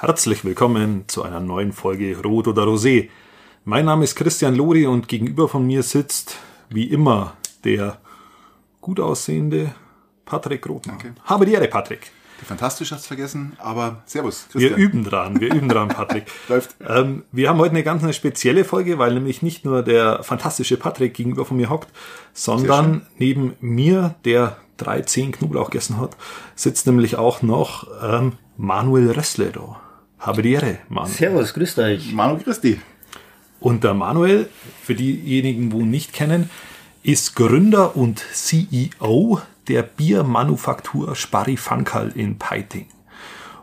Herzlich willkommen zu einer neuen Folge Rot oder Rosé. Mein Name ist Christian Lori und gegenüber von mir sitzt, wie immer, der gut aussehende Patrick Rothmann. Danke. Habe die Ehre, Patrick. Die Fantastisch hast vergessen, aber Servus. Wir üben dran, wir üben dran, Patrick. Läuft. Ähm, wir haben heute eine ganz eine spezielle Folge, weil nämlich nicht nur der fantastische Patrick gegenüber von mir hockt, sondern neben mir, der 13 Knoblauch gegessen hat, sitzt nämlich auch noch ähm, Manuel Rössle da. Habe die Ehre, Manuel. Servus, grüßt euch. Manu Christi. Und der Manuel, für diejenigen, wo ihn nicht kennen, ist Gründer und CEO der Biermanufaktur Sparri Fankal in Peiting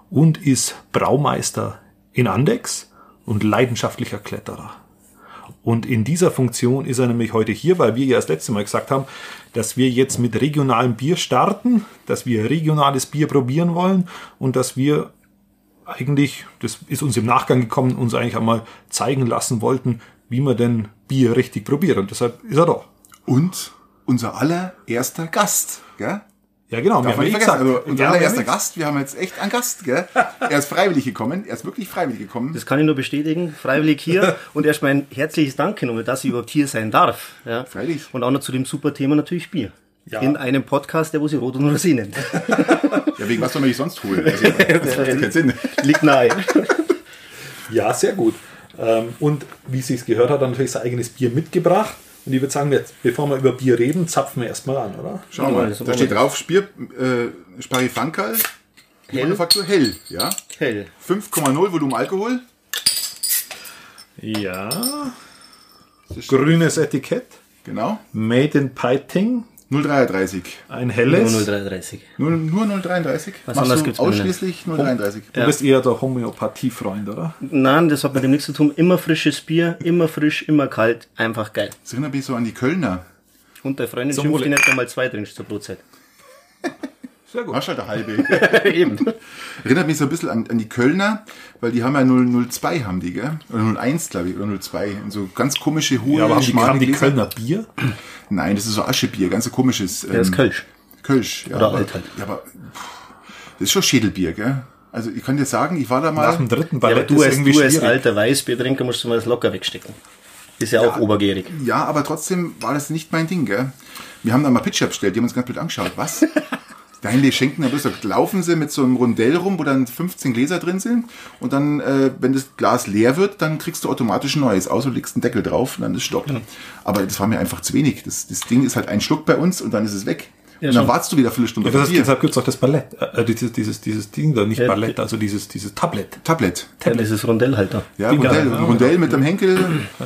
und ist Braumeister in Andex und leidenschaftlicher Kletterer. Und in dieser Funktion ist er nämlich heute hier, weil wir ja das letzte Mal gesagt haben, dass wir jetzt mit regionalem Bier starten, dass wir regionales Bier probieren wollen und dass wir eigentlich, das ist uns im Nachgang gekommen, uns eigentlich einmal zeigen lassen wollten, wie man denn Bier richtig probiert. Und deshalb ist er da. Und unser allererster Gast, gell? Ja, genau. Darf eh nicht vergessen. Also unser ja, allererster wir haben Gast, wir haben jetzt echt einen Gast, gell? Er ist freiwillig gekommen, er ist wirklich freiwillig gekommen. Das kann ich nur bestätigen, freiwillig hier. und erst mein herzliches Dank genommen, dass ich überhaupt hier sein darf. Ja. Freilich. Und auch noch zu dem super Thema natürlich Bier. Ja. In einem Podcast, der wo sie Rot und nennt. Ja, wegen was soll man dich sonst holen? Also, das macht ja keinen Sinn. Liegt nahe. Ja, sehr gut. Ähm, Und wie sie es gehört hat, hat er natürlich sein eigenes Bier mitgebracht. Und ich würde sagen, jetzt, bevor wir über Bier reden, zapfen wir erstmal an, oder? Schauen wir mal. Da steht drauf, Spier, äh, Sparifankal, Hell. Manufaktur hell, ja? Hell. 5,0 Volumen Alkohol. Ja. Grünes Etikett. Genau. Made in Peiting. 0,33. Ein Nur helles. 033. Nur, nur 0,33? Was Machst anderes ausschließlich 0,33? Du bist eher der Homöopathiefreund, oder? Nein, das hat mit dem nichts zu tun. Immer frisches Bier, immer frisch, immer kalt. Einfach geil. Das erinnert mich so an die Kölner. Und der Freundin Zum schimpft die nicht, wenn mal zwei trinkst zur Brotzeit. Sehr gut. Machst halt eine halbe. Eben. Erinnert mich so ein bisschen an, an die Kölner, weil die haben ja 002 haben die, gell? Oder 01, glaube ich, oder 02. Und so ganz komische, hohe, Ja, aber haben die, haben die. Kölner Bier? Nein, das ist so Aschebier, ganz so komisches. Der ist ähm, Kölsch. Kölsch, ja. Oder aber, alt halt. Ja, aber pff, das ist schon Schädelbier, gell? Also ich kann dir sagen, ich war da mal. Nach dem dritten Ja, aber Ballett du ist als, irgendwie du als schwierig. alter Weißbiertrinker musst du mal das locker wegstecken. Ist ja, auch obergärig. Ja, aber trotzdem war das nicht mein Ding, gell? Wir haben da mal Pitcher bestellt, die haben uns ganz blöd angeschaut. Was? Nein, die schenken dann bloß, da laufen sie mit so einem Rundell rum, wo dann 15 Gläser drin sind. Und dann, äh, wenn das Glas leer wird, dann kriegst du automatisch ein neues. Außer du legst einen Deckel drauf und dann ist Stopp. Aber das war mir einfach zu wenig. Das, das Ding ist halt ein Schluck bei uns und dann ist es weg. und dann schon. wartest du wieder eine Viertelstunde Ja, das ist, Bier. deshalb gibt es auch das Ballett. Äh, dieses, dieses, dieses Ding da, nicht Ja, Ballett, also dieses, dieses Tablet. Tablet. Ja, dieses Rondellhalter. Ja, Dinger, Rundell, ja, Rundell mit dem Henkel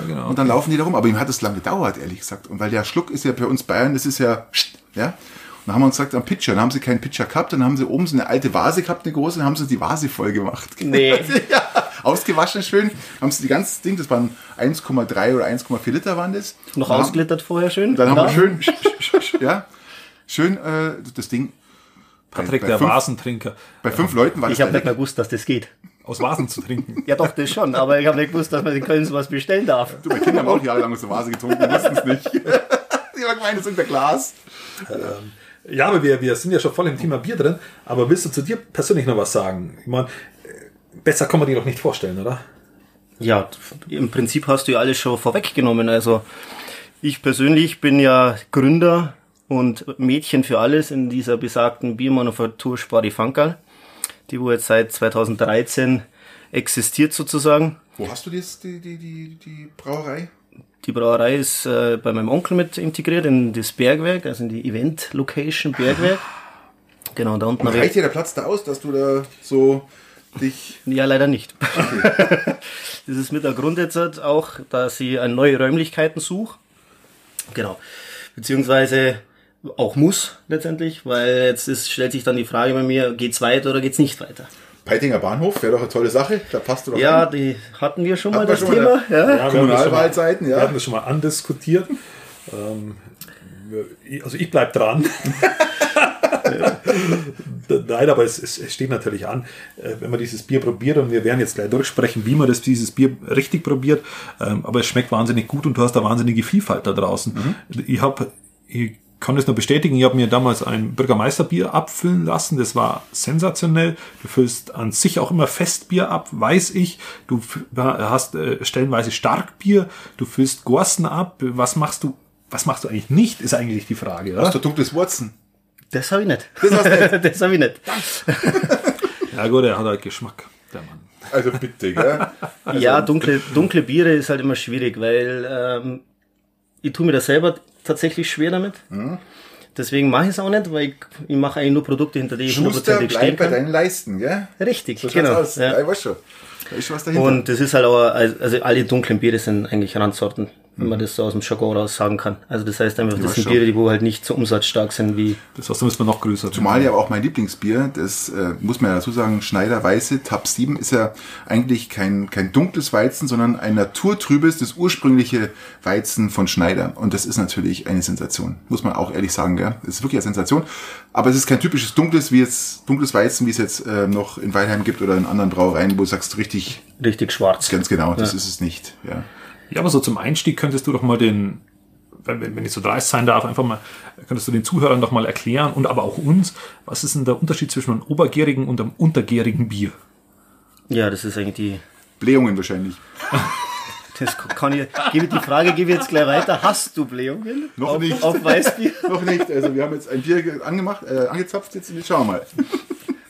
genau. und dann laufen die da rum. Aber ihm hat es lange gedauert, ehrlich gesagt. Und weil der Schluck ist ja bei uns Bayern, das ist ja, ja. Und dann haben wir uns gesagt, am Pitcher, dann haben sie keinen Pitcher gehabt, dann haben sie oben so eine alte Vase gehabt, eine große, dann haben sie die Vase voll gemacht. Nee. ja, ausgewaschen schön, haben sie die ganze Ding, das waren 1,3 oder 1,4 Liter waren das. Noch dann ausglittert vorher schön. Haben, dann haben Ja. wir schön, ja, schön äh, das Ding. Patrick, bei der fünf- Vasentrinker. Bei fünf Leuten war das Ich habe nicht mehr gewusst, dass das geht. Aus Vasen zu trinken. Ja, doch, das schon. Aber ich habe nicht gewusst, dass man in Köln sowas bestellen darf. Du, meine Kinder haben auch jahrelang aus der Vase getrunken, die wussten es nicht. Die haben gemeint, das ist unter Glas. Ja, aber wir, wir sind ja schon voll im Thema Bier drin. Aber willst du zu dir persönlich noch was sagen? Ich meine, äh, besser kann man dir doch nicht vorstellen, oder? Ja, im Prinzip hast du ja alles schon vorweggenommen. Also ich persönlich bin ja Gründer und Mädchen für alles in dieser besagten Biermanufaktur Spari Fankal, die wo jetzt seit 2013 existiert sozusagen. Wo hast du das, die, die, die, die Brauerei? Die Brauerei ist äh, bei meinem Onkel mit integriert in das Bergwerk, also in die Event-Location Bergwerk. Genau, da unten ich Reicht dir der Platz da aus, dass du da so dich. Ja, leider nicht. das ist mit der Grund jetzt auch, dass ich neue Räumlichkeiten suche. Genau. Beziehungsweise auch muss letztendlich, weil jetzt ist, stellt sich dann die Frage bei mir, geht's weiter oder geht's nicht weiter? Peitinger Bahnhof wäre doch eine tolle Sache. Da passt du doch Ja, rein. die hatten wir schon mal Hatten wir das schon mal, Thema. Ja. Ja, wir haben mal- Kommunalwahlzeiten, Wir ja. hatten das schon mal andiskutiert. Ähm, wir- also ich bleib dran. Nein, aber es, es, es steht natürlich an, äh, wenn man dieses Bier probiert und wir werden jetzt gleich durchsprechen, wie man das, dieses Bier richtig probiert. Ähm, aber es schmeckt wahnsinnig gut und du hast da wahnsinnige Vielfalt da draußen. Ich habe, kann das nur bestätigen. Ich habe mir damals ein Bürgermeisterbier abfüllen lassen. Das war sensationell. Du füllst an sich auch immer Festbier ab, weiß ich. Du hast äh, stellenweise Starkbier. Du füllst Gorsten ab. Was machst du? Was machst du eigentlich nicht? Ist eigentlich die Frage. Hast Oder? du dunkles Watson? Das habe ich nicht. Das hast nicht. das habe ich nicht. Ja gut, er hat halt Geschmack, der Mann. Also bitte, gell? ja, dunkle, dunkle Biere ist halt immer schwierig, weil ähm, ich tue mir das selber tatsächlich schwer damit. Mhm. Deswegen mache ich es auch nicht, weil ich, ich mache eigentlich nur Produkte, hinter denen ich hundertprozentig bleib bei deinen Leisten, gell? Richtig, So genau. aus. Ja. Ja. ich weiß schon. Da ist schon was dahinter. Und das ist halt auch, also alle dunklen Biere sind eigentlich Randsorten, wenn man das so aus dem Jargon raus sagen kann. Also das heißt einfach, das sind schon. Biere, die wo halt nicht so umsatzstark sind wie Das heißt, da müssen wir noch größer. Zumal ja auch mein Lieblingsbier, das äh, muss man ja dazu sagen, Schneider Weiße Tab 7 ist ja eigentlich kein, kein dunkles Weizen, sondern ein naturtrübes, das ursprüngliche Weizen von Schneider. Und das ist natürlich eine Sensation. Muss man auch ehrlich sagen, gell? Das ist wirklich eine Sensation. Aber es ist kein typisches dunkles, wie jetzt, dunkles Weizen, wie es jetzt äh, noch in Weilheim gibt oder in anderen Brauereien, wo du sagst, richtig, richtig schwarz. ganz genau, das ist es nicht. Ja. Ja, aber so zum Einstieg könntest du doch mal den, wenn, wenn ich so dreist sein darf, einfach mal, könntest du den Zuhörern doch mal erklären und aber auch uns, was ist denn der Unterschied zwischen einem obergärigen und einem untergärigen Bier? Ja, das ist eigentlich die, Blähungen wahrscheinlich. das kann ich, gebe die Frage gebe ich jetzt gleich weiter. Hast du Blähungen? Noch auf, nicht. Auf Weißbier? Noch nicht. Also wir haben jetzt ein Bier ge- angemacht, äh, angezapft, jetzt schauen wir mal.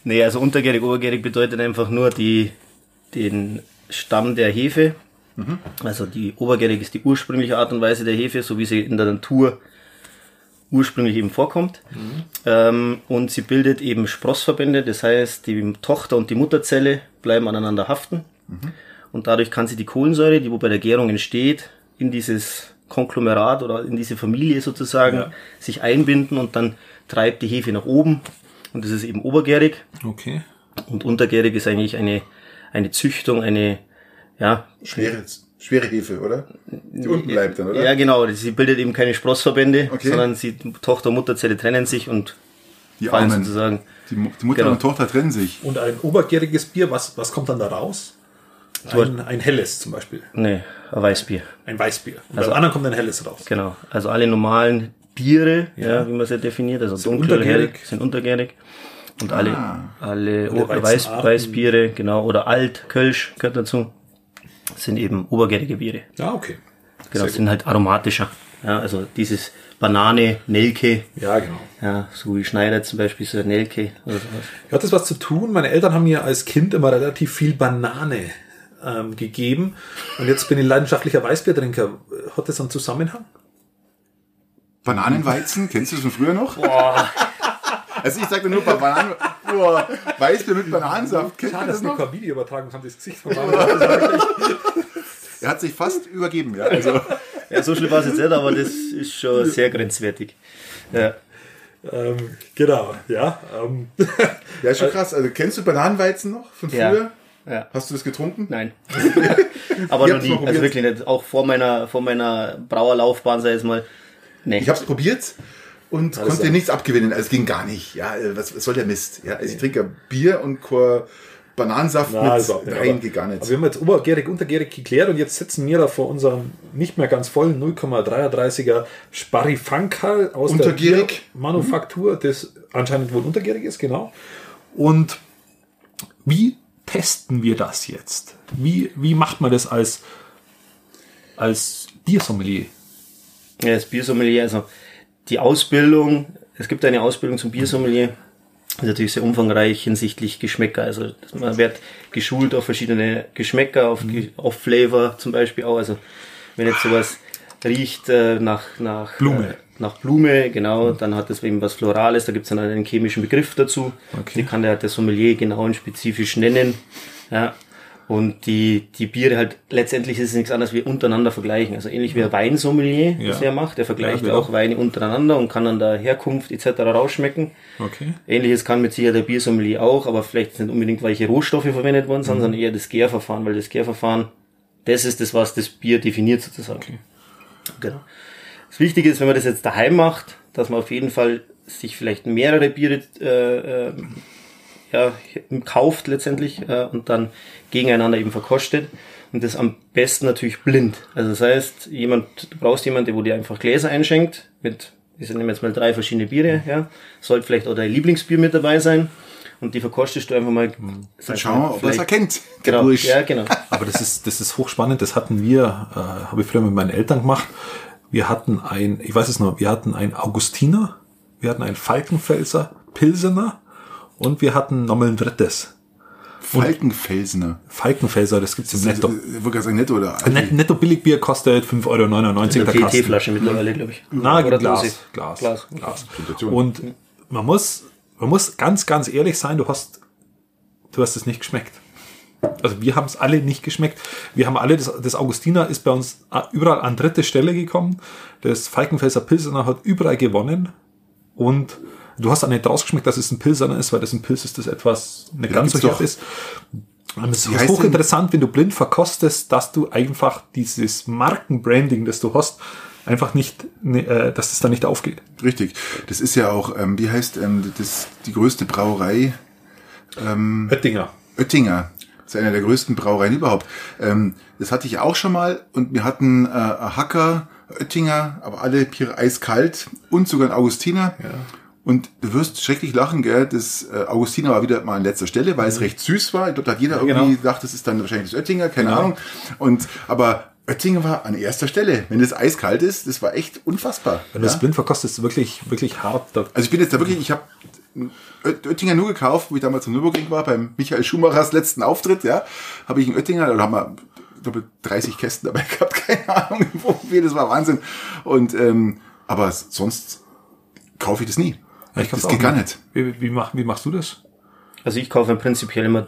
Nee, also untergärig, obergärig bedeutet einfach nur die, den Stamm der Hefe. Also die obergärig ist die ursprüngliche Art und Weise der Hefe, so wie sie in der Natur ursprünglich eben vorkommt. Ähm, und sie bildet eben Sprossverbände, das heißt, die Tochter und die Mutterzelle bleiben aneinander haften. Und dadurch kann sie die Kohlensäure, die wo bei der Gärung entsteht, in dieses Konglomerat oder in diese Familie sozusagen Ja. sich einbinden und dann treibt die Hefe nach oben. Und das ist eben obergärig. Okay. Und untergärig ist eigentlich eine, eine Züchtung, eine, ja, Schwere, schwere Hefe, oder? Die unten bleibt dann, oder? ja genau, sie bildet eben keine Sprossverbände, Okay. sondern sie, Tochter und Mutterzelle trennen sich und Die fallen Armen. sozusagen. Die, die Mutter Genau. und Tochter trennen sich. Und ein obergäriges Bier, was, was kommt dann da raus? Ein, ein helles zum Beispiel. Nee, ein Weißbier. Ein Weißbier. Und Also- beim anderen kommt ein helles raus. Genau. Also alle normalen Biere, ja, wie man sie definiert, also dunkel, untergärig. hell, sind untergärig. Und alle, alle Alle Weiß. Weißbiere, genau, oder Alt, Kölsch gehört dazu, sind eben obergärige Biere. Ja, okay. Genau, sind halt aromatischer. Ja, also dieses Banane, Nelke, Ja, genau. ja, so wie Schneider zum Beispiel, so Nelke oder sowas. Hat das was zu tun? Meine Eltern haben mir als Kind immer relativ viel Banane ähm, gegeben. Und jetzt bin ich leidenschaftlicher Weißbiertrinker. Hat das einen Zusammenhang? Bananenweizen, kennst du das von früher noch? Boah. Also ich sage nur Bananen, boah, Weißbier mit Bananensaft, kennt Schade, das dass wir noch? kein Video übertragen haben, das Gesicht von. Er hat sich fast übergeben, ja. Also, Ja, so schlimm war es jetzt nicht, aber das ist schon sehr grenzwertig. Ja. ähm, genau, ja. Ähm, ja, ist schon krass. Also kennst du Bananenweizen noch von Ja. früher? ja. Hast du das getrunken? Nein. aber noch hab's nie. Also wirklich nicht. Auch vor meiner, vor meiner Brauerlaufbahn, sei es mal. Nee. Ich habe es probiert und konnte klar. nichts abgewinnen. Also es ging gar nicht. Ja, äh, was, was soll der Mist? Ja, also ich trinke Bier und kein Bananensaft Na, mit rein geht gar Aber wir haben jetzt obergärig, untergärig geklärt und jetzt sitzen wir da vor unserem nicht mehr ganz vollen 0,33er Sparrifankal aus Untergärig. der Manufaktur, das anscheinend wohl untergärig ist, genau. Und wie testen wir das jetzt? Wie, wie macht man das als, als Biersommelier? Ja, das Biersommelier, also die Ausbildung, es gibt eine Ausbildung zum Biersommelier, ist natürlich sehr umfangreich hinsichtlich Geschmäcker. Also man wird geschult auf verschiedene Geschmäcker, auf, Ge- auf Flavor zum Beispiel auch. Also wenn jetzt sowas riecht äh, nach, nach Blume. Äh, nach Blume, genau, dann hat das eben was Florales, da gibt es dann einen chemischen Begriff dazu. Okay. Die kann der, der Sommelier genau und spezifisch nennen. Ja. Und die, die Biere halt, letztendlich ist es nichts anderes wie untereinander vergleichen. Also ähnlich wie ein Weinsommelier, Ja. das er macht. Der vergleicht Ja, genau. auch Weine untereinander und kann dann der Herkunft etc. rausschmecken. Okay. Ähnliches kann mit Sicherheit der Biersommelier auch, aber vielleicht nicht unbedingt, welche Rohstoffe verwendet worden Mhm. sind, sondern eher das Gärverfahren, weil das Gärverfahren, das ist das, was das Bier definiert sozusagen. Genau. Das Wichtige ist, wenn man das jetzt daheim macht, dass man auf jeden Fall sich vielleicht mehrere Biere äh, äh, ja, kauft letztendlich äh, und dann gegeneinander eben verkostet. Und das am besten natürlich blind. Also das heißt, jemand, du brauchst jemanden, der wo dir einfach Gläser einschenkt mit wir nehmen jetzt mal drei verschiedene Biere, ja. Sollte vielleicht auch dein Lieblingsbier mit dabei sein. Und die verkostest du einfach mal. Dann sag schauen wir, mal, ob er es erkennt. Genau, Bursch. ja, genau. Aber das ist, das ist hochspannend. Das hatten wir, äh, habe ich früher mit meinen Eltern gemacht. Wir hatten ein, ich weiß es noch, wir hatten ein Augustiner, wir hatten ein Falkenfelser, Pilsener und wir hatten nochmal ein drittes. Falkenfelsener. Falkenfelser, das gibt's im Netto. Ich wollte sagen, netto oder Net, Netto Billigbier kostet 5,99 Euro der Kasten. PET-Flasche mittlerweile, glaube ich. Na, Oder Glas. Glas, Glas. Glas. Und man muss, man muss ganz, ganz ehrlich sein, du hast, du hast es nicht geschmeckt. Also wir haben es alle nicht geschmeckt. Wir haben alle, das, das Augustiner ist bei uns überall an dritte Stelle gekommen. Das Falkenfelser Pilsener hat überall gewonnen. Und du hast auch nicht rausgeschmeckt, dass es ein Pilsener ist, weil das ein Pilz ist, das etwas ganz so gibt's hart doch. ist. Und es ist hochinteressant, wenn du blind verkostest, dass du einfach dieses Markenbranding, das du hast, einfach nicht, ne, äh, dass es da nicht aufgeht. Richtig. Das ist ja auch, ähm, wie heißt ähm, das, die größte Brauerei? Oettinger. Oettinger. Das ist einer der größten Brauereien überhaupt. Ähm, das hatte ich auch schon mal und wir hatten äh, Hacker, Oettinger, aber alle Biere eiskalt und sogar ein Augustiner. Und du wirst schrecklich lachen, gell? Das äh, Augustiner war wieder mal an letzter Stelle, weil es recht süß war. Ich glaube, da hat jeder irgendwie genau. gedacht, das ist dann wahrscheinlich das Oettinger, keine Ahnung. Und aber Oettinger war an erster Stelle. Wenn es eiskalt ist, das war echt unfassbar. Wenn du ja? es blind verkostest, wirklich, wirklich hart. Da, Also ich bin jetzt da wirklich, ich habe Oettinger nur gekauft, wo ich damals im Nürburgring war, beim Michael Schumachers letzten Auftritt, ja, habe ich einen Oettinger, da haben wir ich glaube 30 Kästen dabei gehabt, keine Ahnung, wo viel, das war Wahnsinn. Und ähm, aber sonst kaufe ich das nie. Ja, ich das auch geht gar nicht. Wie, wie, mach, wie machst du das? Also ich kaufe prinzipiell immer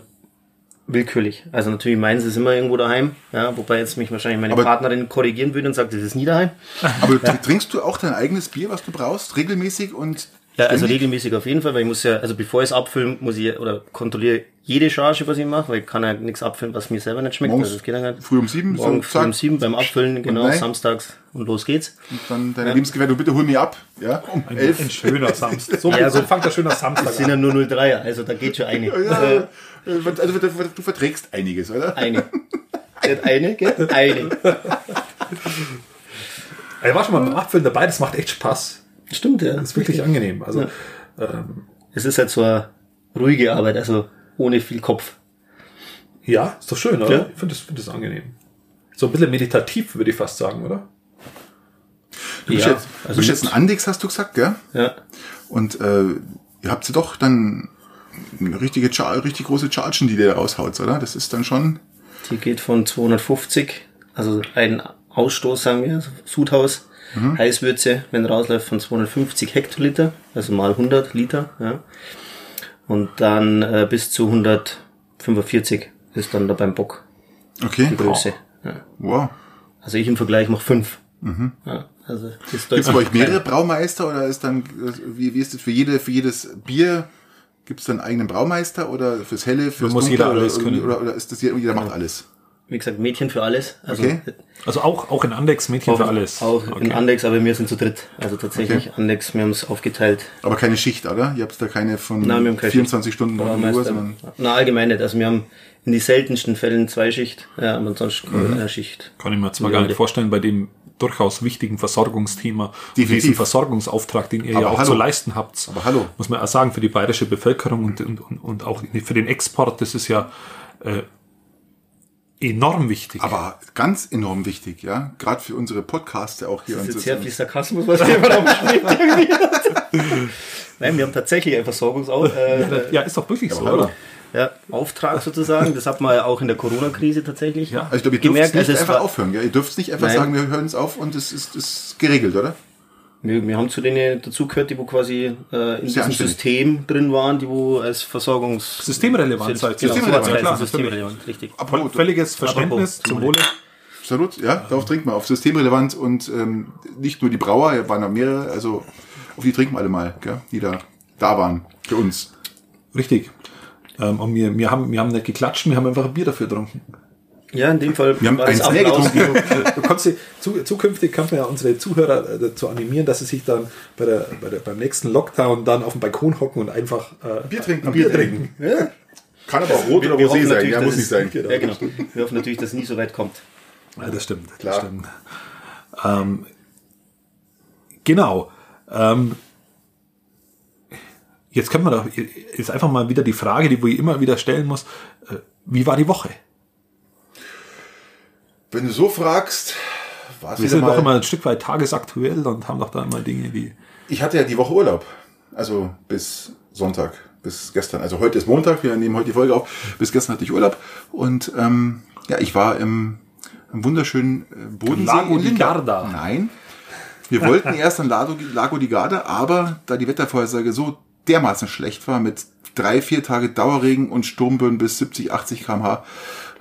willkürlich. Also natürlich meins ist immer irgendwo daheim, ja, wobei jetzt mich wahrscheinlich meine Aber- Partnerin korrigieren würde und sagt, das ist nie daheim. Aber tr- trinkst du auch dein eigenes Bier, was du brauchst, regelmäßig und Ja, also ständig? regelmäßig auf jeden Fall, weil ich muss ja, also bevor ich es abfüllen, muss ich oder kontrolliere jede Charge, was ich mache, weil ich kann ja nichts abfüllen, was mir selber nicht schmeckt. Morgens also das geht ja nicht. früh um sieben, Morgen so, früh um zack. sieben beim Abfüllen, genau, nein. samstags und los geht's. Und dann deine Lebensgefährtin, bitte hol mich ab, ja, um Ein, elf. ein schöner Samstag. So, Ja, so gut. fängt der schöner Samstag Das sind ja an. nur 03er, also da geht schon eine. Ja, Äh, äh, also du, verträgst einiges, oder? eine. Nicht eine, gell? Eine. Ich war schon mal beim Abfüllen dabei, das macht echt Spaß. Stimmt, ja. Das ist wirklich angenehm. Also, Es ist halt so eine ruhige Arbeit, also ohne viel Kopf. ja, ist doch schön, oder? Ja. Ich finde das, find das angenehm. So ein bisschen meditativ, würde ich fast sagen, oder? Du bist Ja, jetzt, also bist jetzt ein Andix, hast du gesagt, gell? Ja. Und äh, ihr habt sie doch dann eine richtige, Char richtig große Chargen, die ihr raushaut, oder? Das ist dann schon. Die geht von 250, also ein Ausstoß, sagen wir, Sudhaus, Heißwürze, wenn rausläuft, von 250 Hektoliter, also mal 100 Liter, ja. Und dann äh, bis zu 145 ist dann da beim Bock Okay. die Größe. Ja. Wow. Also ich im Vergleich mache fünf. Ja, also das ist Gibt es bei euch mehrere Braumeister oder ist dann, wie, wie ist das für jede, für jedes Bier? Gibt es dann einen eigenen Braumeister oder fürs Helle, fürs muss Dunkle jeder oder, alles oder, können. oder, oder ist das jeder, jeder macht alles? Wie gesagt, Mädchen für alles. Also Okay. Also auch, auch in Andex Mädchen auch, für alles. Auch in Okay. Andex, aber wir sind zu dritt. Also tatsächlich Okay. Andex, wir haben es aufgeteilt. Aber keine Schicht, oder? Ihr habt da keine von Nein, wir haben keine 24 Stunden rund um die Uhr, sondern Na, allgemein nicht. Also wir haben in die seltensten Fällen Zweischicht, ja, aber sonst Mhm. eine Schicht. Kann ich mir zwar gar nicht vorstellen, bei dem durchaus wichtigen Versorgungsthema, Definitiv. diesen Versorgungsauftrag, den ihr Aber ja auch hallo. zu leisten habt. Aber hallo. Muss man auch sagen, für die bayerische Bevölkerung und, und, und, und auch für den Export, das ist ja äh, enorm wichtig. aber ganz enorm wichtig, ja. Gerade für unsere Podcaster auch hier. Das ist jetzt viel Sarkasmus, was hier immer rumschwebt. irgendwie. Nein, wir haben tatsächlich einen Versorgungsau äh, ja, ist doch wirklich so, oder? ja, Auftrag sozusagen. Das hat man ja auch in der Corona-Krise tatsächlich Ja. Also ich glaube, ihr dürft gemerkt. nicht Also es einfach war, aufhören, gell? Ihr dürft nicht einfach Nein. sagen, wir hören es auf und es ist, ist geregelt, oder? Wir, wir haben zu denen dazugehört, die wo quasi äh, in diesem. System drin waren, die wo als Versorgungs... Systemrelevant. Genau, Systemrelevant, hat's klar, systemrelevant, richtig. Apropos, Völliges Verständnis Apropos, zum Wohle. Absolut, ja, darauf trinken wir, auf systemrelevant und ähm, nicht nur die Brauer, waren noch mehrere, also auf die trinken wir alle mal, gell? die da, da waren, für uns. Richtig. Ähm, und wir, wir, haben, wir haben nicht geklatscht, wir haben einfach ein Bier dafür getrunken. Ja, in dem Fall Wir haben eins mehr getrunken. Du kannst sie, zu, zukünftig kann man ja unsere Zuhörer äh, dazu animieren, dass sie sich dann bei der, bei der, beim nächsten Lockdown dann auf dem Balkon hocken und einfach äh, Bier trinken. Bier trinken. Kann aber auch rot Wir, oder wir rosé sein, ja, muss nicht sein. Ja, genau. Wir hoffen natürlich, dass es nie so weit kommt. Ja, das stimmt. Klar. Das stimmt. Ähm, genau. Ähm, jetzt können wir doch, ist einfach mal wieder die Frage, die ich immer wieder stellen muss. Äh, wie war die Woche? Wenn du so fragst, war es Wir sind doch immer ein Stück weit tagesaktuell und haben doch da immer Dinge, die. Ich hatte ja die Woche Urlaub. Also bis Sonntag, bis gestern. Also heute ist Montag, wir nehmen heute die Folge auf. Bis gestern hatte ich Urlaub. Und ähm, ja, ich war im, im wunderschönen äh, Bodensee. Lago di. Garda. Nein. Wir wollten erst an Lago, Lago di Garda, aber da die Wettervorhersage so dermaßen schlecht war mit drei, vier Tage Dauerregen und Sturmböen bis 70, 80 kmh,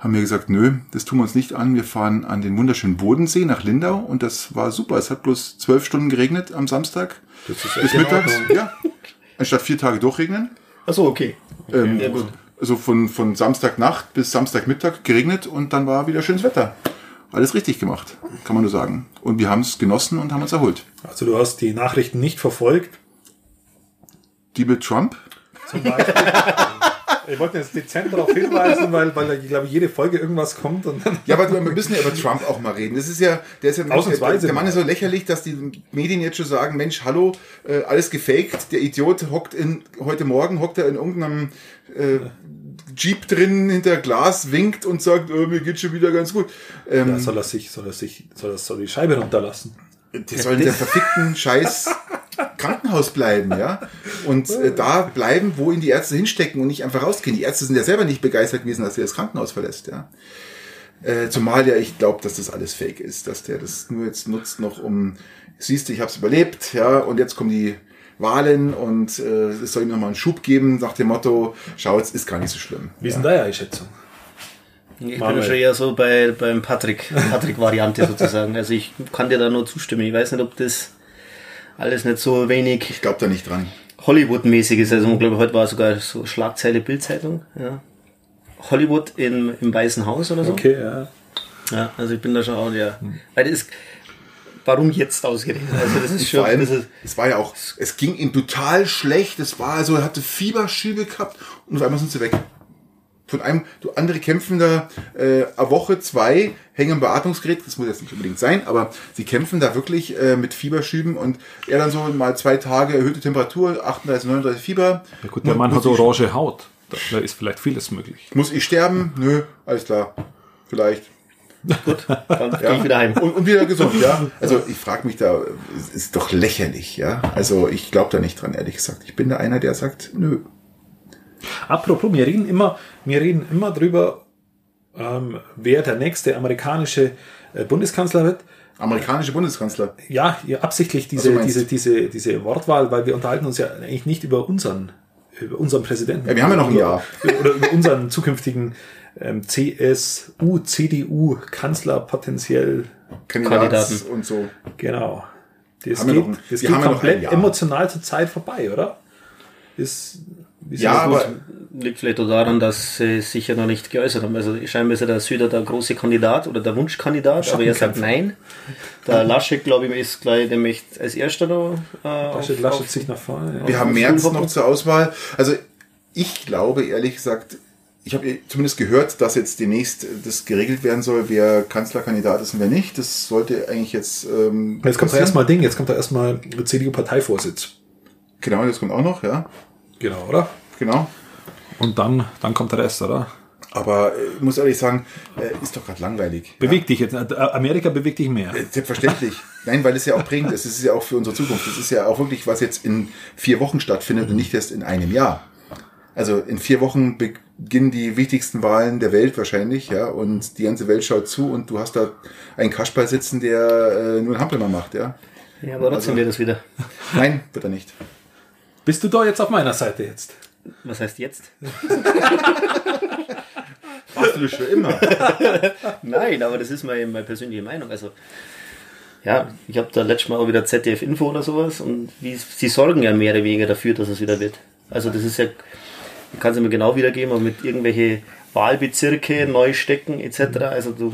haben wir gesagt, nö, das tun wir uns nicht an. Wir fahren an den wunderschönen Bodensee nach Lindau und das war super. Es hat bloß zwölf Stunden geregnet am Samstag. Das ist Bis mittags, ja. Anstatt vier Tage durchregnen. Achso, okay. Ähm, Ja, gut. Also von, von Samstagnacht bis Samstagmittag geregnet und dann war wieder schönes Wetter. Alles richtig gemacht, kann man nur sagen. Und wir haben es genossen und haben uns erholt. Also du hast die Nachrichten nicht verfolgt. Die mit Trump? Zum Beispiel. ich wollte jetzt dezent darauf hinweisen, weil, weil ich glaube, jede Folge irgendwas kommt und dann. Ja, aber wir müssen ja über Trump auch mal reden. Das ist ja, der ist ja der, der Mann ist so lächerlich, dass die Medien jetzt schon sagen, Mensch, hallo, äh, alles gefaked. Der Idiot hockt in, heute Morgen hockt er in irgendeinem äh, Jeep drin hinter Glas, winkt und sagt, äh, mir geht schon wieder ganz gut. Ähm, Ja, soll er sich, soll er sich, soll er soll die Scheibe runterlassen. Die sollen in der verfickten Scheiß Krankenhaus bleiben, ja. Und äh, da bleiben, wo ihn die Ärzte hinstecken und nicht einfach rausgehen. Die Ärzte sind ja selber nicht begeistert gewesen, dass er das Krankenhaus verlässt, ja. Äh, zumal ja ich glaube, dass das alles fake ist, dass der das nur jetzt nutzt noch um, siehst du, ich habe es überlebt, ja, und jetzt kommen die Wahlen und äh, es soll ihm nochmal einen Schub geben nach dem Motto, schau, es ist gar nicht so schlimm. Wie ist denn deine Einschätzung? Ich Manuel. bin schon eher so bei, beim Patrick, Patrick-Variante sozusagen. Also ich kann dir da nur zustimmen. Ich weiß nicht, ob das alles nicht so wenig Ich glaube da nicht dran. Hollywood-mäßig ist. Also ich glaube, heute war sogar so Schlagzeile Bildzeitung. Ja. Hollywood im, im Weißen Haus oder so. Okay, ja. Ja, also ich bin da schon auch, ja. Weil das ist, warum jetzt ausgerechnet? Also das ist schon, Vor allem, das ist, es war ja auch, es ging ihm total schlecht. Es war also, er hatte Fieberschübe gehabt und auf einmal sind sie weg. Von einem, du andere kämpfen da äh, eine Woche, zwei, hängen am Beatmungsgerät, das muss jetzt nicht unbedingt sein, aber sie kämpfen da wirklich äh, mit Fieberschüben und er dann so mal zwei Tage erhöhte Temperatur, 38, 39 Fieber. ja gut, der Mann hat orange Haut. Da, ist vielleicht vieles möglich. Muss ich sterben? Nö, alles klar. Vielleicht. dann gehe ich wieder heim. Und, und wieder gesund, ja. Also ich frage mich da, es ist doch lächerlich, ja. Also ich glaube da nicht dran, ehrlich gesagt. Ich bin da einer, der sagt, nö. Apropos, wir reden immer, wir reden immer drüber, ähm, wer der nächste amerikanische äh, Bundeskanzler wird. Amerikanische Bundeskanzler. Ja, ja absichtlich diese, diese, diese, diese Wortwahl, weil wir unterhalten uns ja eigentlich nicht über unseren, über unseren Präsidenten. Ja, wir haben ja noch ein Jahr. Oder über unseren zukünftigen ähm, CSU, CDU, Kanzler potenziell. Kandidaten und so. Genau. Das Haben wir geht, noch das wir geht haben ja noch komplett emotional zur Zeit vorbei, oder? Ist, wie Ja, aber? Liegt vielleicht auch daran, dass sie sich ja noch nicht geäußert haben. Also scheinbar ist ja der Süder der große Kandidat oder der Wunschkandidat, aber er sagt nein. Der Laschet, glaube ich, ist gleich nämlich als erster da. Äh, Laschet, Laschet sich nach vorne. Ja. wir haben auf März noch zur Auswahl. Also ich glaube, ehrlich gesagt, ich habe zumindest gehört, dass jetzt demnächst das geregelt werden soll, wer Kanzlerkandidat ist und wer nicht. Das sollte eigentlich jetzt. Ähm, Jetzt kommt da erstmal Ding, jetzt kommt da erstmal CDU-Parteivorsitz. Genau, das kommt auch noch, ja. Genau, oder? Genau. Und dann, dann kommt der Rest, oder? Aber äh, ich muss ehrlich sagen, äh, ist doch gerade langweilig. Bewegt dich jetzt. äh, Amerika bewegt dich mehr. Selbstverständlich. Nein, weil es ja auch prägend ist. Es ist ja auch für unsere Zukunft. Es ist ja auch wirklich, was jetzt in vier Wochen stattfindet und nicht erst in einem Jahr. Also in vier Wochen beginnen die wichtigsten Wahlen der Welt wahrscheinlich, ja, und die ganze Welt schaut zu und du hast da einen Kasperl sitzen, der äh, nur einen Hampelmann macht, ja. Ja, aber trotzdem wird das wieder. Nein, wird er nicht. Bist du da jetzt auf meiner Seite jetzt? Was heißt jetzt? Warst du das schon immer? Nein, aber das ist meine, meine persönliche Meinung. Also, ja, ich habe da letztes Mal auch wieder ZDF-Info oder sowas und wie, sie sorgen ja mehr oder weniger dafür, dass es wieder wird. Also, das ist ja, ich kann es mir genau wiedergeben, aber mit irgendwelche Wahlbezirke neu stecken etc. Also, du,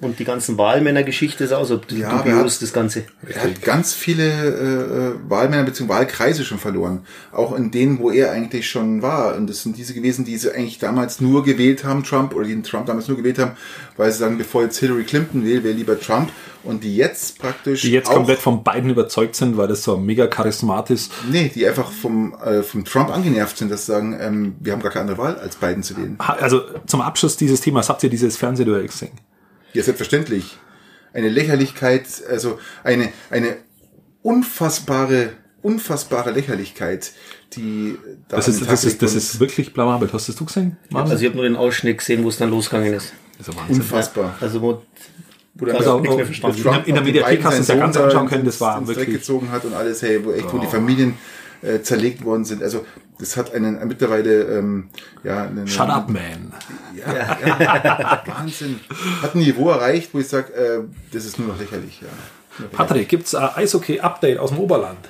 Und die ganzen Wahlmännergeschichte ist auch so Ja, er dubios, hat- das Ganze. Er hat ganz viele äh, Wahlmänner bzw. Wahlkreise schon verloren. Auch in denen, wo er eigentlich schon war. Und das sind diese gewesen, die sie eigentlich damals nur gewählt haben, Trump, oder die den Trump damals nur gewählt haben, weil sie sagen, bevor jetzt Hillary Clinton will, wäre lieber Trump. Und die jetzt praktisch. Die jetzt auch, komplett von beiden überzeugt sind, weil das so mega charismatisch Nee, die einfach vom, äh, vom Trump angenervt sind, dass sie sagen, ähm, wir haben gar keine andere Wahl, als Biden zu wählen. Also zum Abschluss dieses Themas habt ihr dieses Fernsehduell gesehen? Ja, selbstverständlich. Eine Lächerlichkeit, also eine, eine unfassbare, unfassbare Lächerlichkeit, die da Das an ist, das ist, das ist wirklich blamabel. Hast das du gesehen? Marvin? Also ich habe nur den Ausschnitt gesehen, wo es dann losgegangen ist. das ist unfassbar. Also wo Wo dann Also auch- mehr verstanden. In der- in Mediathek hast du es ja ganz anschauen können, das war ins Dreck wirklich- gezogen hat und alles, hey, wo echt, wo die Familien äh, zerlegt worden sind. Also das hat einen äh, mittlerweile ähm, ja einen, Shut up, man. Ja, ja, Wahnsinn. Hat ein Niveau erreicht, wo ich sage, äh, das ist nur noch lächerlich. Ja. Patrick, gibt's ein Eishockey-Update aus dem Oberland?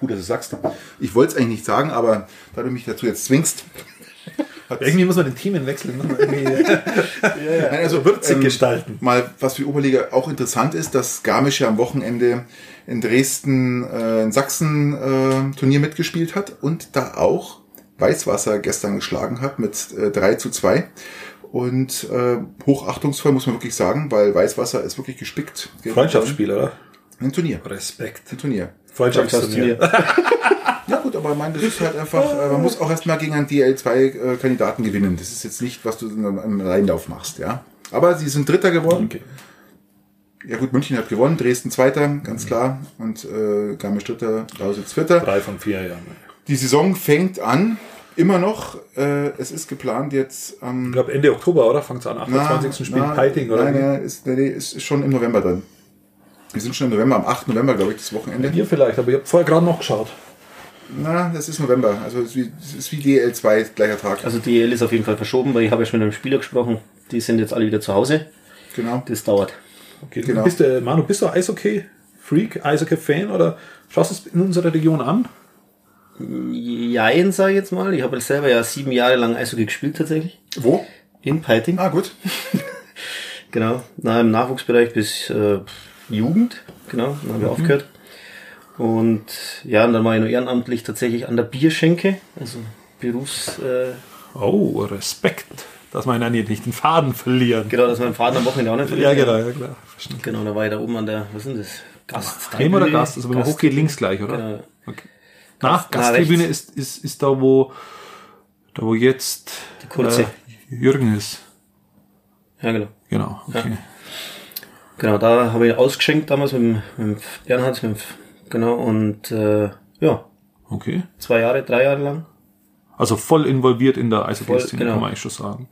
Gut, dass du sagst. Ich wollte es eigentlich nicht sagen, aber da du mich dazu jetzt zwingst. Irgendwie muss man den Themen wechseln. ne? Irgendwie- Nein, also Würzig gestalten. Mal, was für die Oberliga auch interessant ist, dass Garmisch ja am Wochenende in Dresden äh, in Sachsen äh, Turnier mitgespielt hat und da auch Weißwasser gestern geschlagen hat mit äh, 3 zu 2. Und äh, hochachtungsvoll muss man wirklich sagen, weil Weißwasser ist wirklich gespickt. Freundschaftsspiel, oder? Ein Turnier. Respekt. Ein Turnier. Freundschaftsturnier. Ja aber meine, das ist halt einfach, äh, man muss auch erstmal gegen einen DL2-Kandidaten gewinnen. Das ist jetzt nicht, was du im Reinlauf machst, ja. Aber sie sind Dritter geworden. Okay. Ja gut, München hat gewonnen, Dresden Zweiter, ganz klar. Und äh, Garmisch Dritter, Lausitz Vierter. Drei von vier Jahren. Die Saison fängt an, immer noch. Äh, es ist geplant jetzt am... Ich glaube Ende Oktober, oder? Fängt an. 28. spielt Piting, oder? Nein, nein, ist, nee, ist, schon im November drin. Wir sind schon im November, am 8. November, glaube ich, das Wochenende. Ihr vielleicht, aber ich habe vorher gerade noch geschaut. Na, das ist November. Also es ist wie, es ist wie DL2, gleicher Tag. Also die EL ist auf jeden Fall verschoben, weil ich habe ja schon mit einem Spieler gesprochen. Die sind jetzt alle wieder zu Hause. genau. Das dauert. Okay, Genau. bist du, Manu, bist du Eishockey-Freak, Eishockey-Fan oder schaust du es in unserer Region an? Jein, sage ich jetzt mal. Ich habe selber ja sieben Jahre lang Eishockey gespielt tatsächlich. Wo? In Peiting. Ah, gut. Genau. Na, im Nachwuchsbereich bis äh, Jugend. Genau. Dann haben wir aufgehört. Und ja, und dann war ich noch ehrenamtlich tatsächlich an der Bierschenke. Also Berufs... Äh, Oh, Respekt. Dass man dann nicht den Faden verlieren. genau, dass man den Faden am Wochenende auch nicht Ja, verliert. genau, ja klar. Verstanden. Genau, da war ich da oben an der, was ist denn das? Gast. Heim oder Gast? Also wenn man hochgeht, links gleich, oder? Genau. Okay. Na, Gast- na, Gasttribüne rechts. ist, ist, ist da, wo, da wo jetzt Die kurze. äh, Jürgen ist. Ja, genau. Genau, okay. Genau, da habe ich ausgeschenkt damals mit dem, mit dem Bernhard, mit dem, genau, und äh, ja, Okay. zwei Jahre, drei Jahre lang. Also voll involviert in der Eishockey-Szene, genau. kann man eigentlich schon sagen.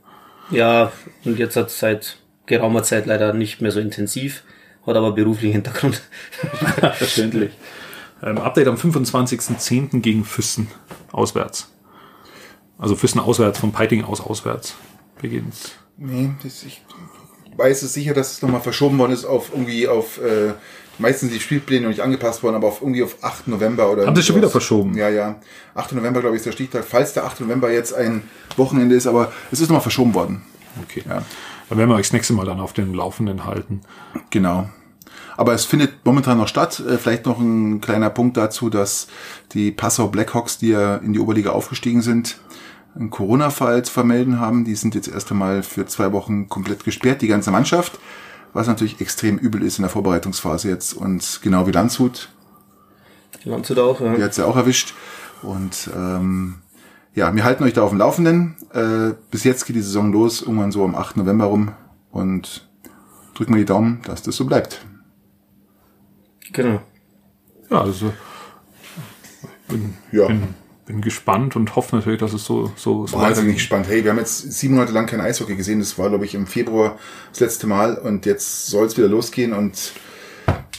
Ja, und jetzt hat es seit geraumer Zeit leider nicht mehr so intensiv, hat aber beruflichen Hintergrund. Verständlich. Ähm, Update am 25.10. gegen Füssen auswärts. Also Füssen auswärts, von Peiting aus auswärts beginnt's. Nee, das, ich weiß es sicher, dass es nochmal verschoben worden ist auf irgendwie auf äh, meistens die Spielpläne noch nicht angepasst worden, aber auf irgendwie auf 8. November oder Haben sie schon wieder verschoben? Ja, ja. 8. November, glaube ich, ist der Stichtag. Falls der 8. November jetzt ein Wochenende ist, aber es ist nochmal verschoben worden. Okay. Ja. Dann werden wir euch das nächste Mal dann auf dem Laufenden halten. Genau. Aber es findet momentan noch statt. Äh, Vielleicht noch ein kleiner Punkt dazu, dass die Passau Blackhawks, die ja in die Oberliga aufgestiegen sind, einen Corona-Fall zu vermelden haben. Die sind jetzt erst einmal für zwei Wochen komplett gesperrt, die ganze Mannschaft. Was natürlich extrem übel ist in der Vorbereitungsphase jetzt. Und genau wie Landshut, Landshut auch, ja. die hat's ja auch erwischt. Und ähm, ja, wir halten euch da auf dem Laufenden. Äh, bis jetzt geht die Saison los, irgendwann so am 8. November rum. Und drücken wir die Daumen, dass das so bleibt. Genau. Ja, also bin, Ja. bin, bin gespannt und hoffe natürlich, dass es so, so, so Wahnsinnig spannend. Hey, wir haben jetzt sieben Monate lang kein Eishockey gesehen. Das war, glaube ich, im Februar das letzte Mal. Und jetzt soll es wieder losgehen. Und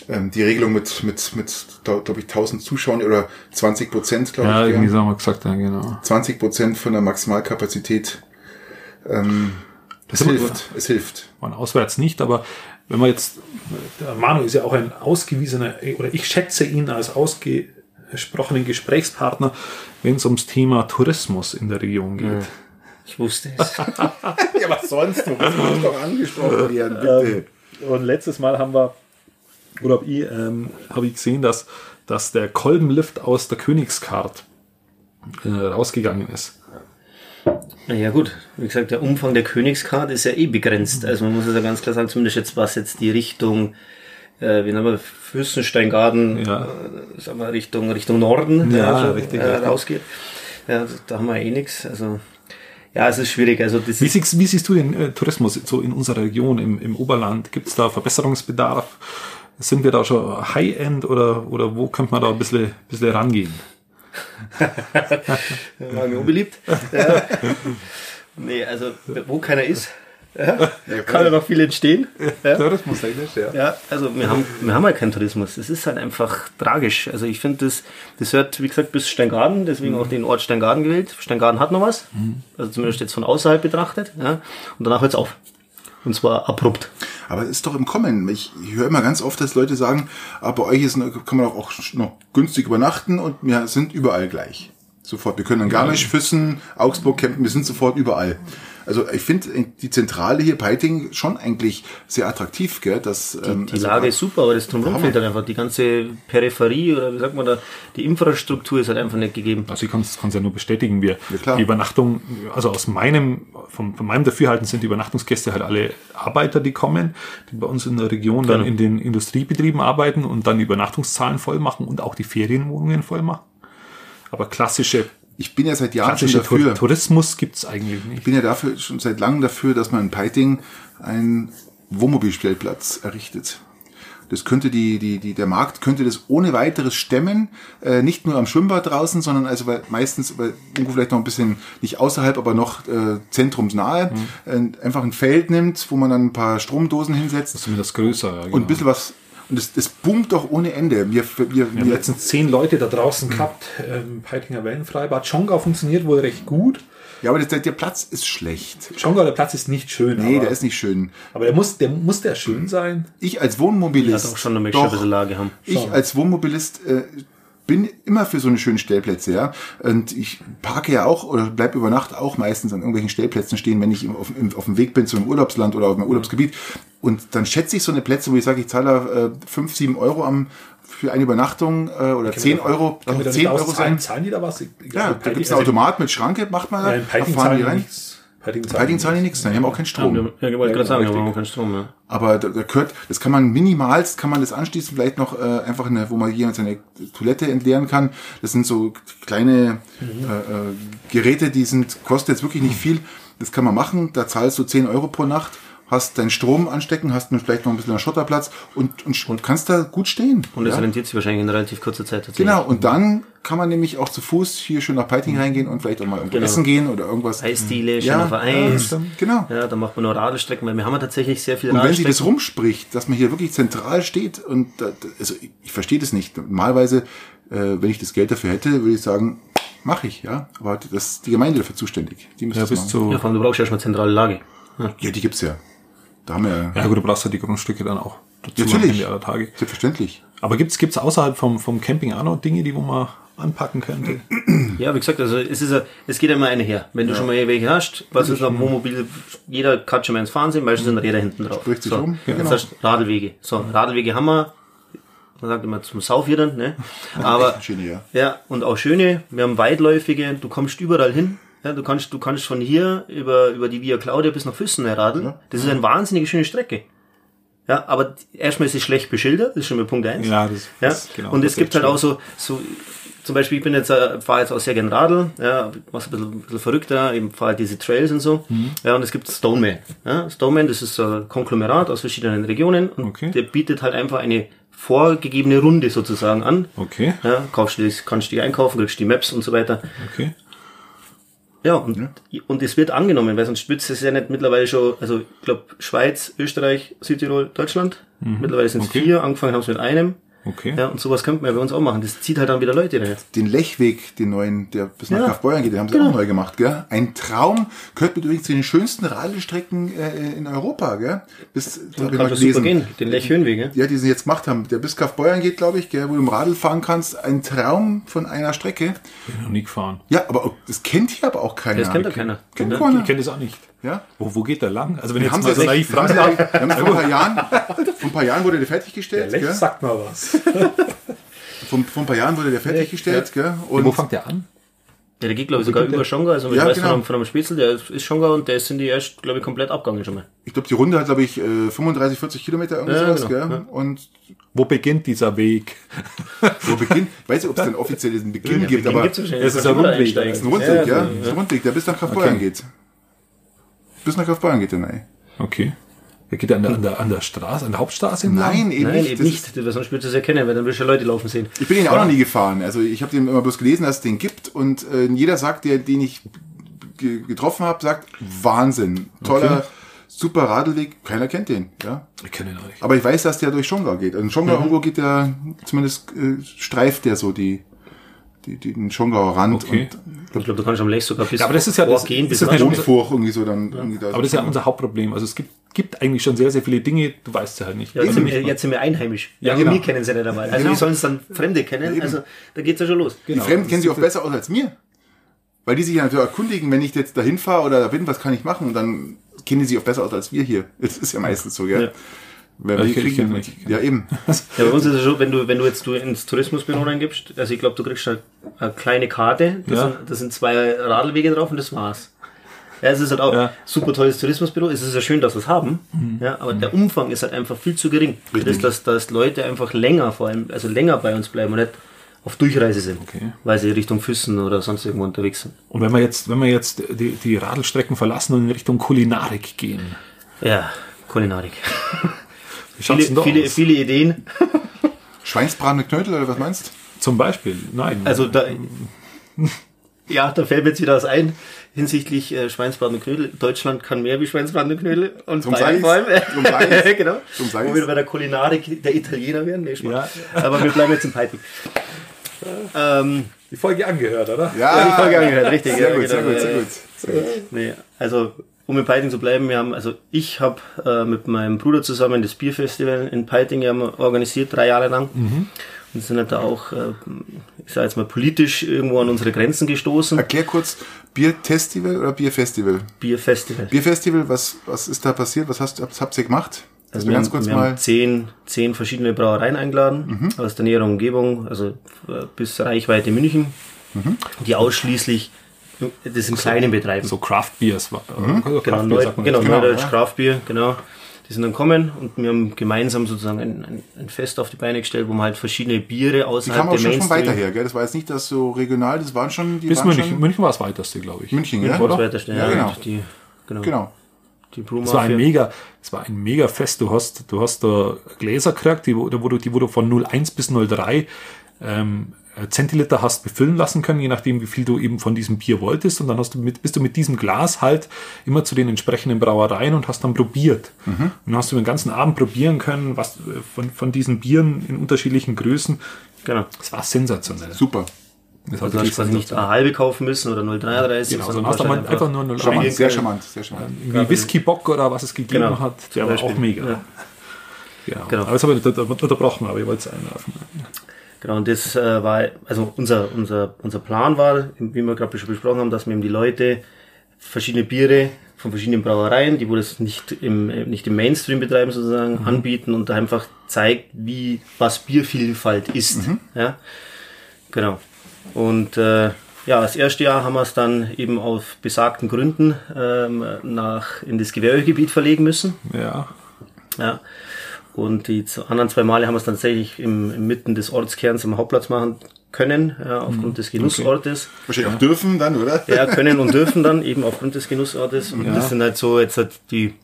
ähm, die Regelung mit, mit, mit glaube ich, 1000 Zuschauern oder 20 Prozent, glaube Ja, ich. irgendwie Ja. sagen wir gesagt, ja, genau. 20 Prozent von der Maximalkapazität. Ähm, es aber- hilft. Es hilft. Man auswärts nicht, aber wenn man jetzt, der Manu ist ja auch ein ausgewiesener, oder ich schätze ihn als ausgesprochenen Gesprächspartner, wenn es ums Thema Tourismus in der Region geht. Ich wusste es. Ja, was sonst? Du musst doch angesprochen werden, bitte. Und letztes Mal haben wir, oder hab ich, ähm, habe ich gesehen, dass, dass der Kolbenlift aus der Königskart äh, rausgegangen ist. Ja gut, wie gesagt, der Umfang der Königskarte ist ja eh begrenzt. Also man muss es ja ganz klar sagen, zumindest jetzt was jetzt die Richtung, äh, wie nennen wir, Fürstensteingarten, Ja. äh, sagen wir Richtung Richtung Norden Ja, schon, richtig, äh, rausgeht. Ja, da haben wir eh nichts. Also ja, es ist schwierig. Also das Wie siehst, wie siehst du den äh, Tourismus so in unserer Region, im, im Oberland? Gibt es da Verbesserungsbedarf? Sind wir da schon High-End oder, oder wo könnte man da ein bisschen, bisschen rangehen? war mir unbeliebt. Nee, also wo keiner ist, ja, kann ja noch viel entstehen. Ja. Tourismustechnisch, ja. Ja, also wir haben, wir haben halt keinen Tourismus. Es ist halt einfach tragisch. Also ich finde, das, das hört, wie gesagt, bis Steingaden, deswegen auch den Ort Steingaden gewählt. Steingaden hat noch was, also zumindest jetzt von außerhalb betrachtet. Ja, und danach hört's auf. Und zwar abrupt. Aber es ist doch im Kommen. Ich, ich höre immer ganz oft, dass Leute sagen, ah, bei euch ist, kann man auch, auch noch günstig übernachten und wir sind überall gleich. Sofort. Wir können in Garmisch, Füssen, Augsburg campen, wir sind sofort überall. Also ich finde die Zentrale hier, Peiting, schon eigentlich sehr attraktiv, gell? Dass, ähm, Die also Lage ist super, aber das drumherum fehlt halt einfach. Die ganze Peripherie oder wie sagt man da, die Infrastruktur ist halt einfach nicht gegeben. Also ich kann es ja nur bestätigen. Wir, Ja, klar. die Übernachtung, also aus meinem, von, von meinem Dafürhalten sind die Übernachtungsgäste halt alle Arbeiter, die kommen, die bei uns in der Region dann Genau. in den Industriebetrieben arbeiten und dann die Übernachtungszahlen voll machen und auch die Ferienwohnungen voll machen. Aber klassische, ich bin ja seit Jahren schon dafür. Tourismus gibt's eigentlich Ich nicht. bin ja dafür schon seit langem dafür, dass man in Peiting einen Wohnmobilstellplatz errichtet. Das könnte die, die, die, der Markt könnte das ohne weiteres stemmen, äh, nicht nur am Schwimmbad draußen, sondern also weil meistens weil irgendwo vielleicht noch ein bisschen nicht außerhalb, aber noch äh, zentrumsnahe, Mhm. äh, einfach ein Feld nimmt, wo man dann ein paar Stromdosen hinsetzt Zumindest größer. Ja, genau. und ein bisschen was. Und das, das boomt doch ohne Ende. Wir, wir, Wir haben letztens zehn Leute da draußen gehabt. Ähm, Peitinger Wellenfreibad. Chonga funktioniert wohl recht gut. ja, aber das, der Platz ist schlecht. Chonga, der Platz ist nicht schön. Nee, aber, der ist nicht schön. aber der muss, der muss der schön sein. Ich als Wohnmobilist. Hat auch schon eine schon ein bisschen Lage haben. Ich als Wohnmobilist äh, bin immer für so eine schönen Stellplätze, ja. Und ich parke ja auch oder bleib über Nacht auch meistens an irgendwelchen Stellplätzen stehen, wenn ich im- auf, auf dem Weg bin zu einem Urlaubsland oder auf einem Urlaubsgebiet. Und dann schätze ich so eine Plätze, wo ich sage, ich zahle äh, 5, 7 Euro am, für eine Übernachtung äh, oder 10 Euro, da 10 nicht Euro sein. Zahlen die da was? Ich, Ja, da gibt's also einen Automat mit Schranke, macht man da, da fahren die rein. nichts. Peiting zahlen die nichts, nein, die haben auch keinen Strom. Ja, ich wollte gerade sagen, wir richtig. haben auch keinen Strom mehr. Aber da, da gehört, das kann man minimalst, kann man das anschließen, vielleicht noch äh, einfach eine, wo man jemand seine Toilette entleeren kann. Das sind so kleine äh, äh, Geräte, die sind, kostet jetzt wirklich nicht viel. Das kann man machen. Da zahlst du 10 Euro pro Nacht, hast deinen Strom anstecken, hast vielleicht noch ein bisschen einen Schotterplatz und, und, und kannst da gut stehen. Und das ja? rentiert sich wahrscheinlich in relativ kurzer Zeit tatsächlich. Genau, und dann kann man nämlich auch zu Fuß hier schön nach Peiting reingehen und vielleicht auch mal irgendwo Genau. essen gehen oder irgendwas. Eisdiele, schön Ja, auf Eis. ja, genau. Ja, da macht man nur Radelstrecken, weil wir haben ja tatsächlich sehr viele Und wenn sich das rumspricht, dass man hier wirklich zentral steht und da, also ich, ich verstehe das nicht. Normalerweise, äh, wenn ich das Geld dafür hätte, würde ich sagen, mache ich, ja. Aber das ist die Gemeinde dafür zuständig. Die müssen Ja, das machen. zu, ja, vor allem, du brauchst ja erstmal zentrale Lage. Ja. ja, die gibt's ja. Da haben wir ja gut, du brauchst ja die Grundstücke dann auch. Dazu am Natürlich. Ende aller Tage. selbstverständlich. Aber gibt's gibt's außerhalb vom, vom Camping auch noch Dinge, die wo man anpacken könnte? Ja, wie gesagt, also es ist ja, es geht ja immer eine her. Wenn du schon mal welche hast, was ist am Wohnmobil, jeder kann schon mal ins Fahren sehen, meistens sind Räder hinten drauf. Spricht sich so. rum, ja, Jetzt genau. hast du Radlwege. So, Radlwege haben wir, man sagt immer zum Saufjädern, ne? Aber, schöne, ja. ja, und auch schöne, wir haben weitläufige, du kommst überall hin. Ja, du kannst, du kannst von hier über, über die Via Claudia bis nach Füssen radeln. Das ist eine wahnsinnige schöne Strecke. Ja, aber erstmal ist es schlecht beschildert, das ist schon mal Punkt eins. Ja, das- ja. das- genau, Und es gibt halt auch so, so, zum Beispiel, ich bin jetzt, äh, fahre jetzt auch sehr gern Radl, ja, was ein bisschen, ein bisschen verrückter, eben fahre diese Trails und so. Mhm. Ja, und es gibt Stoneman. Ja, Stoneman, das ist ein Konglomerat aus verschiedenen Regionen und Okay. der bietet halt einfach eine vorgegebene Runde sozusagen an. Okay, Ja, kaufst du das, kannst du die einkaufen, kriegst die Maps und so weiter. okay. Ja, und, und es wird angenommen, weil sonst wird es ja nicht mittlerweile schon, also ich glaube Schweiz, Österreich, Südtirol, Deutschland. Mittlerweile sind es Mhm. Okay. vier, angefangen haben sie mit einem. Okay. Ja, und sowas könnte man ja bei uns auch machen. Das zieht halt dann wieder Leute rein. Den Lechweg, den neuen, der bis nach Ja. Kaufbeuern geht, den haben sie auch neu gemacht, gell? Ein Traum, gehört mit übrigens zu den schönsten Radelstrecken äh, in Europa, gell? Bis, da Kann mal das super gehen, den Lech-Höhenweg. Ja? Ja, die sie jetzt gemacht haben. Der bis Kaufbeuern geht, glaube ich, gell, wo du im Radl fahren kannst. Ein Traum von einer Strecke. Bin noch nie gefahren. Ja, aber auch- das kennt hier aber auch keiner. Das kennt doch keiner. Kennt Ja. keiner. Ich kenne das auch nicht. Ja? Wo, wo geht der lang? Also wenn Wir ich haben jetzt sie mal so jetzt, naiv haben sie, fragen wir haben sie vor ein paar Jahren, vor ein paar Jahren wurde der fertiggestellt. Lech gell? sagt mal was. Vor, vor ein paar Jahren wurde der fertiggestellt. Gell? Und Wo fängt der an? Ja, der geht, glaube ich, sogar über Schonga. Also, ich Ja, weiß genau. von, einem, von einem Spätzle, der ist Schonga und der sind die erst, glaube ich, komplett abgegangen schon mal. ich glaube, die Runde hat, glaube ich, äh, 35, 40 Kilometer irgendwie Ja, sowas. genau, Gell? ja. Und Wo beginnt dieser Weg? wo Beginn, ich weiß nicht, ob es denn offiziell diesen Beginn gibt, aber gibt's wahrscheinlich. es ist ein Rundweg, es ist ein Rundweg, ja. Ja, Es ist ein Rundweg, der bis nach Kaufbeuern Okay. geht. Bis nach Kaufbeuern geht der, nein. Okay. Der geht an der, an der, an der Straße, an der Hauptstraße entlang? Nein, eben Nein, nicht. eben Das nicht. Weil sonst würdest du es erkennen, weil dann wirst du ja Leute laufen sehen. Ich bin ihn auch noch nie gefahren. Also ich habe den immer bloß gelesen, dass es den gibt und äh, jeder sagt, der, den ich ge getroffen habe, sagt Wahnsinn, toller, Okay. super Radlweg. Keiner kennt den, ja. Ich kenne ihn auch nicht. Aber ich weiß, dass der durch Schongau geht. Also in Schongau irgendwo geht der, zumindest äh, streift der so die, die, die den Schongauer Rand Okay. und Ich glaube, du kannst am Lech sogar bis Ja, aber das ist ja- das- gehen, ist bis das nach nicht irgendwie so dann irgendwie da. Aber das ist ja unser Hauptproblem. Also es gibt, gibt eigentlich schon sehr, sehr viele Dinge, du weißt sie halt nicht. Ja, jetzt, sind nicht wir, jetzt sind wir einheimisch. Ja, Ja, genau. Wir kennen sie nicht einmal. Also Genau. wie sollen es dann Fremde kennen? Also da geht's ja schon los. die Fremden kennen sich auch besser aus als mir. Weil die sich ja natürlich erkundigen, wenn ich jetzt dahin fahre oder da bin, was kann ich machen? Und dann kennen die sich auch besser aus als wir hier. Das ist ja meistens so, gell? Ja. Weil Ja, wir ich kriegen, kenn nicht. ja, eben. Ja, bei uns ist es so, wenn du, wenn du jetzt du ins Tourismusbüro reingibst, also ich glaube, du kriegst eine, eine kleine Karte, da, Ja. sind, sind zwei Radlwege drauf und das war's. Ja, es ist halt auch Ja. super tolles Tourismusbüro. Es ist ja schön, dass wir es haben, ja, aber der Umfang ist halt einfach viel zu gering. Das, dass, dass Leute einfach länger, vor allem, also länger bei uns bleiben und nicht auf Durchreise sind, Okay. weil sie Richtung Füssen oder sonst irgendwo unterwegs sind. Und wenn wir jetzt, wenn wir jetzt die, die Radlstrecken verlassen und in Richtung Kulinarik gehen, Ja, Kulinarik. Viele, viele, viele Ideen. Schweinsbraten mit Knödel oder was meinst Zum Beispiel, nein. Also da, ja, da fällt mir jetzt wieder was ein hinsichtlich äh, Schweinsbraten und Knödel. Deutschland kann mehr wie Schweinsbraten und Knödel und Drum Bayern vor allem. genau. Drum sag Wo wir bei der Kulinarik der Italiener werden. Nee. Ja. Aber wir bleiben jetzt im Piping. Ähm, die Folge angehört, oder? Ja, ja, die Folge angehört, richtig. Sehr ja, gut, sehr genau, gut, sehr gut. Sehr gut. Nee, also um in Peiting zu bleiben, wir haben, also ich habe äh, mit meinem Bruder zusammen das Bierfestival in Peiting organisiert, drei Jahre lang. Und sind halt da auch, äh, ich sage jetzt mal, politisch irgendwo an unsere Grenzen gestoßen. Erklär kurz, Bierfestival oder Bierfestival? Bierfestival. Bierfestival, was, was ist da passiert? Was hast, was habt ihr gemacht? Also wir, ganz haben, kurz wir mal. haben zehn, zehn verschiedene Brauereien eingeladen aus der näheren Umgebung, also äh, bis Reichweite München, die ausschließlich das in kleinen betreiben. So Craft Beers. war- Mhm. Also Genau, Craft Neu, Beer genau, jetzt. Neudeutsch ja. Craftbier, genau. Die sind dann kommen und wir haben gemeinsam sozusagen ein, ein, ein Fest auf die Beine gestellt, wo man halt verschiedene Biere Die außerhalb kamen auch der schon von Mainstream weiter her, gell? Das war jetzt nicht das so regional, das waren schon, die Bis waren München. schon, München war das weiteste, glaube ich. München, ja? und so weiter stellen. Ja, genau. Die, genau. Genau. Die Es war ein mega, es war ein mega Fest. Du hast, du hast da Gläser gekriegt, die, wo wo du, die, wo du von 01 bis 03 ähm, Zentiliter hast befüllen lassen können, je nachdem, wie viel du eben von diesem Bier wolltest. Und dann hast du mit, bist du mit diesem Glas halt immer zu den entsprechenden Brauereien und hast dann probiert. Und dann hast du den ganzen Abend probieren können, was äh, von, von diesen Bieren in unterschiedlichen Größen. Genau. Das war sensationell. Super. Das Also hast du quasi nicht eine halbe kaufen müssen oder 0,33. Genau, sondern hast du halt einfach nur 01. Charmant, sehr charmant, sehr charmant. Irgendwie Whisky-Bock oder was es gegeben Genau, hat, der war auch mega. Ja. Genau. Genau. Aber das habe ich nicht unterbrochen, aber ich wollte es einwerfen. Genau, und das äh, war, also unser, unser, unser Plan war, wie wir gerade schon besprochen haben, dass wir eben die Leute verschiedene Biere von verschiedenen Brauereien, die wo das nicht im, äh, nicht im Mainstream betreiben sozusagen, anbieten und einfach zeigt, wie, was Biervielfalt ist. Ja, genau. Und äh, ja, das erste Jahr haben wir es dann eben aus besagten Gründen ähm, nach in das Gewerbegebiet verlegen müssen. Ja. Ja. Und die anderen zwei Male haben wir es dann tatsächlich im, Mitten des Ortskerns am Hauptplatz machen können, ja, aufgrund des Genussortes. Wahrscheinlich auch dürfen dann, oder? Ja, können und dürfen dann eben aufgrund des Genussortes. Und das sind halt so jetzt halt die,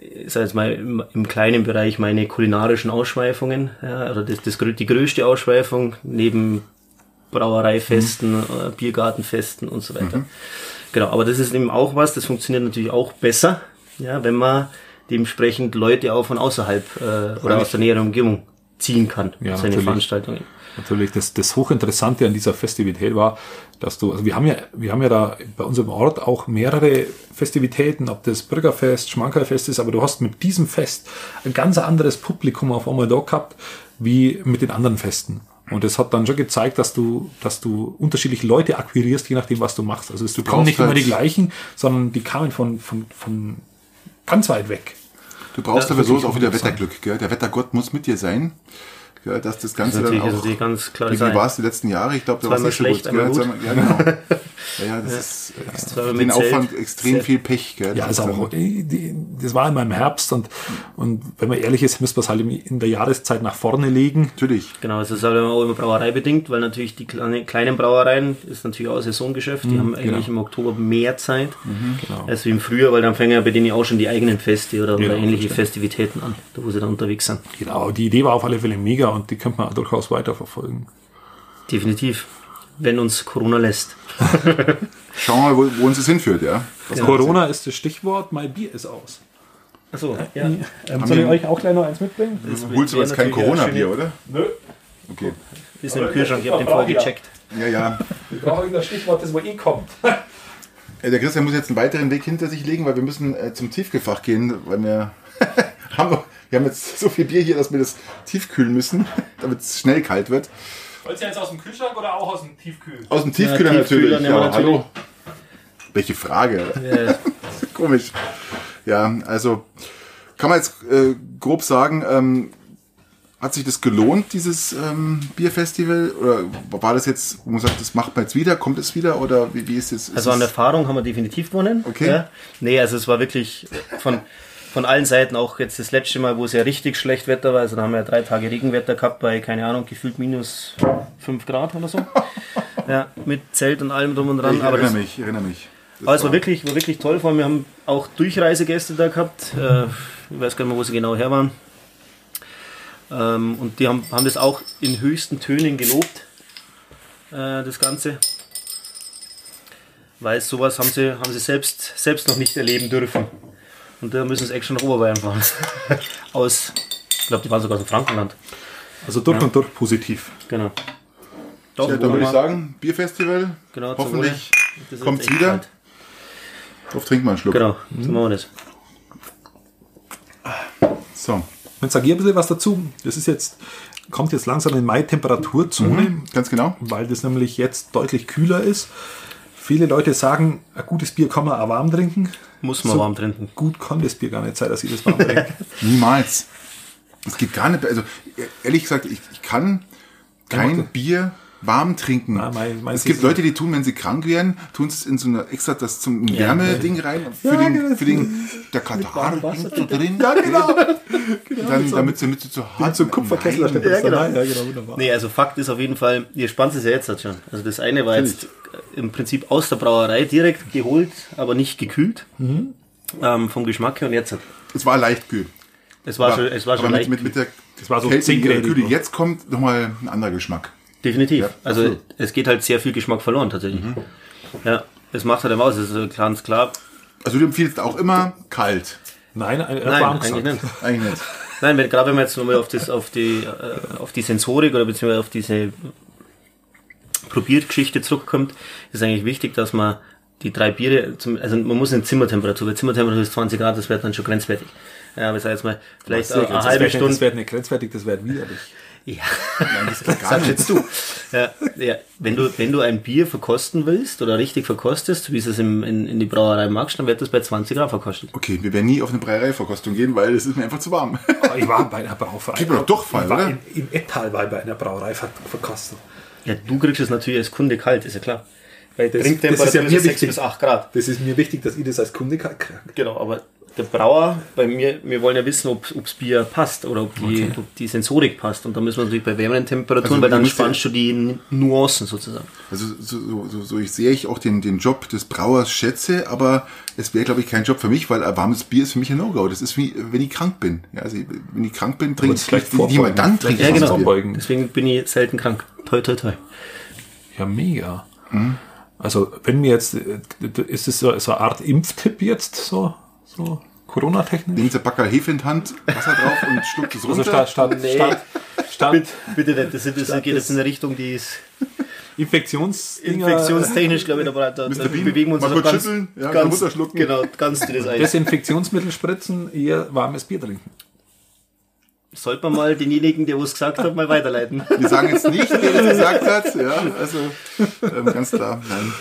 ich sag jetzt mal, im, im kleinen Bereich meine kulinarischen Ausschweifungen. Ja, oder das, das, die größte Ausschweifung neben Brauereifesten, äh, Biergartenfesten und so weiter. Genau, aber das ist eben auch was, das funktioniert natürlich auch besser, ja, wenn man dementsprechend Leute auch von außerhalb äh, oder aus der näheren Umgebung ziehen kann, Ja, seine natürlich. Veranstaltungen. Natürlich, das, das Hochinteressante an dieser Festivität war, dass du, also wir haben ja, wir haben ja da bei unserem Ort auch mehrere Festivitäten, ob das Bürgerfest, Schmankerlfest ist, aber du hast mit diesem Fest ein ganz anderes Publikum auf einmal da gehabt, wie mit den anderen Festen. Und das hat dann schon gezeigt, dass du, dass du unterschiedliche Leute akquirierst, je nachdem, was du machst. Also es kommen brauchst nicht immer halt- die gleichen, sondern die kamen von, von, von ganz weit weg. Du brauchst Ja, dafür so auch wieder. Wetterglück. Gell? Der Wettergott muss mit dir sein. Gell? Dass das Ganze natürlich- dann das auch. ist natürlich ganz klar Wie war es die letzten Jahre? Ich glaube, da war es so gut. schlecht, gell? gut. Zweimal- Ja, genau. Ja, ja, das ist äh, den Aufwand Zelt. extrem Zelt. viel Pech. Gell? Ja, Das also auch, das war immer im Herbst und, und wenn man ehrlich ist, müsste man es halt in der Jahreszeit nach vorne legen. Natürlich. Genau, es ist halt auch immer brauereibedingt, weil natürlich die kleine, kleinen Brauereien ist natürlich auch ein Saisongeschäft. Die haben eigentlich im Oktober mehr Zeit Genau. als wie im Frühjahr, weil dann fangen ja bei denen auch schon die eigenen Feste oder, Genau, oder ähnliche. Festivitäten an, da wo sie dann unterwegs sind. Genau, die Idee war auf alle Fälle mega und die könnte man durchaus weiterverfolgen. Definitiv. Wenn uns Corona lässt. Schauen wir mal, wo, wo uns das hinführt. Ja? Was Corona ist das Stichwort, mein Bier ist aus. Achso, ja. Ähm, soll ich wir- euch auch gleich noch eins mitbringen? Holst du jetzt kein Corona-Bier, oder? Nö. Okay. Ist im Kühlschrank, ich habe den vorgecheckt. Ja, ja. Wir brauchen das Stichwort, das wo eh kommt. Äh, Der Christian muss jetzt einen weiteren Weg hinter sich legen, weil wir müssen äh, zum Tiefkühlfach gehen, weil wir haben, noch, wir haben jetzt so viel Bier hier, dass wir das tiefkühlen müssen, damit es schnell kalt wird. Wollt ihr jetzt aus dem Kühlschrank oder auch aus dem Tiefkühl? Aus dem Tiefkühler Ja, natürlich. Tiefkühler wir Ja, natürlich. hallo. Welche Frage? Ja, Komisch. Ja, also kann man jetzt äh, grob sagen, ähm, hat sich das gelohnt, dieses ähm, Bierfestival? Oder war das jetzt, wo man sagt, das macht man jetzt wieder, kommt es wieder? Oder wie, wie ist es? Also an Erfahrung haben wir definitiv gewonnen. Okay. Ja. Nee, also es war wirklich von, von allen Seiten, auch jetzt das letzte Mal, wo es ja richtig schlecht Wetter war, also da haben wir ja drei Tage Regenwetter gehabt bei, keine Ahnung, gefühlt minus 5 Grad oder so. ja, mit Zelt und allem drum und dran. ich Aber erinnere das, mich, ich erinnere mich. Das aber es war wirklich, war wirklich toll. Vor allem, wir haben auch Durchreisegäste da gehabt. Äh, ich weiß gar nicht mehr, wo sie genau her waren. Ähm, und die haben, haben das auch in höchsten Tönen gelobt, äh, das Ganze. Weil sowas haben sie, haben sie selbst, selbst noch nicht erleben dürfen. Und da müssen sie extra nach Oberbayern fahren. Aus, ich glaube, die waren sogar aus dem Frankenland. Also durch und durch positiv. Genau. Doch, Ja, dann würde ich sagen, Bierfestival. Genau, hoffentlich jetzt echt wieder. kalt. Drauf trinken wir einen Schluck. Genau, so machen wir das. So, Jetzt sage ich ein bisschen was dazu. Das ist jetzt, kommt jetzt langsam in meine Temperaturzone, ganz genau. weil das nämlich jetzt deutlich kühler ist. Viele Leute sagen, ein gutes Bier kann man auch warm trinken. Muss man So warm trinken. Gut kann das Bier gar nicht sein, dass ich das warm trinke. Niemals. Es geht gar nicht. Also ehrlich gesagt, ich, ich kann kein Bier warm trinken. Na, mein- mein- es gibt Leute, die tun, wenn sie krank werden, tun es in so eine extra das zum Wärmeding rein für Ja, den, genau. für den der Katar da drin. Ja, genau. dann, damit sie mit so hart so Kupferkessel das genau. Ja, genau, wunderbar. Nee, also Fakt ist auf jeden Fall, ihr spannt es ja jetzt halt schon. Also das eine war jetzt im Prinzip aus der Brauerei direkt geholt, aber nicht gekühlt ähm, vom Geschmack her und jetzt. Es war leicht kühl. Es war Aber- schon, es war aber schon mit, leicht. mit, mit der Das war so Kälte in der 10 Grad. Kühle. Jetzt kommt nochmal ein anderer Geschmack. Definitiv. Ja, also absolut. es geht halt sehr viel Geschmack verloren tatsächlich. Ja, es macht halt immer aus. Es ist ganz klar. Also du empfiehlst auch immer kalt. Nein, ein, Nein, warm eigentlich nicht. Eigentlich nicht. Nein, wenn, gerade wenn man jetzt nochmal auf, das, auf, die, äh, auf die Sensorik oder beziehungsweise auf diese Probiergeschichte zurückkommt, ist eigentlich wichtig, dass man die drei Biere, zum, also man muss in Zimmertemperatur, weil Zimmertemperatur ist 20 Grad, das wird dann schon grenzwertig. Ja, aber ich sag jetzt mal, vielleicht eine, eine Das halbe nicht- Das Stunde. wird nicht grenzwertig, das wird widerlich. Ja, Nein, das geht gar sagst nicht. jetzt du. Ja, ja, wenn du. Wenn du ein Bier verkosten willst oder richtig verkostest, wie es es im, in, in die Brauerei magst, dann wird das bei 20 Grad verkostet. Okay, wir werden nie auf eine Breiereiverkostung gehen, weil es ist mir einfach zu warm. Ich war bei einer Brauerei. Gib mir doch ich war oder? In, in Ettal war ich bei einer Brauerei ver verkostet. Ja, du kriegst es natürlich als Kunde kalt, ist ja klar. Weil Das- Trinktemperatur das ist ja mir 6 wichtig. bis 8 Grad. Das ist mir wichtig, dass ich das als Kunde kalt kriege. Genau, aber der Brauer, bei mir, wir wollen ja wissen, ob das Bier passt oder ob die, ob die Sensorik passt. Und da müssen wir natürlich bei wärmeren Temperaturen, Also weil dann spannst du die Nuancen sozusagen. Also so, so, so, so ich sehe ich auch den, den Job des Brauers schätze, aber es wäre, glaube ich, kein Job für mich, weil ein warmes Bier ist für mich ein No-Go. Das ist wie, wenn ich krank bin. Ja, also wenn ich krank bin, trinke es ich jemand dann trinke ich Ja, genau. Bier. Vorbeugen. Deswegen bin ich selten krank. Toi, toi, toi. Ja, mega. Also, wenn mir jetzt, äh, ist es so, so eine Art Impftipp jetzt, so, so Corona-technisch? Nimmt der Backer Hefe in die Hand, Wasser drauf und schluckt es Also runter. statt, statt, Nee. statt, statt Bitte nicht, das, das geht jetzt in eine Richtung, die ist Infektionsdinger, infektionstechnisch, glaube ich, da, da, da bewegen wir uns kurz ganz, schütteln, ja, ganz, genau, ganz dünnes Eis. Desinfektionsmittel spritzen, eher warmes Bier trinken. sollte man mal denjenigen, der was gesagt hat, mal weiterleiten. Wir sagen jetzt nicht, wer das gesagt hat. Ja, also ähm, ganz klar. Nein.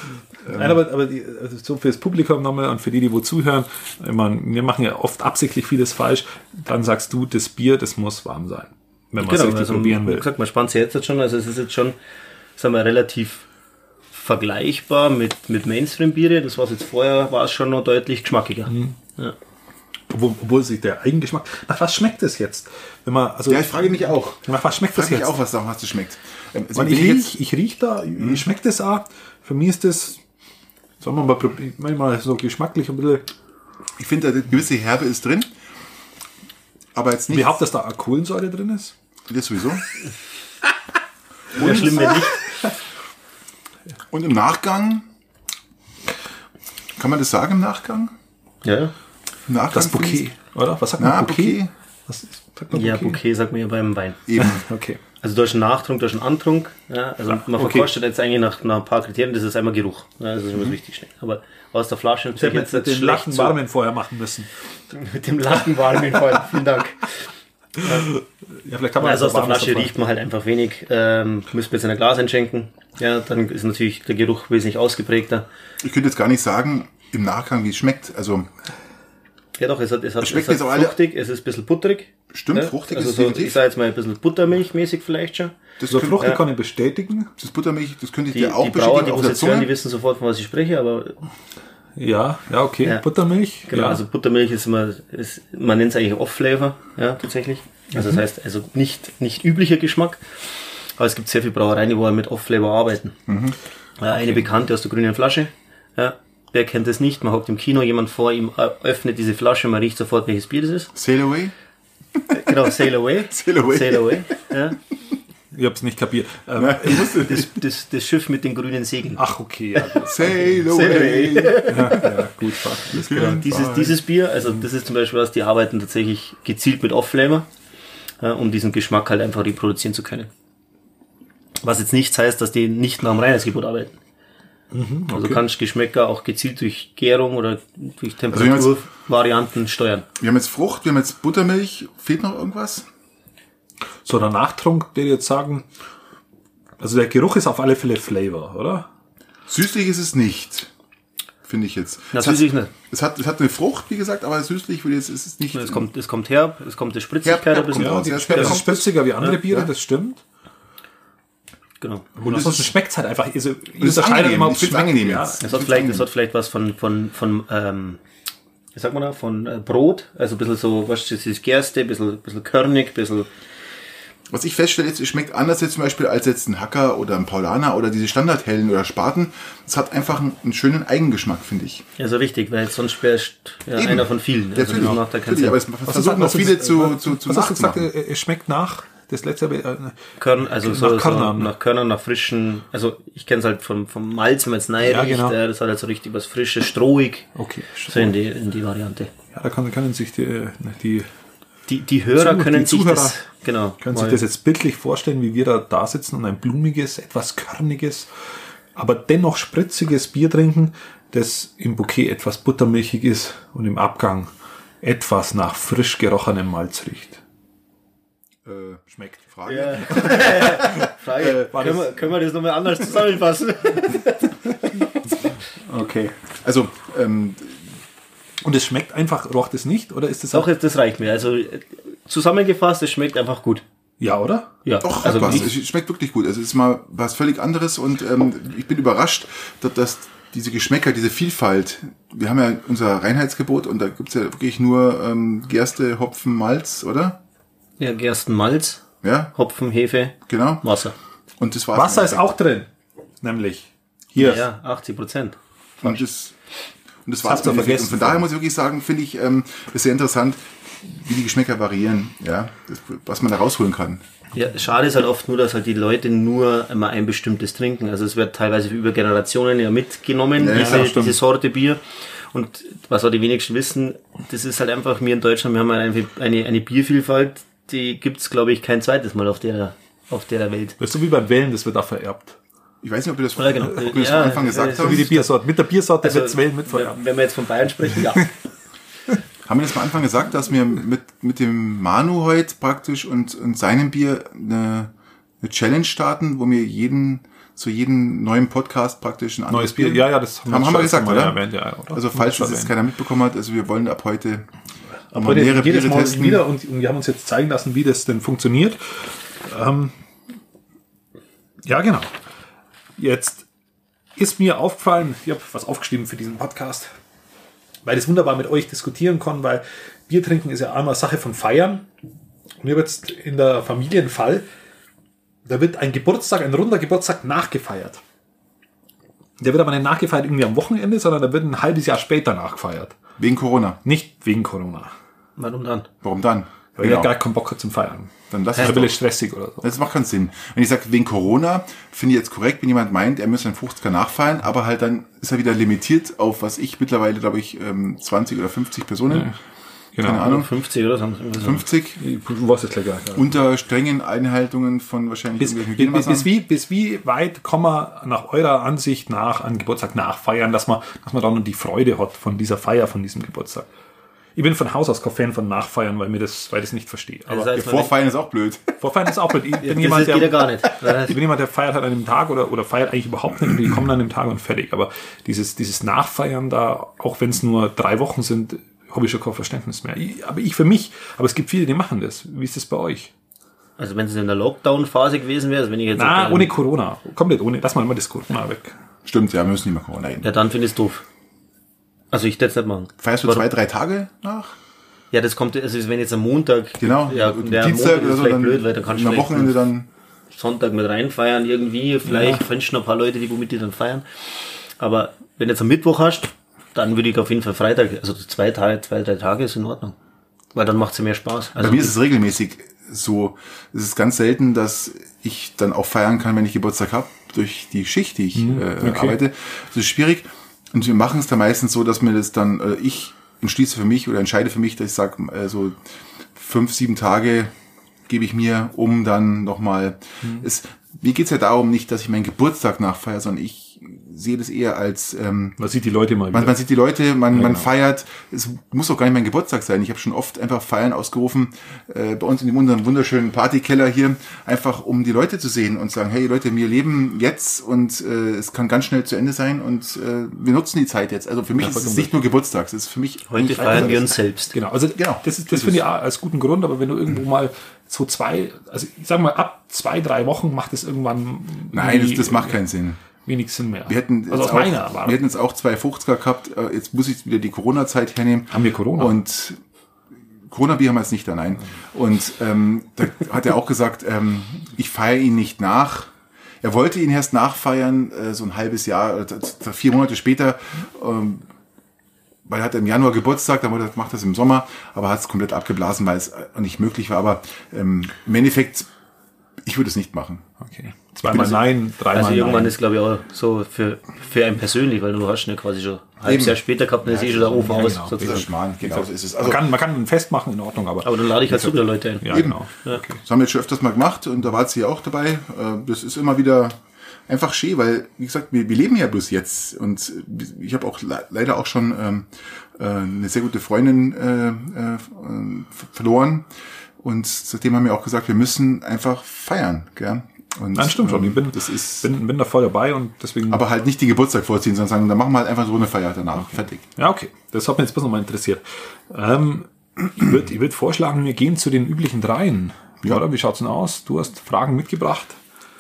Nein, aber, aber die, also so fürs Publikum nochmal und für die, die wo zuhören, ich meine, wir machen ja oft absichtlich vieles falsch, dann sagst du, das Bier, das muss warm sein, wenn man es richtig also, probieren wie will. gesagt, man spannt sich jetzt schon, also es ist jetzt schon, sagen wir, relativ vergleichbar mit, mit Mainstream-Biere. Das was jetzt vorher, war es schon noch deutlich geschmackiger. Mhm. Ja. Obwohl, obwohl sich der Eigengeschmack. Nach was schmeckt es jetzt? Wenn man, also, Ja, ich frage mich auch. nach was schmeckt Ich das frage mich jetzt? auch, was, was das schmeckt. Ähm, also ich ich riech, ich riech da, ich schmeckt das auch. Für mich ist das, sagen wir mal, prob- manchmal so geschmacklich ein bisschen, ich finde, eine gewisse Herbe ist drin. Aber jetzt nicht. wie habt dass da auch Kohlensäure drin ist? Das sowieso. Wäre schlimm, wenn nicht. Und im Nachgang, kann man das sagen im Nachgang? Ja, Im Nachgang Das Bouquet, oder? Was sagt Na, man? Bouquet? Bouquet. Was sagt man ja Bouquet sagt man ja beim Wein. Eben. Okay. Also durch einen Nachtrunk, durch einen Antrunk. Ja, also man okay. verkostet jetzt eigentlich nach, nach ein paar Kriterien, das ist einmal Geruch. Ja, das ist schon das Wichtigste. Aber aus der Flasche Ich hätte jetzt jetzt den schlecht Lachen warmen vorher machen müssen. Mit dem Lachen warm Fall. Vielen Dank. Ja, vielleicht kann man Also aus der Flasche riecht man halt einfach wenig. Ähm, müssen wir jetzt in ein Glas einschenken. Ja, dann ist natürlich der Geruch wesentlich ausgeprägter. Ich könnte jetzt gar nicht sagen, im Nachgang, wie es schmeckt. Also, Ja doch, es hat, es hat, Es schmeckt es jetzt hat auch alle- fruchtig, es ist ein bisschen butterig. stimmt, Ja, fruchtig also ist so, ich definitiv. sage jetzt mal ein bisschen Buttermilchmäßig vielleicht schon. Das, So Fruchtig Ja. kann ich bestätigen. das Buttermilch, das könnte ich Die, dir auch die Brauer, die bestätigen auf der jetzt hören, die wissen sofort, von was ich spreche, aber Ja, ja, okay. Ja. Buttermilch. genau, ja. also Buttermilch ist immer, ist, man nennt es eigentlich Off-Flavor, ja, tatsächlich. Also Mhm. das heißt, also nicht, nicht üblicher Geschmack, aber es gibt sehr viele Brauereien, die wollen mit Off-Flavor arbeiten. Mhm. Ja, eine bekannte aus der grünen Flasche, ja, wer kennt das nicht? Man hockt im Kino, jemand vor ihm äh, öffnet diese Flasche, man riecht sofort, welches Bier das ist. Sail away. Genau, Sail Away. Sail away. Sail Away, ja. Ich hab's nicht kapiert. Ähm, Das, das, das Schiff mit den grünen Segeln. ach, okay. Ja. Sail away. ja, gut. Das Genau, dieses, dieses Bier, also das ist zum Beispiel was, die arbeiten tatsächlich gezielt mit Off-Flavor, ja, um diesen Geschmack halt einfach reproduzieren zu können. Was jetzt nichts heißt, dass die nicht nach dem Reinheitsgebot arbeiten. Also kannst Geschmäcker auch gezielt durch Gärung oder durch jetzt- Temperaturvarianten steuern. Wir haben jetzt Frucht, wir haben jetzt Buttermilch. Fehlt noch irgendwas? So, der Nachtrunk, der jetzt sagen, also der Geruch ist auf alle Fälle Flavor, oder? Süßlich ist es nicht. Finde ich jetzt. Na, es, hat, süßlich nicht. es, hat, es hat eine Frucht, wie gesagt, aber süßlich würde ich jetzt ist es nicht. Es kommt, es kommt herb, es kommt die Spritzigkeit Herb, ein bisschen herb, raus. ja, Das später ist kommt spritziger wie andere Ja, Biere, ja. das stimmt. Genau. Und es ansonsten ist- schmeckt's halt einfach. Also, ich ist unterscheide angenehm. immer, ob Ich find's schmeckt, angenehm ja. jetzt. Es hat vielleicht, es hat vielleicht was von, von, von, ähm, wie sagt man da, von äh, Brot, also ein bisschen so, was ist das, Gerste, ein bisschen, bisschen körnig, ein bisschen, Was ich feststelle, jetzt, es schmeckt anders jetzt zum Beispiel als jetzt ein Hacker oder ein Paulaner oder diese Standardhellen oder Spaten. Es hat einfach einen, einen schönen Eigengeschmack, finde ich. ja, so wichtig, weil sonst wärst ja, Eben. einer von vielen. Ja, Also natürlich, macht da natürlich aber es versuchen ist- noch viele zu, zu, zu Was hast du gesagt? Es schmeckt nach, das letzte, äh, Körn, also nach so, so Körnern. nach Körnern, nach frischen, also ich kenne es halt vom, vom Malz, wenn es Ja, riecht, genau. äh, das hat halt so richtig was Frisches, strohig, okay. so in die, in die Variante. Ja, da kann, können sich die, die Die, die Hörer Zu- können die sich Zuhörer das, genau, können sich das jetzt bildlich vorstellen, wie wir da, da sitzen und ein blumiges, etwas körniges, aber dennoch spritziges Bier trinken, das im Bouquet etwas buttermilchig ist und im Abgang etwas nach frisch gerochenem Malz riecht. Äh, schmeckt. Frage. Ja. Frage, war können, das- wir, können wir das nochmal anders zusammenfassen? Okay. Also, ähm, Und es schmeckt einfach, roch es nicht, oder ist es Doch, das reicht mir. Also äh, zusammengefasst, es schmeckt einfach gut. Ja, oder? Ja, doch, also was. Es schmeckt wirklich gut. Also, es ist mal was völlig anderes und ähm, ich bin überrascht, dass, dass diese Geschmäcker, diese Vielfalt, wir haben ja unser Reinheitsgebot und da gibt's ja wirklich nur ähm, Gerste, Hopfen, Malz, oder? Ja, Gerstenmalz, Ja, Hopfen, Hefe, genau. Wasser. Und das war's. Wasser ist auch drin. Nämlich. Hier. Ja, 80 Prozent. Und das, und das Das war's vergessen. Und von daher muss ich wirklich sagen, finde ich, ähm, ist sehr interessant, wie die Geschmäcker variieren, ja, das, was man da rausholen kann. Ja, schade ist halt oft nur, dass halt die Leute nur immer ein bestimmtes trinken. Also es wird teilweise über Generationen ja mitgenommen, Ja, diese, diese Sorte Bier. Und was auch die wenigsten wissen, das ist halt einfach, wir in Deutschland, wir haben halt eine, eine, eine Biervielfalt, die gibt's glaube ich, kein zweites Mal auf der, auf der Welt. Das ist so wie beim Wählen, das wird auch vererbt. Ich weiß nicht, ob wir das, Ja, genau. ob wir das Ja, am Anfang gesagt äh, So haben. wie die Biersorte. Mit der Biersorte Also, wird's Wählen mit vererbt. wenn, wir jetzt von Bayern sprechen, ja. Haben wir das am Anfang gesagt, dass wir mit, mit dem Manu heute praktisch und, und seinem Bier eine, eine Challenge starten, wo wir jeden zu jedem neuen Podcast praktisch ein anderes Neues Bier, ja, ja, das haben, haben wir gesagt, mal oder? erwähnt, ja, oder? Also falls Schon das jetzt keiner mitbekommen hat, also wir wollen ab heute Aber heute mehrere jedes Biere Mal testen. wieder und, und wir haben uns jetzt zeigen lassen, wie das denn funktioniert. Ähm, ja, genau. Jetzt ist mir aufgefallen, ich habe was aufgeschrieben für diesen Podcast, weil ich es wunderbar mit euch diskutieren kann, weil Bier trinken ist ja einmal Sache von Feiern. Und ich habe jetzt in der Familie einen Fall, da wird ein Geburtstag, ein runder Geburtstag nachgefeiert. Der wird aber nicht nachgefeiert irgendwie am Wochenende, sondern der wird ein halbes Jahr später nachgefeiert. Wegen Corona. Nicht wegen Corona. Warum dann? Warum dann? Weil er gar keinen Bock hat zum Feiern. Dann lass Er es doch. es stressig oder so. Das macht keinen Sinn. Wenn ich sage, wegen Corona, finde ich jetzt korrekt, wenn jemand meint, er müsse einen 50er nachfeiern, aber halt dann ist er wieder limitiert auf, was ich mittlerweile, glaube ich, ähm, 20 oder 50 Personen. Genau. Keine Ahnung. 50 oder so. haben sie immer so. 50 Ich weiß es gleich gar nicht. unter strengen Einhaltungen von wahrscheinlich Bis, irgendwelchen bis, bis, wie, bis wie weit kann man nach eurer Ansicht nach einen Geburtstag nachfeiern, dass man, dass man dann die Freude hat von dieser Feier, von diesem Geburtstag? Ich bin von Haus aus kein Fan von Nachfeiern, weil mir das, weil ich das nicht verstehe. Aber Das heißt, Ja, Vorfeiern ist auch blöd. Vorfeiern ist auch blöd. Ich bin jemand, der, gar nicht. ich bin jemand, der feiert halt an einem Tag oder, oder feiert eigentlich überhaupt nicht und die kommen an dem Tag und fertig. Aber dieses, dieses Nachfeiern da, auch wenn es nur drei Wochen sind, habe ich schon kein Verständnis mehr. Ich, aber ich für mich, aber es gibt viele, die machen das. Wie ist das bei euch? Also wenn es in der Lockdown-Phase gewesen wäre, also wenn ich jetzt... Na, ohne Corona. Komplett ohne. Lass mal immer das Corona weg. Stimmt, ja, wir müssen nicht mehr Corona reden. Ja, dann finde ich es doof. Also ich es nicht machen. Feierst du Warum? zwei, drei Tage nach? Ja, das kommt, also wenn jetzt am Montag... Genau. Ja, der Dienstag Montag ist vielleicht dann blöd, weil da kannst du am vielleicht Wochenende dann. Sonntag mit reinfeiern irgendwie. Vielleicht findest du noch ein paar Leute, die womit die dann feiern. Aber wenn du jetzt am Mittwoch hast, dann würde ich auf jeden Fall Freitag, also zwei Tage, zwei, drei Tage ist in Ordnung. Weil dann macht es mehr Spaß. Also Bei mir ist es regelmäßig so. Es ist ganz selten, dass ich dann auch feiern kann, wenn ich Geburtstag habe, durch die Schicht, die ich äh, arbeite. Das ist schwierig. Und wir machen es da meistens so, dass mir das dann, äh, ich entschließe für mich oder entscheide für mich, dass ich sage, äh, so fünf, sieben Tage gebe ich mir, um dann nochmal. Es Mir geht's ja darum, nicht, dass ich meinen Geburtstag nachfeiere, sondern ich sehe das eher als ähm, Man sieht die Leute mal man, wieder. man sieht die Leute, man, man genau. feiert. Es muss auch gar nicht mein Geburtstag sein. Ich habe schon oft einfach Feiern ausgerufen äh, bei uns in dem unserem wunderschönen Partykeller hier, einfach um die Leute zu sehen und sagen, hey Leute, wir leben jetzt und äh, es kann ganz schnell zu Ende sein und äh, wir nutzen die Zeit jetzt. Also für mich ist es nicht nur Geburtstag, es ist für mich heute feiern wir uns selbst. Genau, also Genau. das, ist, das finde ich auch als guten Grund, aber wenn du irgendwo mal so zwei, also ich sag mal, ab zwei, drei Wochen macht es irgendwann Nein, das, das macht keinen Sinn. Wenig Sinn mehr. Wir hätten also jetzt aus meiner auch, Erfahrung. wir hätten jetzt auch zwei 50er gehabt. Äh, Jetzt muss ich wieder die Corona-Zeit hernehmen. Haben wir Corona? Und Corona-Bier haben wir jetzt nicht da, nein. Und ähm, da hat er auch gesagt, ähm, ich feiere ihn nicht nach. Er wollte ihn erst nachfeiern, äh, so ein halbes Jahr, äh, vier Monate später, ähm, weil er hat im Januar Geburtstag, dann wollte er- macht das im Sommer, aber hat es komplett abgeblasen, weil es äh, nicht möglich war. Aber ähm, im Endeffekt, ich würde es nicht machen. okay. Zweimal nein, dreimal Also irgendwann nein. ist, glaube ich, auch so für, für einen persönlich, weil du hast ja quasi schon ein halbes. Jahr später gehabt, dann ist eh schon der Ofen ja, aus, genau. Sozusagen. Schmarrn, genau so ist es. man, Also, kann, man kann ein Fest machen, in Ordnung, aber, Aber dann lade ich halt so wieder Leute ein. ja, Eben. genau. Das haben wir jetzt schon öfters mal gemacht und da war sie auch dabei. Äh, Das ist immer wieder einfach schön, weil, wie gesagt, wir, wir leben ja bloß jetzt. Und ich habe auch le leider auch schon ähm, äh, eine sehr gute Freundin äh, äh, äh, verloren. Und seitdem haben wir auch gesagt, wir müssen einfach feiern. Gell? Und, Nein, stimmt schon. Ich bin, ähm, das ist, bin, bin da voll dabei und deswegen. aber halt nicht den Geburtstag vorziehen, sondern sagen, dann machen wir halt einfach so eine Feier danach. Fertig. ja, okay. Das hat mich jetzt bloß nochmal interessiert. Ähm, ich würde ich würd vorschlagen, wir gehen zu den üblichen dreien. Ja. Oder? Wie schaut's denn aus? Du hast Fragen mitgebracht.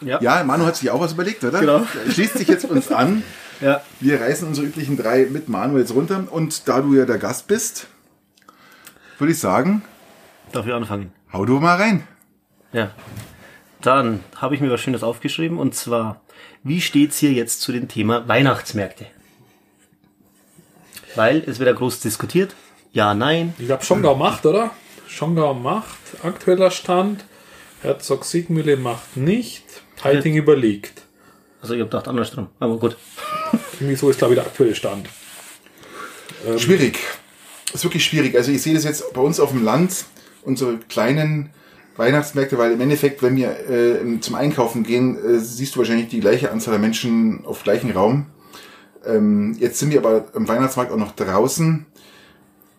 Ja, Manu hat sich auch was überlegt, oder? Genau. Schließt sich jetzt uns an. Ja. Wir reißen unsere üblichen drei mit Manu jetzt runter. Und da du ja der Gast bist, würde ich sagen, Darf ich anfangen? hau du mal rein. Ja. Dann habe ich mir was Schönes aufgeschrieben und zwar, wie steht's hier jetzt zu dem Thema Weihnachtsmärkte? Weil es wird ja groß diskutiert. Ja, nein. Ich glaube, Schongau macht, oder? Schongau macht. Aktueller Stand. Herzog Siegmühle macht nicht. Heiting überlegt. Also ich habe gedacht andersrum. Aber gut. Irgendwie so ist, glaube ich, der aktuelle Stand. Schwierig. Ist wirklich schwierig. Also ich sehe das jetzt bei uns auf dem Land, unsere kleinen Weihnachtsmärkte, weil im Endeffekt, wenn wir äh, zum Einkaufen gehen, äh, siehst du wahrscheinlich die gleiche Anzahl der Menschen auf gleichen Raum. Ähm, jetzt sind wir aber am Weihnachtsmarkt auch noch draußen.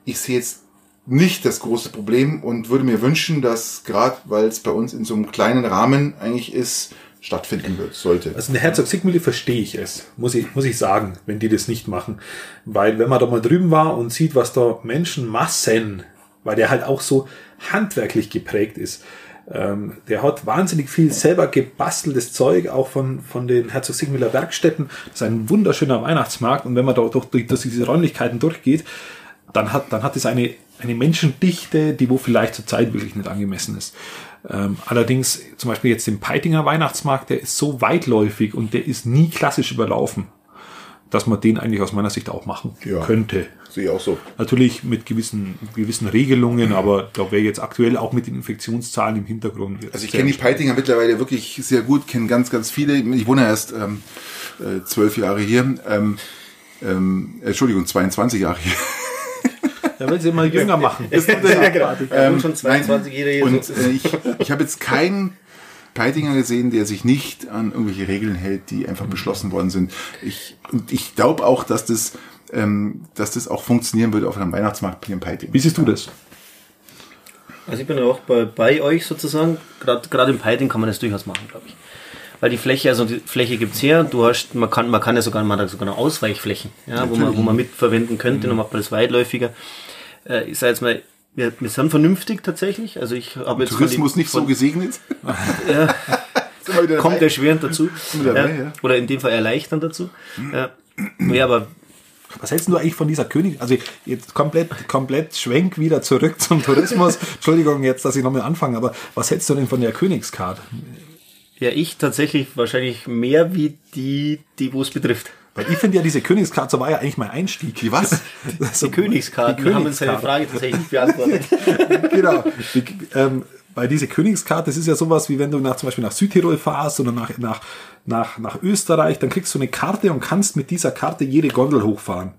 Ich sehe jetzt nicht das große Problem und würde mir wünschen, dass gerade, weil es bei uns in so einem kleinen Rahmen eigentlich ist, stattfinden wird, sollte. Also in der Herzog Sigmühle verstehe ich es, muss ich, muss ich sagen, wenn die das nicht machen. Weil wenn man da mal drüben war und sieht, was da Menschenmassen, weil der halt auch so handwerklich geprägt ist, ähm, der hat wahnsinnig viel selber gebasteltes Zeug, auch von, von den Herzog Sigmüller Werkstätten. Das ist ein wunderschöner Weihnachtsmarkt und wenn man da durch, durch, durch diese Räumlichkeiten durchgeht, dann hat, dann hat es eine, eine Menschendichte, die wo vielleicht zur Zeit wirklich nicht angemessen ist. Ähm, allerdings zum Beispiel jetzt den Peitinger Weihnachtsmarkt, der ist so weitläufig und der ist nie klassisch überlaufen, dass man den eigentlich aus meiner Sicht auch machen Ja. könnte. Sehe ich auch so. Natürlich mit gewissen, gewissen Regelungen, aber da wäre jetzt aktuell auch mit den Infektionszahlen im Hintergrund. Also ich kenne die Peitinger mittlerweile wirklich sehr gut, kenne ganz, ganz viele. Ich wohne erst ähm, äh, zwölf Jahre hier. Ähm, ähm, Entschuldigung, 22 Jahre hier. Da will sie mal jünger machen. Das ist Ja, genau. Ähm, schon 22 jeder hier Und so. äh, ich, ich habe jetzt keinen Peitinger gesehen, der sich nicht an irgendwelche Regeln hält, die einfach beschlossen worden sind. Ich, und ich glaube auch, dass das, ähm, dass das auch funktionieren würde auf einem Weihnachtsmarkt in Peiting. Wie siehst du das? Also ich bin ja auch bei, bei euch sozusagen. Gerade im Peiting kann man das durchaus machen, glaube ich. Weil die Fläche, also die Fläche gibt's her, du hast, man kann, man kann ja sogar, man hat sogar noch Ausweichflächen, ja, wo man, wo man mitverwenden könnte, dann macht man das weitläufiger. Äh, ich sage jetzt mal, wir, wir sind vernünftig tatsächlich. Also ich habe jetzt von Tourismus dem- nicht so von- gesegnet. Wieder kommt erschwerend dazu. Dabei, ja. ja. Oder in dem Fall erleichternd dazu. Ja, ja aber Was hältst du eigentlich von dieser König? Also jetzt komplett, komplett schwenk wieder zurück zum Tourismus. Entschuldigung jetzt, dass ich nochmal anfange, aber was hältst du denn von der Königskarte? ja, ich tatsächlich wahrscheinlich mehr wie die, die wo es betrifft. Weil ich finde ja, diese Königskarte so war ja eigentlich mein Einstieg. Die was? So, Die Königskarten, die wir haben uns seine Königskarte. Frage tatsächlich beantwortet. genau. Die, ähm, weil diese Königskarte, das ist ja sowas, wie wenn du nach, zum Beispiel nach Südtirol fahrst oder nach, nach, nach, nach Österreich, dann kriegst du eine Karte und kannst mit dieser Karte jede Gondel hochfahren.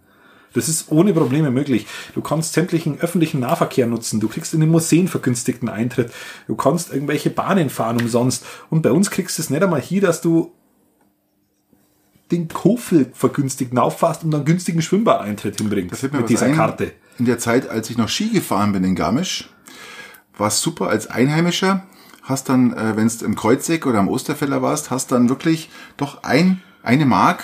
Das ist ohne Probleme möglich. Du kannst sämtlichen öffentlichen Nahverkehr nutzen. Du kriegst in den Museen vergünstigten Eintritt. Du kannst irgendwelche Bahnen fahren umsonst. Und bei uns kriegst du es nicht einmal hier, dass du den Kofel vergünstigt auffährst und dann günstigen Schwimmbadeintritt hinbringst Das mir mit dieser ein. Karte. In der Zeit, als ich noch Ski gefahren bin in Garmisch, war es super als Einheimischer. Hast dann, äh, wenn du im Kreuzeck oder am Osterfeller warst, hast dann wirklich doch ein, eine Mark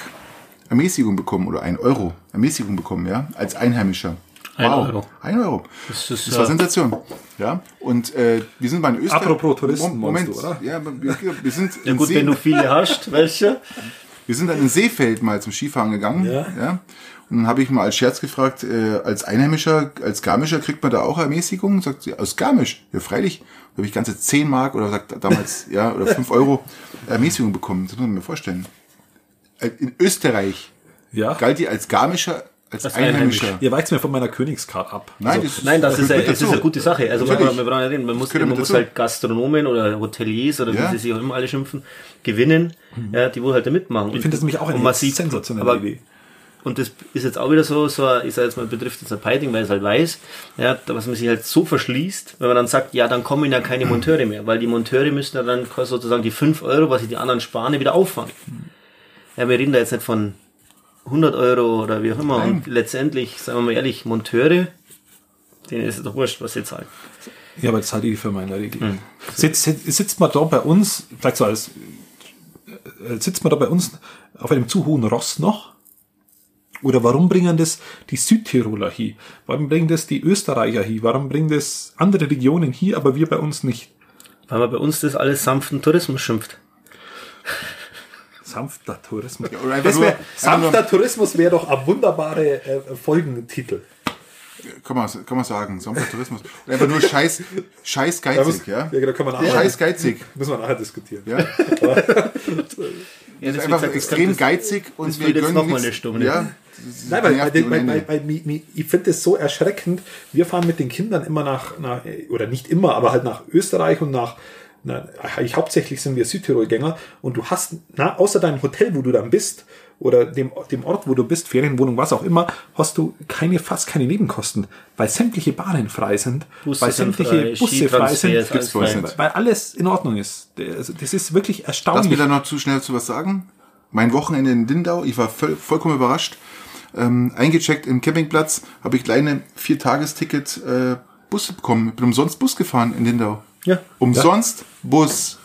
Ermäßigung bekommen oder ein Euro Ermäßigung bekommen, ja, als Einheimischer. Ein Euro. Ein Euro. Das ist, Das war äh, Sensation. Ja. Und äh, wir sind bei den Österreich. Apropos Touristen, Moment, du, oder? Ja, wir, wir sind Ja gut, See- wenn du viele hast, welche? wir sind dann in Seefeld mal zum Skifahren gegangen. Ja. Ja. Und dann habe ich mal als Scherz gefragt, äh, als Einheimischer, als Garmischer kriegt man da auch Ermäßigung? Sagt sie, aus Garmisch? Ja, freilich. Da habe ich ganze 10 Mark oder sagt damals, ja, oder 5 Euro Ermäßigung bekommen. Das muss man mir vorstellen. Äh, In Österreich Ja. galt die als Garmischer, als, Als Einheimischer. Einheimisch. Ihr weicht mir von meiner Königskarte ab. Nein, Also, das, Nein, das, ist, gehört eine, es ist eine gute Sache. Also man, brauchen ja reden, man muss, man muss halt Gastronomen oder Hoteliers oder Ja. wie sie sich auch immer alle schimpfen, gewinnen, ja, die wohl halt da mitmachen. ich finde das nämlich auch eine man sensationelle aber, Idee. Und das ist jetzt auch wieder so, so ein- ich sag jetzt mal, betrifft jetzt ein Piting, weil es halt weiß, ja, was man sich halt so verschließt, wenn man dann sagt, ja, dann kommen ja keine Monteure mehr, weil die Monteure müssen ja dann sozusagen die 5 Euro, was sich die anderen sparen, wieder auffangen. Ja, wir reden da jetzt nicht von 100 Euro oder wie auch immer. Und letztendlich, sagen wir mal ehrlich, Monteure, denen ist es doch wurscht, was sie zahlen. Ja, aber das halte ich für meine Regel. Sitzt, sitzt, sitzt man da bei uns, vielleicht so als, äh, sitzt man da bei uns auf einem zu hohen Ross noch? Oder warum bringen das die Südtiroler hier? Warum bringen das die Österreicher hier? Warum bringen das andere Regionen hier, aber wir bei uns nicht? Weil man bei uns das alles sanften Tourismus schimpft. Sanfter Tourismus. Das wär, sanfter Tourismus wäre doch ein wunderbare äh, Folgentitel. Kann man, kann man sagen. Sommertourismus. Und einfach nur scheiß, scheiß geizig, ja. Ja, da kann man nachher, Scheiß geizig. müssen wir nachher diskutieren. Ja. Ja, ist wie einfach gesagt, extrem das- geizig und das wir jetzt gönnen noch mal eine Stunde. Ja, Nein, weil, weil, weil, weil, weil, mi- ich finde es so erschreckend. Wir fahren mit den Kindern immer nach, nach, oder nicht immer, aber halt nach Österreich und nach, na, ich, hauptsächlich sind wir Südtirol-Gänger und du hast, na, außer deinem Hotel, wo du dann bist, oder dem, dem Ort, wo du bist, Ferienwohnung, was auch immer, hast du keine, fast keine Nebenkosten, weil sämtliche Bahnen frei sind, Busse weil sind sämtliche frei, Busse frei sind, alles weil alles in Ordnung ist. Also das ist wirklich Lass erstaunlich. mir da noch zu schnell zu was sagen. Mein Wochenende in Lindau, ich war voll, vollkommen überrascht. Ähm, eingecheckt im Campingplatz, habe ich kleine Vier-Tages-Ticket äh, Busse bekommen. Ich bin umsonst Bus gefahren in Lindau. Ja. Umsonst Bus.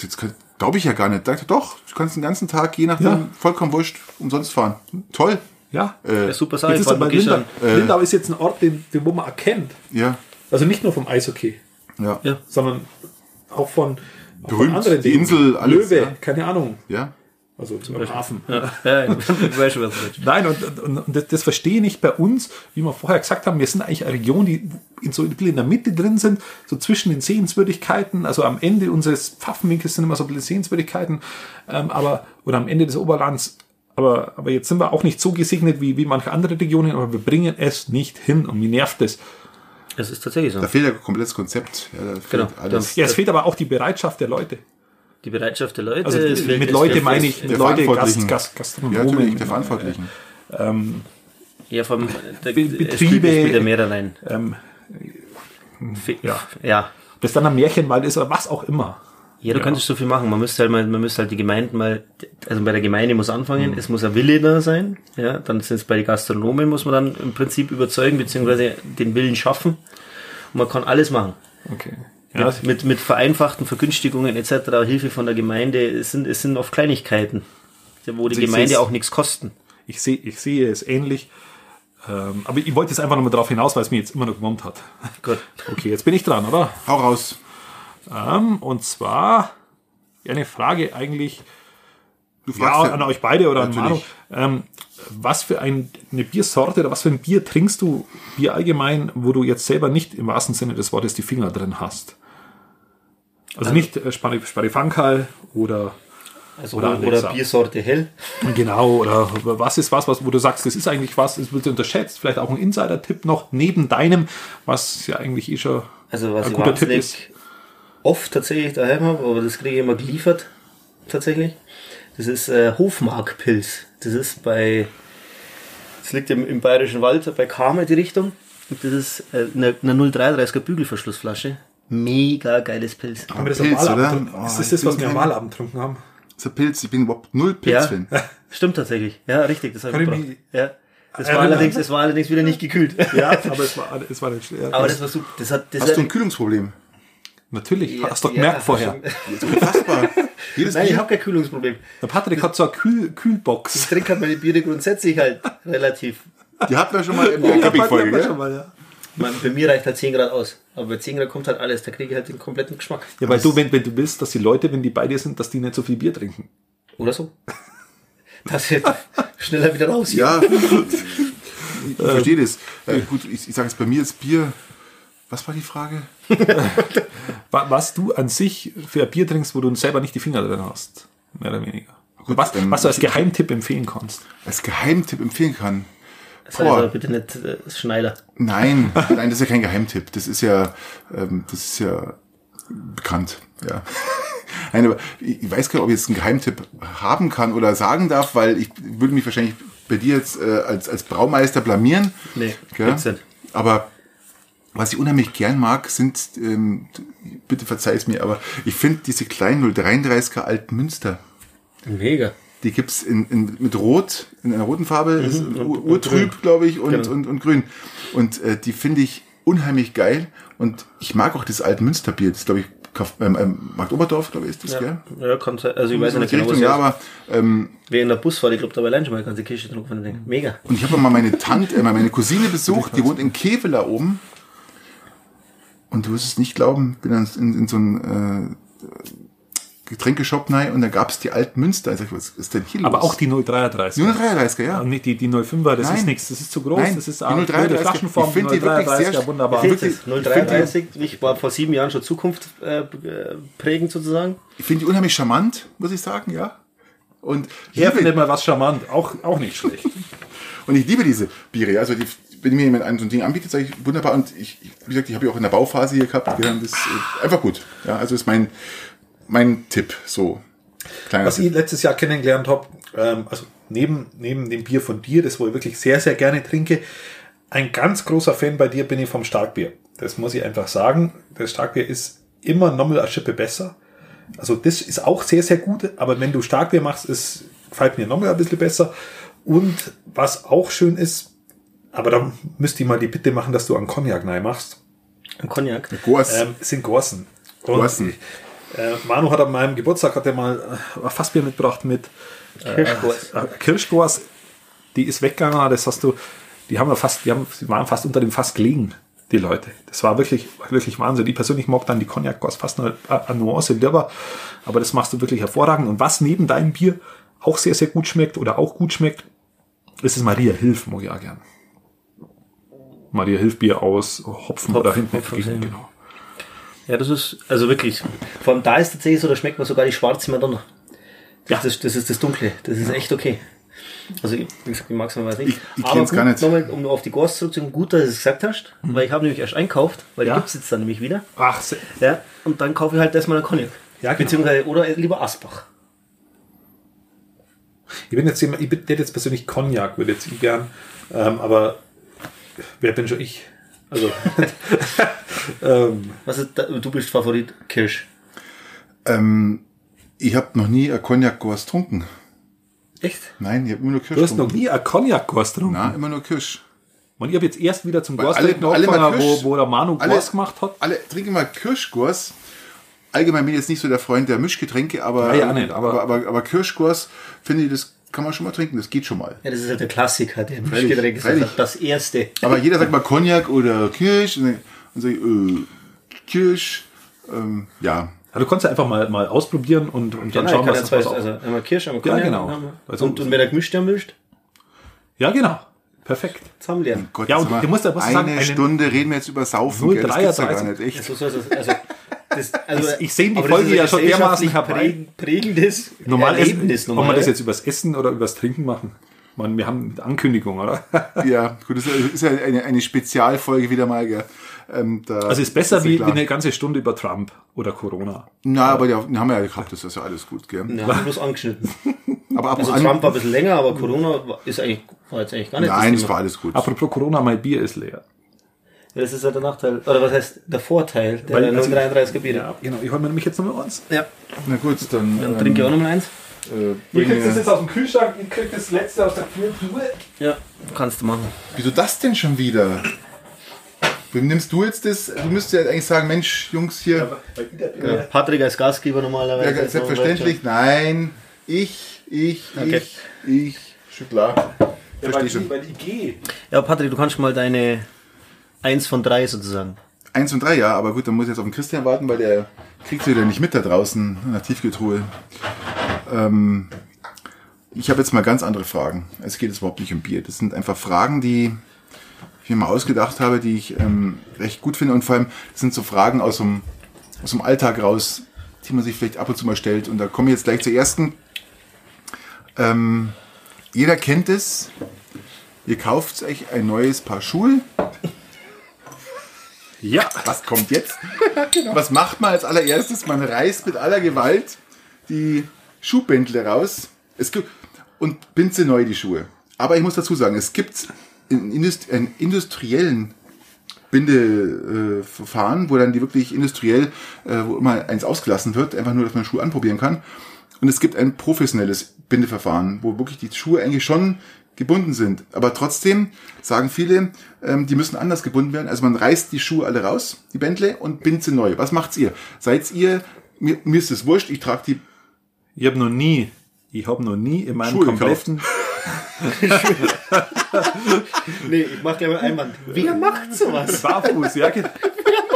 Jetzt glaube ich ja gar nicht. Dachte, doch, du kannst den ganzen Tag, je nachdem, Ja. vollkommen wurscht, umsonst fahren. Toll. Ja. Äh, super Sache. Jetzt ist aber Lindau, dann- Lindau ist jetzt ein Ort, den, den wo man erkennt. ja, Also nicht nur vom Eishockey, ja, Ja. sondern auch von, auch von Berühmt, anderen die. Insel, alles, Löwe, ja. keine Ahnung. ja. Also zum Hafen. Ja, ja. Nein, und, und, und das, das verstehe ich nicht bei uns, wie wir vorher gesagt haben, wir sind eigentlich eine Region, die in so in der Mitte drin sind, so zwischen den Sehenswürdigkeiten, also am Ende unseres Pfaffenwinkels sind immer so ein bisschen Sehenswürdigkeiten, ähm, aber, oder am Ende des Oberlands, aber, aber jetzt sind wir auch nicht so gesegnet wie, wie manche andere Regionen, aber wir bringen es nicht hin und mir nervt es. Es ist tatsächlich so. Da fehlt ja ein komplettes Konzept. Ja, da fehlt Genau. alles. Ja, es fehlt aber auch die Bereitschaft der Leute. Die Bereitschaft der Leute. Also fehlt- mit Leute meine ich, mit Leute. Gast, Gast, Ja, Gastronomen, natürlich, der Verantwortlichen. Ja, vom der, Betriebe- es ja mehr rein. ähm, ja. ja. das dann ein Märchenwald ist oder was auch immer. Ja, du Ja. könntest so viel machen. Man müsste halt mal, man müsste halt die Gemeinden mal, also bei der Gemeinde muss anfangen, es muss ein Wille da sein, ja, dann sind es bei den Gastronomen, muss man dann im Prinzip überzeugen, beziehungsweise den Willen schaffen. Und man kann alles machen. Okay. Ja, Mit, mit, mit vereinfachten Vergünstigungen etc., Hilfe von der Gemeinde, es sind, es sind oft Kleinigkeiten, wo die Also Gemeinde auch nichts kosten. ich sehe, ich sehe es ähnlich. Ähm, aber ich wollte jetzt einfach nochmal darauf hinaus, weil es mir jetzt immer noch gewurmt hat. Gut. Okay, jetzt bin ich dran, oder? Hau raus. Ähm, und zwar eine Frage eigentlich Du ja, fragst an euch beide oder an Manu. Natürlich. Ähm, was für ein, eine Biersorte oder was für ein Bier trinkst du, Bier allgemein, wo du jetzt selber nicht im wahrsten Sinne des Wortes die Finger drin hast? Also nicht äh, Spari- Sparifankal oder Also, Oder oder, Biersorte hell. Genau, oder was ist was, was, wo du sagst, das ist eigentlich was, das wird unterschätzt, vielleicht auch ein Insider-Tipp noch neben deinem, was ja eigentlich eh schon Also was ein ich guter Tipp ist. oft tatsächlich daheim habe, aber das kriege ich immer geliefert, tatsächlich. Das ist äh, Hofmarkpilz. Das ist bei, das liegt im, im Bayerischen Wald, bei Kame die Richtung. Und das ist äh, eine, eine 033er Bügelverschlussflasche. Mega geiles Pilz. Haben wir das Pilz, am Wahlabend getrunken? Oh, ist das ich das, was wir am Wahlabend getrunken haben? Das ist ein Pilz. Ich bin überhaupt null Ja, Pilzfan. stimmt tatsächlich. Ja, richtig. Das habe ich ich Ja. Das war, allerdings, das war allerdings wieder nicht gekühlt. Ja, aber es war, es war nicht schwer. Aber das war super. Das hat, das Hast hat, du ein Kühlungsproblem? Natürlich, Ja, hast du ja, gemerkt das vorher. schon- Unfassbar. Jedes Nein, ich Bier- habe kein Kühlungsproblem. Der Patrick hat so eine Kühl Ich Kühlbox. trinke halt meine Biere grundsätzlich halt relativ Die hatten wir schon mal in der Campingfolge, Ja, gell? mal, ja. Man, bei mir reicht halt 10 Grad aus. Aber bei 10 Grad kommt halt alles. Da kriege ich halt den kompletten Geschmack. ja, weil du, wenn, wenn du willst, dass die Leute, wenn die bei dir sind, dass die nicht so viel Bier trinken. Oder so. Dass ich schneller wieder raus hier. Ja, ich verstehe das. Äh, gut, ich, ich sage jetzt bei mir ist Bier. Was war die Frage? Wa- Was du an sich für ein Bier trinkst, wo du selber nicht die Finger drin hast. Mehr oder weniger. Gut, was, ähm, was du als ich- Geheimtipp empfehlen kannst. Als Geheimtipp empfehlen kann. Das heißt aber bitte nicht äh, Schneider. Nein, nein, das ist ja kein Geheimtipp. Das ist ja, ähm, das ist ja bekannt. Ja. Nein, aber ich weiß gar nicht, ob ich jetzt einen Geheimtipp haben kann oder sagen darf, weil ich würde mich wahrscheinlich bei dir jetzt äh, als, als Braumeister blamieren. Nee, nicht. Aber was ich unheimlich gern mag, sind, ähm, bitte verzeih es mir, aber ich finde diese kleinen 033er Altmünster. Mega. Die gibt's in, in, mit Rot, in einer roten Farbe, ist ur- und urtrüb, glaube ich, und, Genau. und, und grün. Und äh, die finde ich unheimlich geil. Und ich mag auch das Altmünsterbier. Das glaube ich, Kauf- ähm, ähm, Markt Oberdorf, glaube ich, ist das, Ja, gell? ja kann sein. Also ich weiß So nicht genau, Richtung, ja, aber ähm, Wer in der Busfahrt, ich glaube, da war allein schon mal eine ganze Kiste drauf. Und ich denke, mega. und ich habe mal meine Tante, äh, meine Cousine besucht, die wohnt in Kevela oben. Und du wirst es nicht glauben, bin dann in, in so einen äh, Getränkeshop rein und da gab's die Altmünster. Ich sag, was ist denn hier los? Aber auch die 033. Nur 33er, ja. Und nicht die, die 05er, das Nein. ist nichts, das ist zu groß, Nein, das ist die eine 033er, blöde Flaschenform, ich find die wirklich sehr- ja, wunderbar. Wirklich, es. ich find 033, ich war vor sieben Jahren schon Zukunft prägend sozusagen. Ich finde die unheimlich charmant, muss ich sagen, ja. Und ich, Er findet mal was charmant, auch, auch nicht schlecht. und ich liebe diese Biere. Also die, wenn mir jemand ein so ein Ding anbietet, sage ich wunderbar. Und ich, wie gesagt, ich habe ja auch in der Bauphase hier gehabt. Das ist äh, einfach gut. Ja, also ist mein mein Tipp. So kleiner Was ich Tipp. letztes Jahr kennengelernt habe, ähm, also neben, neben dem Bier von dir, das wo ich wirklich sehr, sehr gerne trinke, ein ganz großer Fan bei dir bin ich vom Starkbier. Das muss ich einfach sagen. Das Starkbier ist immer nochmal eine Schippe besser. Also das ist auch sehr, sehr gut, aber wenn du Starkbier machst, ist, gefällt mir nochmal ein bisschen besser. Und was auch schön ist, aber da müsste ich mal die Bitte machen, dass du einen Cognac rein machst. Ein Cognac. Gors. ähm, sind Gorsen. Gorsen. Äh, Manu hat an meinem Geburtstag hat er mal äh, ein Fassbier mitgebracht mit äh, Kirschgors. Die ist weggegangen, das hast du, die haben ja fast, die haben, sie waren fast unter dem Fass gelegen, die Leute. Das war wirklich, wirklich Wahnsinn. Ich persönlich mag dann die Cognac fast eine, eine Nuance lieber, aber das machst du wirklich hervorragend. Und was neben deinem Bier auch sehr, sehr gut schmeckt oder auch gut schmeckt, ist es Maria Hilf, mag ich auch gern. Maria Hilf Bier aus Hopfen oder hinten Hopfen, genau. Ja, das ist, also wirklich, vor allem da ist tatsächlich so, da schmeckt man sogar die schwarze Madonna. Das, das, das ist das Dunkle, das ist echt okay. Also, ich- wie gesagt, ich mag es nicht. Ich- ich Aber gut, gar nicht. nochmal, um auf die Gors zurückzukommen, gut, dass du es gesagt hast, weil ich habe nämlich erst einkauft, weil Ja. die gibt's jetzt dann nämlich wieder. Ach, se- Ja, und dann kaufe ich halt erstmal einen Cognac. Ja, genau. Beziehungsweise, oder lieber Asbach. Ich bin jetzt jemand, ich hätte jetzt persönlich Cognac, würde jetzt ich gern, ähm, aber wer bin schon ich? Also, ähm, Was ist, da, du bist Favorit Kirsch. Ähm, ich habe noch nie ein Cognac Gors getrunken. echt? Nein, ich habe immer nur Kirsch Du hast noch nie ein cognac gors getrunken. Na, immer nur Kirsch. Und ich habe jetzt erst wieder zum Gors alle- trinken alle mal angefangen, wo, wo der Manu alle- Gors gemacht hat. Alle trinken mal Kirschgors. Allgemein bin ich jetzt nicht so der Freund der Mischgetränke, aber, Ja, ja, nicht, aber- aber, aber, aber Kirschgors, finde ich, das kann man schon mal trinken, das geht schon mal. Ja, das ist halt der Klassiker, der Mischgetränk ist halt das erste. Aber jeder sagt mal Cognac oder Kirsch und dann und sag ich, äh, Kirsch, ähm, ja. Ja, du kannst ja einfach mal, mal ausprobieren und, und dann Genau, schauen, was ja das zwei, was auch- also einmal Kirsch, einmal Ja, Cognac. genau. einmal- Also- und, und wer der gemischt, der mischt, Ja, genau. Perfekt. zusammenlernen. Gott, Ja, und du musst ja- musst eine sagen, einen- Stunde reden wir jetzt über Saufen, gell? das 0,33. gibt's ja gar nicht, echt. So soll es, also, das, also, Ich- ich seh die Folge das ist ja schon dermaßen herbei. präg- prägendes Normal Erlebnis. essen, ob normal. wir das jetzt übers Essen oder übers Trinken machen. Man, wir haben Ankündigung, oder? Ja, gut, das ist ja eine, eine Spezialfolge wieder mal, gell. Ähm, da, Also ist besser das ja wie, wie eine ganze Stunde über Trump oder Corona. Na, aber die haben wir ja gehabt, das ist ja alles gut, gell. Ja, haben wir bloß angeschnitten. Aber ab Also und an, Trump war ein bisschen länger, aber Corona war- ist eigentlich, war jetzt eigentlich gar nicht nein, es war alles gut. Apropos Corona, mein Bier ist leer. Ja, das ist ja der Nachteil, oder was heißt der Vorteil der Weil- also- 033er Biere. Ja, genau. Ich hole mir nämlich jetzt nochmal eins. Ja. Na gut, dann, Dann trinke ich auch nochmal eins. äh, Ihr kriegt das jetzt aus dem Kühlschrank, ihr kriegt das letzte aus der Kühltruhe. Ja, kannst du machen. wieso das denn schon wieder? Wem nimmst du jetzt das? Du müsstest ja eigentlich sagen, Mensch, Jungs hier, Ja. Patrick als Gastgeber ja, normalerweise. ganz selbstverständlich, nein, ich, ich, Okay. ich, ich, schon klar. Ja, Verstehe weil, schon. ich, weil ich gehe. Ja, Patrick, du kannst mal deine eins von drei sozusagen. Eins und drei, ja, aber gut, dann muss ich jetzt auf den Christian warten, weil der kriegt wieder nicht mit da draußen in der Tiefkühltruhe. Ähm, ich habe jetzt mal ganz andere Fragen. Es geht jetzt überhaupt nicht um Bier. Das sind einfach Fragen, die ich mir mal ausgedacht habe, die ich ähm, recht gut finde. Und vor allem, das sind so Fragen aus dem, aus dem Alltag raus, die man sich vielleicht ab und zu mal stellt. Und da komme ich jetzt gleich zur ersten. Ähm, jeder kennt es. Ihr kauft euch ein neues Paar Schuhe. Ja. Was kommt jetzt? Was macht man als allererstes? Man reißt mit aller Gewalt die Schuhbändle raus es gibt, und bindet sie neu, die Schuhe. Aber ich muss dazu sagen, es gibt in Indust einen industriellen Bindeverfahren, wo dann die wirklich industriell, äh, wo immer eins ausgelassen wird, einfach nur, dass man Schuhe anprobieren kann. Und es gibt ein professionelles Bindeverfahren, wo wirklich die Schuhe eigentlich schon gebunden sind. Aber trotzdem sagen viele, ähm, die müssen anders gebunden werden. Also man reißt die Schuhe alle raus, die Bändle, und bindet sie neu. Was macht's ihr? Seid ihr, mir, mir ist es wurscht, ich trage die Ich habe noch nie, ich habe noch nie in meinem Schuhe kompletten, Nee, ich mach gleich mal Einwand. Wer macht sowas? Barfuß, ja, genau.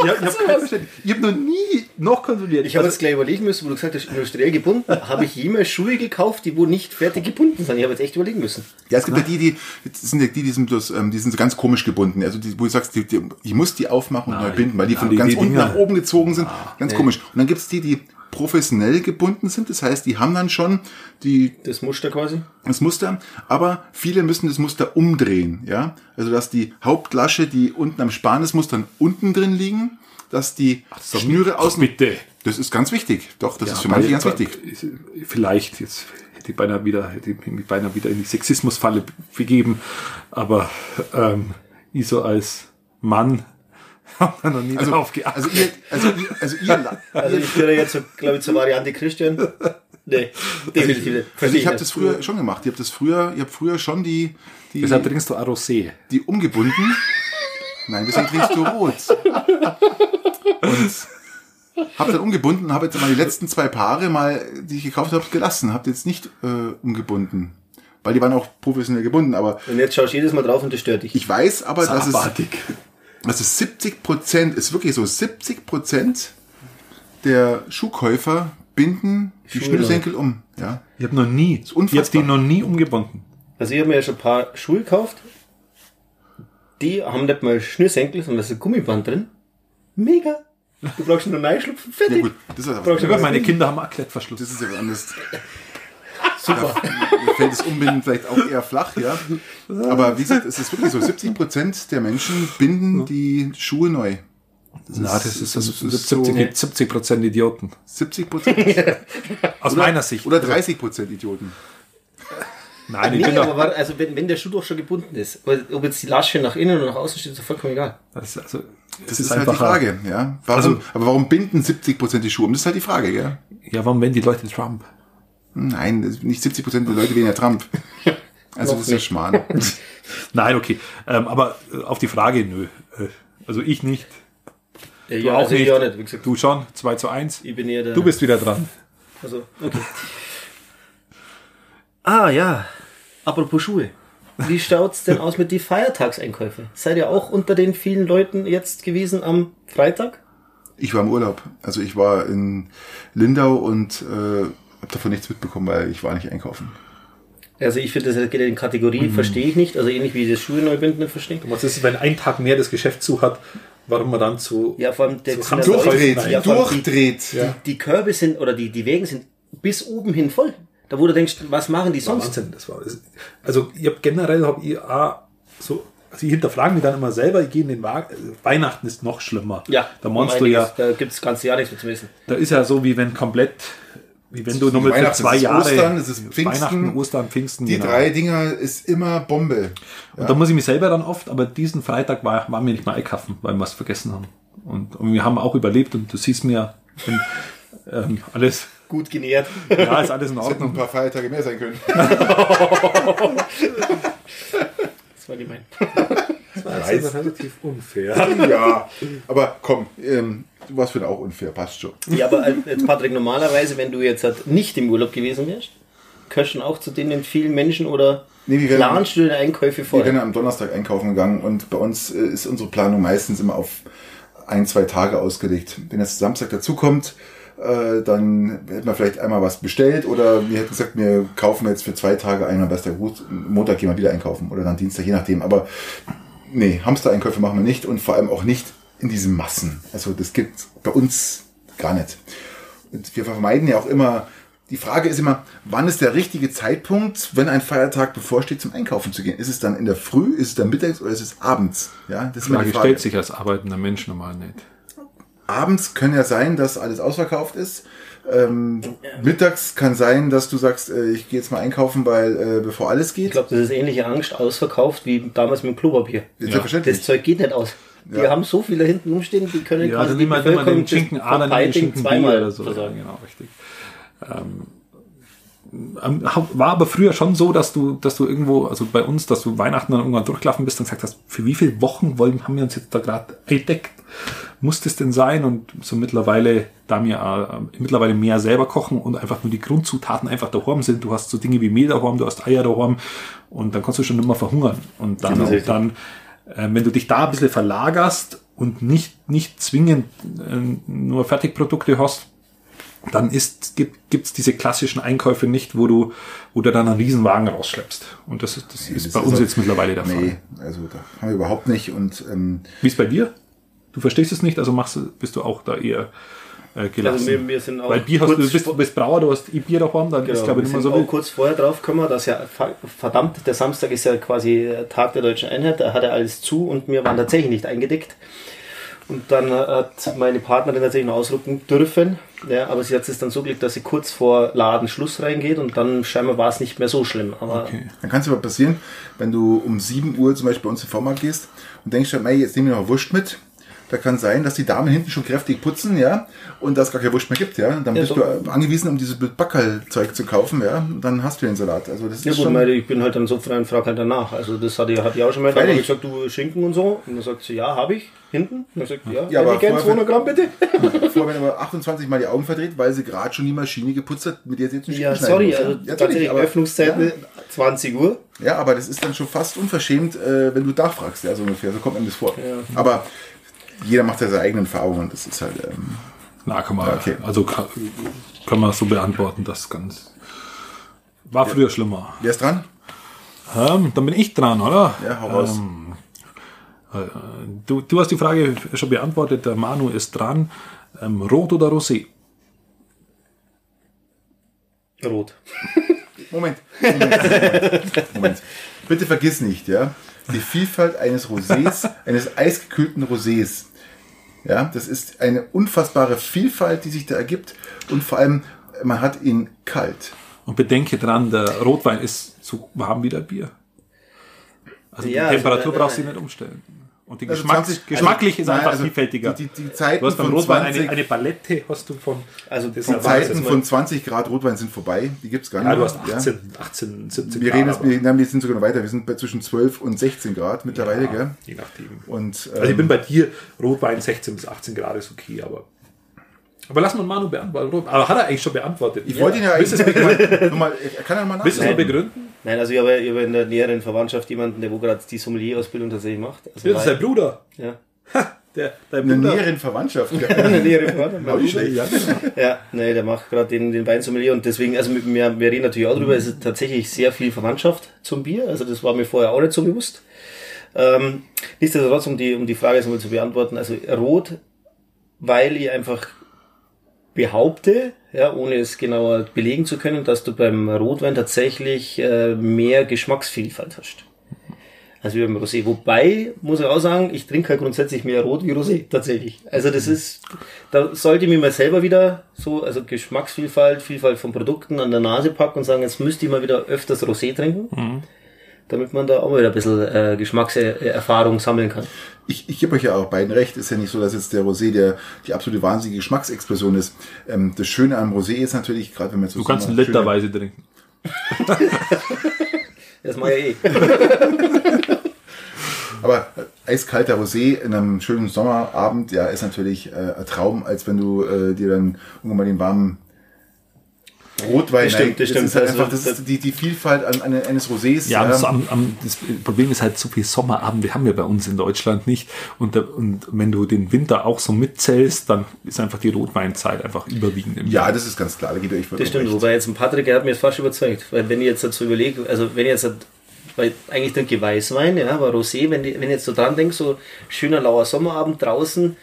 Ja, ich habe kein Verständnis. Ich habe noch nie noch kontrolliert. Ich habe jetzt gleich überlegen müssen, wo du gesagt hast, industriell gebunden. Habe ich jemals Schuhe gekauft, die wo nicht fertig gebunden sind? Ich habe jetzt echt überlegen müssen. Ja, es gibt ja die, die sind ja die, die sind bloß, ähm, die sind so ganz komisch gebunden. Also die, wo du sagst, die, die, ich muss die aufmachen und neu binden, weil die von die- ganz die unten nach oben gezogen sind. ganz komisch. Und dann gibt's die, die professionell gebunden sind. Das heißt, die haben dann schon die, Das Muster quasi. das Muster, aber viele müssen das Muster umdrehen, ja. Also dass die Hauptlasche, die unten am Spannesmuster unten drin liegen, dass die Schnüre außen. bitte. Das ist ganz wichtig. Doch, das ist für Ja, manche ganz wichtig. Vielleicht, jetzt hätte ich beinahe wieder, hätte ich mich beinahe wieder in die Sexismusfalle begeben, aber ähm, ich so als Mann habe da noch nie Also, drauf geachtet. also ihr, also ihr, also ihr, Also ich gehöre jetzt, glaube ich, zur Variante Christian. Nee, definitiv nicht. Also Verstehe ich habe das früher schon gemacht. Ich habe das früher, ich habe früher schon die, die, Deshalb trinkst du Arosé. die umgebunden. Nein, deswegen trinkst du rot. Hab dann umgebunden, habe jetzt mal die letzten zwei Paare mal, die ich gekauft habe, gelassen. Hab jetzt nicht äh, umgebunden. Weil die waren auch professionell gebunden, aber Und jetzt schaust du jedes Mal drauf und das stört dich. ich weiß aber, dass es, Es 70 Prozent, ist wirklich so, 70 Prozent der Schuhkäufer binden die Schnürsenkel um. Ja. Ich habe noch nie, ich unfassbar. habe die noch nie umgebunden. Also ich habe mir ja schon ein paar Schuhe gekauft. Die haben nicht mal Schnürsenkel, sondern da ist ein Gummiband drin. Mega. Du brauchst nur reinschlupfen, fertig. Ja gut, das ist aber du Ja, was? meine Kinder haben auch Klettverschluss. Das ist ja was anderes. Super. Mir fällt das Umbinden vielleicht auch eher flach, ja. Aber wie gesagt, es ist wirklich so, 70 Prozent der Menschen binden die Schuhe neu. Na, das ist, das ist, das ist 70, so- gibt 70 Prozent Idioten. 70 Prozent Aus meiner Sicht. oder 30 Prozent Idioten. Nein, ich Nee, bin aber also wenn, wenn der Schuh doch schon gebunden ist, ob jetzt die Lasche nach innen oder nach außen steht, ist doch vollkommen egal. das ist, also, Das ist, halt die Frage, ja. Warum, Also- aber warum binden 70 Prozent die Schuhe um? Das ist halt die Frage, gell? Ja, warum wählen die Leute Trump? Nein, nicht 70 Prozent der Leute wählen ja Trump. Also das ist ja. Schmarrn. Nein, okay. Ähm, aber äh, auf die Frage, nö. Äh, Also ich nicht. Ja, Du auch also nicht. ich auch nicht, wie gesagt. Du schon. 2 zu 1. Ich bin eher der. Du bist wieder dran. Also, okay. ah, ja. Apropos Schuhe. Wie schaut's denn aus mit die Feiertagseinkäufe? Seid ihr auch unter den vielen Leuten jetzt gewesen am Freitag? Ich war im Urlaub. Also ich war in Lindau und äh, habe davon nichts mitbekommen, weil ich war nicht einkaufen. Also ich finde, das geht in Kategorien, verstehe ich nicht. Also ähnlich wie das Schuhe neu binden, nicht verstehe. Was ist, wenn ein Tag mehr das Geschäft zu hat, warum man dann zu... Ja, vor allem der So sind haben ja Durchdreht, Leute- ja, die, durchdreht. Ja. die Körbe sind oder die, die Wägen sind bis oben hin voll. Da wo du denkst, was machen die sonst? Wahnsinn, das war. Also ich habe generell hab ich auch so, also ich hinterfrage mich dann immer selber, ich gehe in den Wagen. also Weihnachten ist noch schlimmer. Ja, da meinst du ja. Da gibt's das ganze Jahr nichts mehr zu wissen. da ist ja so wie wenn komplett, wie wenn du nur mit für zwei Jahre Ostern, es ist Pfingsten. Weihnachten, Ostern, Pfingsten. Die genau. drei Dinger ist immer Bombe. Und da muss ich mich selber dann oft, aber diesen Freitag war, waren wir nicht mal einkaufen, weil wir es vergessen haben. Und, und wir haben auch überlebt und du siehst mir, wenn, ähm, alles, Gut genährt. ja, ist alles in Es hätten ein Ordnung. paar Feiertage mehr sein können. Das war gemein. Das ist relativ unfair. ja, aber komm, ähm, du warst für den auch unfair, passt schon. Ja, aber als- jetzt Patrick, normalerweise, wenn du jetzt halt nicht im Urlaub gewesen wärst, dann auch zu denen vielen Menschen oder Nee, wir werden- planst du deine Einkäufe Wir vorher? sind am Donnerstag einkaufen gegangen und bei uns äh, ist unsere Planung meistens immer auf ein, zwei Tage ausgelegt. Wenn jetzt Samstag dazukommt, äh, dann hätten wir vielleicht einmal was bestellt oder wir hätten gesagt, wir kaufen jetzt für zwei Tage ein, am besten gut, Montag gehen wir wieder einkaufen oder dann Dienstag, je nachdem. Aber nee, Hamster-Einkäufe machen wir nicht und vor allem auch nicht in diesen Massen. Also das gibt bei uns gar nicht. Und wir vermeiden ja auch immer, die Frage ist immer, wann ist der richtige Zeitpunkt, wenn ein Feiertag bevorsteht, zum Einkaufen zu gehen? Ist es dann in der Früh, ist es dann mittags oder ist es abends? Ja, das ist Frage die Frage. stellt sich als arbeitender Mensch normal nicht. Abends kann ja sein, dass alles ausverkauft ist. Ähm, mittags kann sein, dass du sagst, äh, ich gehe jetzt mal einkaufen, weil äh, bevor alles Ich geht. glaube, das ist ähnliche Angst ausverkauft wie damals mit dem Klopapier. Selbstverständlich. Das Zeug geht nicht aus. Die Ja. haben so viele hinten rumstehen, die können Ja, quasi dann die Bevölkerung den Schinken A, dann den Schinken B zweimal oder so. Ja, versorgen. genau, richtig. Ähm, war aber früher schon so, dass du, dass du irgendwo, also bei uns, dass du Weihnachten dann irgendwann durchgelaufen bist und gesagt hast, für wie viele Wochen wollen, haben wir uns jetzt da gerade entdeckt? Muss das denn sein? Und so mittlerweile, da wir äh, mittlerweile mehr selber kochen und einfach nur die Grundzutaten einfach daheim sind, du hast so Dinge wie Mehl daheim, du hast Eier daheim und dann kannst du schon immer verhungern. Und dann, Genau. dann äh, wenn du dich da ein bisschen verlagerst und nicht, nicht zwingend äh, nur Fertigprodukte hast, dann ist, gibt gibt's diese klassischen Einkäufe nicht, wo du, wo du dann einen Riesenwagen rausschleppst. Und das ist, das ist das bei ist uns auch- jetzt mittlerweile der Fall. Nee, also da haben wir überhaupt nicht. Und ähm, Wie ist bei dir? Du verstehst es nicht, also machst du, bist du auch da eher äh, gelassen. Also wir- wir sind auch Weil Bier hast du, bist, bist Brauer, du hast Bier daheim, dann ist Genau, glaube wir ich nicht mehr so auch wild. kurz vorher drauf gekommen, dass ja verdammt, der Samstag ist ja quasi Tag der deutschen Einheit, da hat er alles zu und wir waren tatsächlich nicht eingedeckt. Und dann hat meine Partnerin tatsächlich noch ausrücken dürfen, ja, aber sie hat es dann so gelegt, dass sie kurz vor Ladenschluss reingeht und dann scheinbar war es nicht mehr so schlimm. Aber Okay. dann kann es aber passieren, wenn du um 7 Uhr zum Beispiel bei uns im Vormarkt gehst und denkst, jetzt nehme ich noch Wurst mit. Da kann sein, dass die Damen hinten schon kräftig putzen, ja, und dass gar kein Wurst mehr gibt, ja. Dann Ja, bist doch. du angewiesen, um dieses Backerl-Zeug zu kaufen, ja. Und dann hast du den Salat. Also das Ja ist gut, schon. meine, ich bin halt dann so frei und frage halt danach. Also das hatte ich, hatte ich auch schon mal. Da gesagt, du Schinken und so. Und dann sagt sie, ja, habe ich. Hinten. Und dann sagt ja, Ja, ja aber aber gern vorher- 200 Gramm bitte. Vorher werden aber 28 Mal die Augen verdreht, weil sie gerade schon die Maschine geputzt hat, mit der sie jetzt einen Ja, Schinken schneiden sorry, also ja. Ja, tatsächlich aber- Öffnungszeiten Ja, 20 Uhr. ja, aber das ist dann schon fast unverschämt, äh, wenn du nachfragst, ja, so ungefähr. So kommt einem das vor. Aber jeder macht ja seine eigenen Erfahrungen. Das ist halt. Ähm, Na, kann man, Ja, okay. also kann, kann man so beantworten, das ganz. War früher schlimmer. wer ist dran? Ähm, dann bin ich dran, oder? Ja, hau raus. Ähm, Du, du hast die Frage schon beantwortet, der Manu ist dran. Ähm, Rot oder Rosé? Rot. Moment. Moment. Moment. Bitte vergiss nicht, ja, die Vielfalt eines Rosés, eines eisgekühlten Rosés. Ja, das ist eine unfassbare Vielfalt, die sich da ergibt und vor allem, man hat ihn kalt. Und bedenke dran, der Rotwein ist so warm wie der Bier. Also Ja, die also, Temperatur äh, brauchst du nicht umstellen. Und die Also Geschmacks, 20 geschmacklich also, ist nein, einfach also vielfältiger. die- die- die Zeiten du hast beim von Rotwein 20 eine, eine Palette, hast du von. Also das die Zeiten von 20 Grad Rotwein sind vorbei, die gibt's gar nicht Ja, du hast 18, 18 17 Wir reden Grad, jetzt, wir, nein, wir sind sogar noch weiter, wir sind bei zwischen 12 und 16 Grad mittlerweile, aber- gell? Je nachdem. Und, Also ich ähm, bin bei dir, Rotwein 16 bis 18 Grad ist okay, aber. Aber lass mal Manu beantworten. Aber hat er eigentlich schon beantwortet? ich wollte ihn ja eigentlich Willst du es mal, kann er mal willst du es noch begründen? Nein, also ich habe, ich habe in der näheren Verwandtschaft jemanden, der wo gerade die Sommelier-Ausbildung tatsächlich macht. Also Das ist dein Bruder. ja. Der, dein In der Bruder. näheren Verwandtschaft. in der näheren Verwandtschaft. Ja. Ja, nee, der macht gerade den, den Weinsommelier und deswegen, also mit, wir, wir reden natürlich auch drüber, es ist tatsächlich sehr viel Verwandtschaft zum Bier, also das war mir vorher auch nicht so bewusst. Ähm, nichtsdestotrotz, um die, um die Frage jetzt mal zu beantworten, also rot, weil ich einfach behaupte, ja, ohne es genauer belegen zu können, dass du beim Rotwein tatsächlich äh, mehr Geschmacksvielfalt hast. Also wie beim Rosé. Wobei, muss ich auch sagen, ich trinke halt grundsätzlich mehr Rot wie Rosé, tatsächlich. Also das ist, da sollte ich mir mal selber wieder so, also Geschmacksvielfalt, Vielfalt von Produkten an der Nase packen und sagen, jetzt müsste ich mal wieder öfters Rosé trinken, damit man da auch mal wieder ein bisschen äh, Geschmackserfahrung sammeln kann. Ich, ich gebe euch ja auch beiden recht. Ist ja nicht so, dass jetzt der Rosé der, die absolute wahnsinnige Geschmacksexplosion ist. Ähm, das Schöne am Rosé ist natürlich, gerade wenn man jetzt so Du kannst schöne- Literweise trinken. Das mache ich eh. Aber äh, eiskalter Rosé in einem schönen Sommerabend, ja, ist natürlich äh, ein Traum, als wenn du äh, dir dann irgendwann mal den warmen Rotwein Das stimmt, nein, das stimmt. ist halt Also, einfach, das ist die, die Vielfalt an, an, eines Rosés. Ja, ähm, das, am, am, das Problem ist halt, so viel Sommerabende haben wir bei uns in Deutschland nicht. Und, da- und wenn du den Winter auch so mitzählst, dann ist einfach die Rotweinzeit einfach überwiegend im ja, Jahr. das ist ganz klar. Da geht euch Das stimmt, wobei jetzt ein Patrick, der hat mir jetzt fast überzeugt. Weil wenn ich jetzt so überlege, also wenn ich jetzt, weil eigentlich trinke ich Weißwein, ja, aber Rosé, wenn, die, wenn ich jetzt so dran denke, so schöner lauer Sommerabend draußen,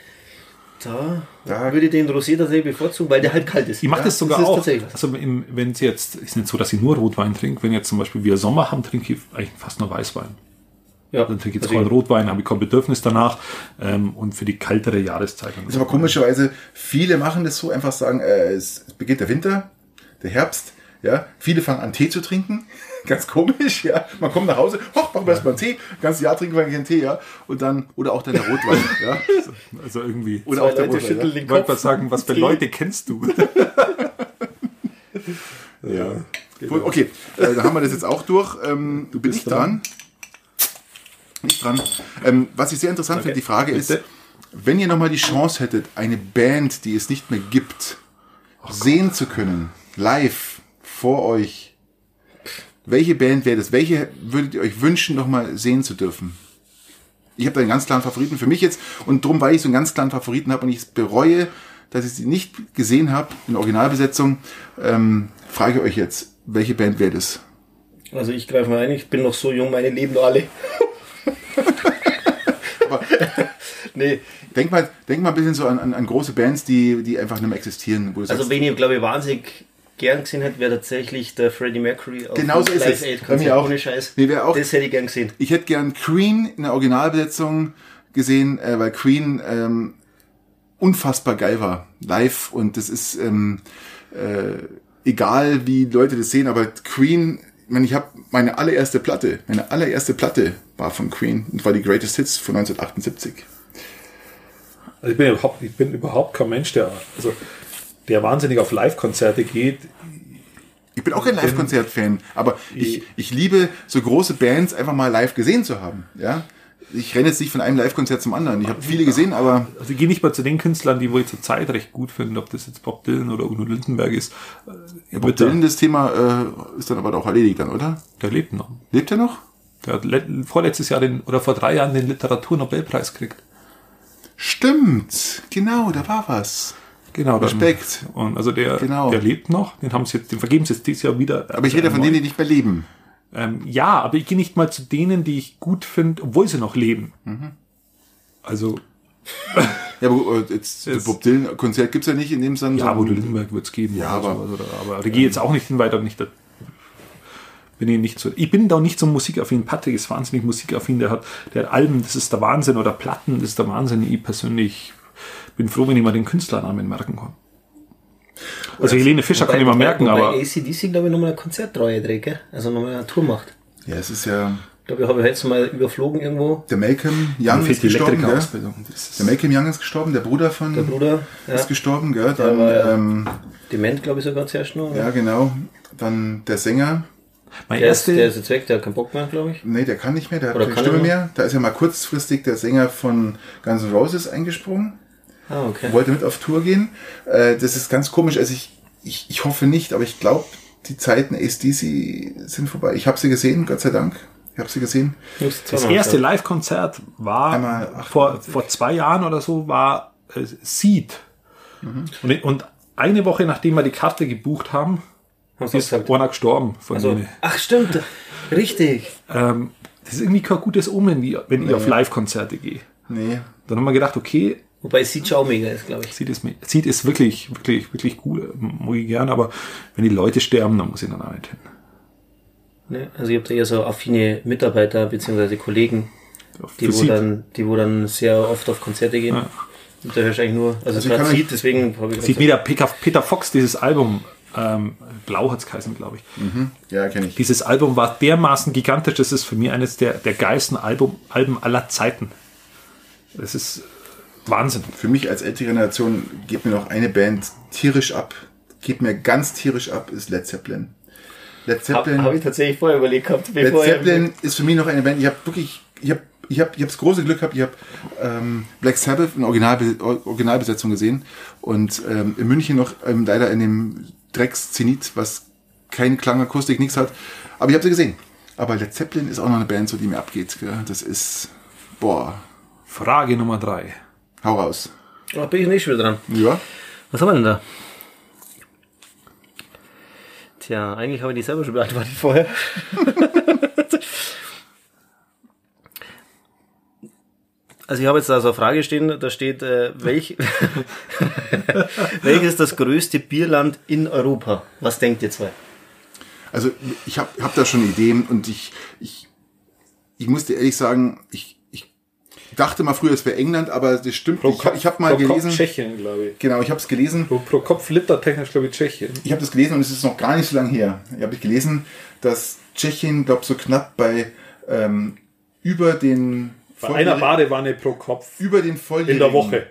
da, Da- würde ich den Rosé tatsächlich bevorzugen, weil der halt kalt ist. Ich mache Ja, das sogar ist auch. tatsächlich. Also im, wenn es jetzt, ist nicht so, dass ich nur Rotwein trinke. Wenn jetzt zum Beispiel wir Sommer haben, trinke ich eigentlich fast nur Weißwein. Ja, Dann trinke ich jetzt keinen Rotwein, habe ich kein Bedürfnis danach. Ähm, und für die kältere Jahreszeit. Das ist aber komischerweise, viele machen das so, einfach sagen, äh, es beginnt der Winter, der Herbst, ja. Viele fangen an, Tee zu trinken. Ganz komisch, ja. Man kommt nach Hause, hoch, machen wir erstmal einen Tee. Ganzes Jahr trinken wir keinen Tee, ja. Und dann, oder auch dann der Rotwein, ja. Also irgendwie. Oder auch der Leute Rotwein, ja. Ich wollte mal sagen, was für Leute kennst du? ja. Gut, Okay, äh, dann haben wir das jetzt auch durch. Ähm, du bin ich dran. Nicht dran. Ähm, was ich sehr interessant finde, die Frage ist, Bitte. wenn ihr nochmal die Chance hättet, eine Band, die es nicht mehr gibt, sehen zu können, live vor euch, welche Band wäre das? Welche würdet ihr euch wünschen, nochmal sehen zu dürfen? Ich habe da einen ganz klaren Favoriten für mich jetzt und drum, weil ich so einen ganz klaren Favoriten habe und ich es bereue, dass ich sie nicht gesehen habe in der Originalbesetzung, ähm, frage ich euch jetzt, welche Band wäre das? Also ich greife mal ein, ich bin noch so jung, meine leben alle. nee, Denk mal, denk mal ein bisschen so an, an, an große Bands, die, die einfach nicht mehr existieren. Also sagst, wen ich glaube ich wahnsinnig gern gesehen hätte, wäre tatsächlich der Freddie Mercury auf Genau so ist Live es. Aid Konzert, mir auch. ohne Scheiß. Nee, wär auch- das hätte ich gern gesehen. ich hätte gern Queen in der Originalbesetzung gesehen, äh, weil Queen ähm, unfassbar geil war, live. Und das ist ähm, äh, egal, wie Leute das sehen, aber Queen, ich meine, ich habe meine allererste Platte, meine allererste Platte war von Queen und war die Greatest Hits von 1978. Also ich bin überhaupt, ich bin überhaupt kein Mensch, der, also, der wahnsinnig auf Live-Konzerte geht. Ich bin auch kein Live-Konzert-Fan, aber ich, ich liebe so große Bands einfach mal live gesehen zu haben. Ja, ich renne jetzt nicht von einem Live-Konzert zum anderen. Ich habe viele gesehen, aber Also ich gehe nicht mal zu den Künstlern, die wo ich zur Zeit recht gut finde, ob das jetzt Bob Dylan oder Uno Lindenberg ist. ja, Bob Dylan, das Thema äh, ist dann aber auch erledigt dann, oder? Der lebt noch. Lebt er noch? Der hat le- vorletztes Jahr den, oder vor drei Jahren den Literaturnobelpreis gekriegt. Stimmt, genau, da war was. Genau. dann- Respekt. Und also der, Genau. der lebt noch. Den haben sie jetzt, den vergeben sie jetzt dieses Jahr wieder. Aber ich rede von denen, die nicht mehr leben. Ähm, ja, aber ich gehe nicht mal zu denen, die ich gut finde, obwohl sie noch leben. Mhm. Also, Ja, aber äh, jetzt Jetzt- Bob Dylan Konzert gibt's ja nicht in dem Sinne. ja, Udo Lindenberg wird es geben. Ja, aber- sowas, oder, aber da gehe ich jetzt auch nicht hin, weil da nicht. Da bin ich nicht so. Ich bin da nicht so musikaffin. Patrick ist wahnsinnig musikaffin. Der hat, der hat Alben, das ist der Wahnsinn, oder Platten, das ist der Wahnsinn. Ich persönlich bin froh, wenn ich mal den Künstlernamen merken kann. Also Helene Fischer kann ich mal merken, aber Bei ACDC, glaube ich, nochmal eine Konzertreihe dreht, gell? Also nochmal eine Tour macht. Ja, es ist ja Ich glaube, ich habe jetzt mal überflogen irgendwo. der Malcolm Young ist gestorben, gell? Ist- Der Malcolm Young ist gestorben, der Bruder von Der Bruder, ja, ist gestorben, gell? Dann, war ja- ähm, dement, glaube ich, sogar zuerst noch. ja, genau. Dann der Sänger, Mein Der, ist, erste, der ist jetzt weg, der hat keinen Bock mehr, glaube ich. nee, der kann nicht mehr, der hat Oder keine kann Stimme mehr. Da ist ja mal kurzfristig der Sänger von Guns N' Roses eingesprungen. Ah, okay. wollte mit auf Tour gehen. Äh, das ist ganz komisch. Also ich, ich, ich hoffe nicht, aber ich glaube, die Zeiten ACDC sind vorbei. Ich habe sie gesehen, Gott sei Dank. Ich habe sie gesehen. Das erste. Live-Konzert war Einmal 88. vor, vor zwei Jahren oder so, war äh, Seed. Und, und eine Woche nachdem wir die Karte gebucht haben, sie ist gesagt. einer gestorben von Also, denen. ach, stimmt. Richtig. Ähm, das ist irgendwie kein gutes Omen, wie, wenn ich auf Live-Konzerte gehe. Nee. Dann haben wir gedacht, okay, Wobei Seed schon auch mega ist, glaube ich. Seed ist, Seed ist wirklich, wirklich, wirklich cool, mag ich gern, aber wenn die Leute sterben, dann muss ich dann auch nicht hin. Ne? Also ihr habt ja eher so affine Mitarbeiter bzw. Kollegen, die wo, dann, die wo dann sehr oft auf Konzerte gehen. Ja. Und da hörst du eigentlich nur, also, Also gerade ich Seed, deswegen habe ich Sieht wieder Peter, Peter Fox, dieses Album, ähm, Blau hat's geheißen, glaube ich. Ja, kenne ich. Dieses Album war dermaßen gigantisch, das ist für mich eines der, der geilsten Album, Alben aller Zeiten. Das ist Wahnsinn. Für mich als ältere Generation geht mir noch eine Band tierisch ab. Geht mir ganz tierisch ab, ist Led Zeppelin. Led Habe Zeppelin, hab ich tatsächlich vorher überlegt gehabt, Led Zeppelin ist für mich noch eine Band. Ich habe wirklich, ich habe ich habe ich hab das große Glück gehabt, ich habe ähm, Black Sabbath in Originalbe Originalbesetzung gesehen und ähm, in München noch ähm, leider in dem Drecks Zenit, was keine Klangakustik, nichts hat. Aber ich habe sie gesehen. Aber Led Zeppelin ist auch noch eine Band, so die mir abgeht. Gell? Das ist, boah, Frage Nummer drei. Hau raus. Da bin ich nicht wieder dran. Ja, Was haben wir denn da? Tja, eigentlich habe ich die selber schon beantwortet vorher. Also ich habe jetzt da so eine Frage stehen, da steht, äh, welch, welches ist das größte Bierland in Europa? Was denkt ihr zwei? Also ich habe hab da schon Ideen und ich, ich, ich muss dir ehrlich sagen, ich dachte mal früher, es wäre England, aber das stimmt. nicht. ich, ich habe mal gelesen, Tschechien, glaube ich. genau, ich habe es gelesen. Pro, pro Kopf Liter technisch, glaube ich, Tschechien. Ich habe das gelesen und es ist noch gar nicht so lange her. Ich habe gelesen, dass Tschechien, glaube so knapp bei ähm, über den Bei einer Badewanne pro Kopf über den volljährigen in der Woche.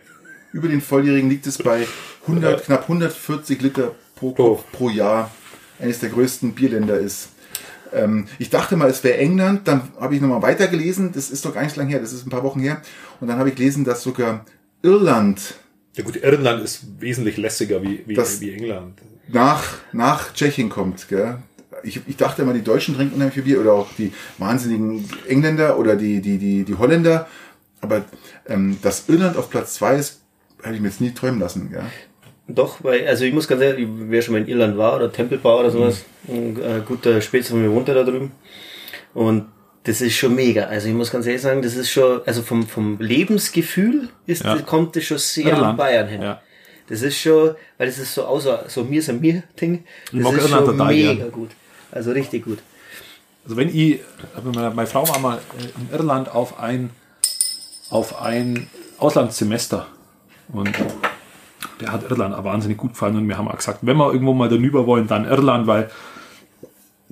über den volljährigen liegt es bei 100 knapp 140 Liter pro Kopf pro Jahr. Eines der größten Bierländer ist. Ähm, ich dachte mal, es wäre England, dann habe ich nochmal weitergelesen, das ist doch gar nicht so lange her, das ist ein paar Wochen her. Und dann habe ich gelesen, dass sogar Irland Ja gut, Irland ist wesentlich lässiger wie, wie, wie England. nach, nach Tschechien kommt. Gell? Ich, ich dachte immer, die Deutschen trinken unheimlich viel Bier oder auch die wahnsinnigen Engländer oder die, die, die, die Holländer. Aber ähm, dass Irland auf Platz zwei ist, hätte ich mir jetzt nie träumen lassen. Gell? Doch, weil, also ich muss ganz ehrlich, wer schon mal in Irland war oder Tempelbau oder sowas, ein äh, guter Spätzle von mir wohnt ja da drüben. Und das ist schon mega. Also ich muss ganz ehrlich sagen, das ist schon, also vom, vom Lebensgefühl ist, Ja. kommt das schon sehr an Irland, Bayern hin. ja. Das ist schon, weil das ist so außer, so mir ist ein mir Ding. Das mag ist Irland schon mega gern. gut. Also richtig gut. Also wenn ich, also meine, meine Frau war mal äh, in Irland auf ein, auf ein Auslandssemester und der hat Irland auch wahnsinnig gut gefallen und wir haben auch gesagt, wenn wir irgendwo mal darüber wollen, dann Irland, weil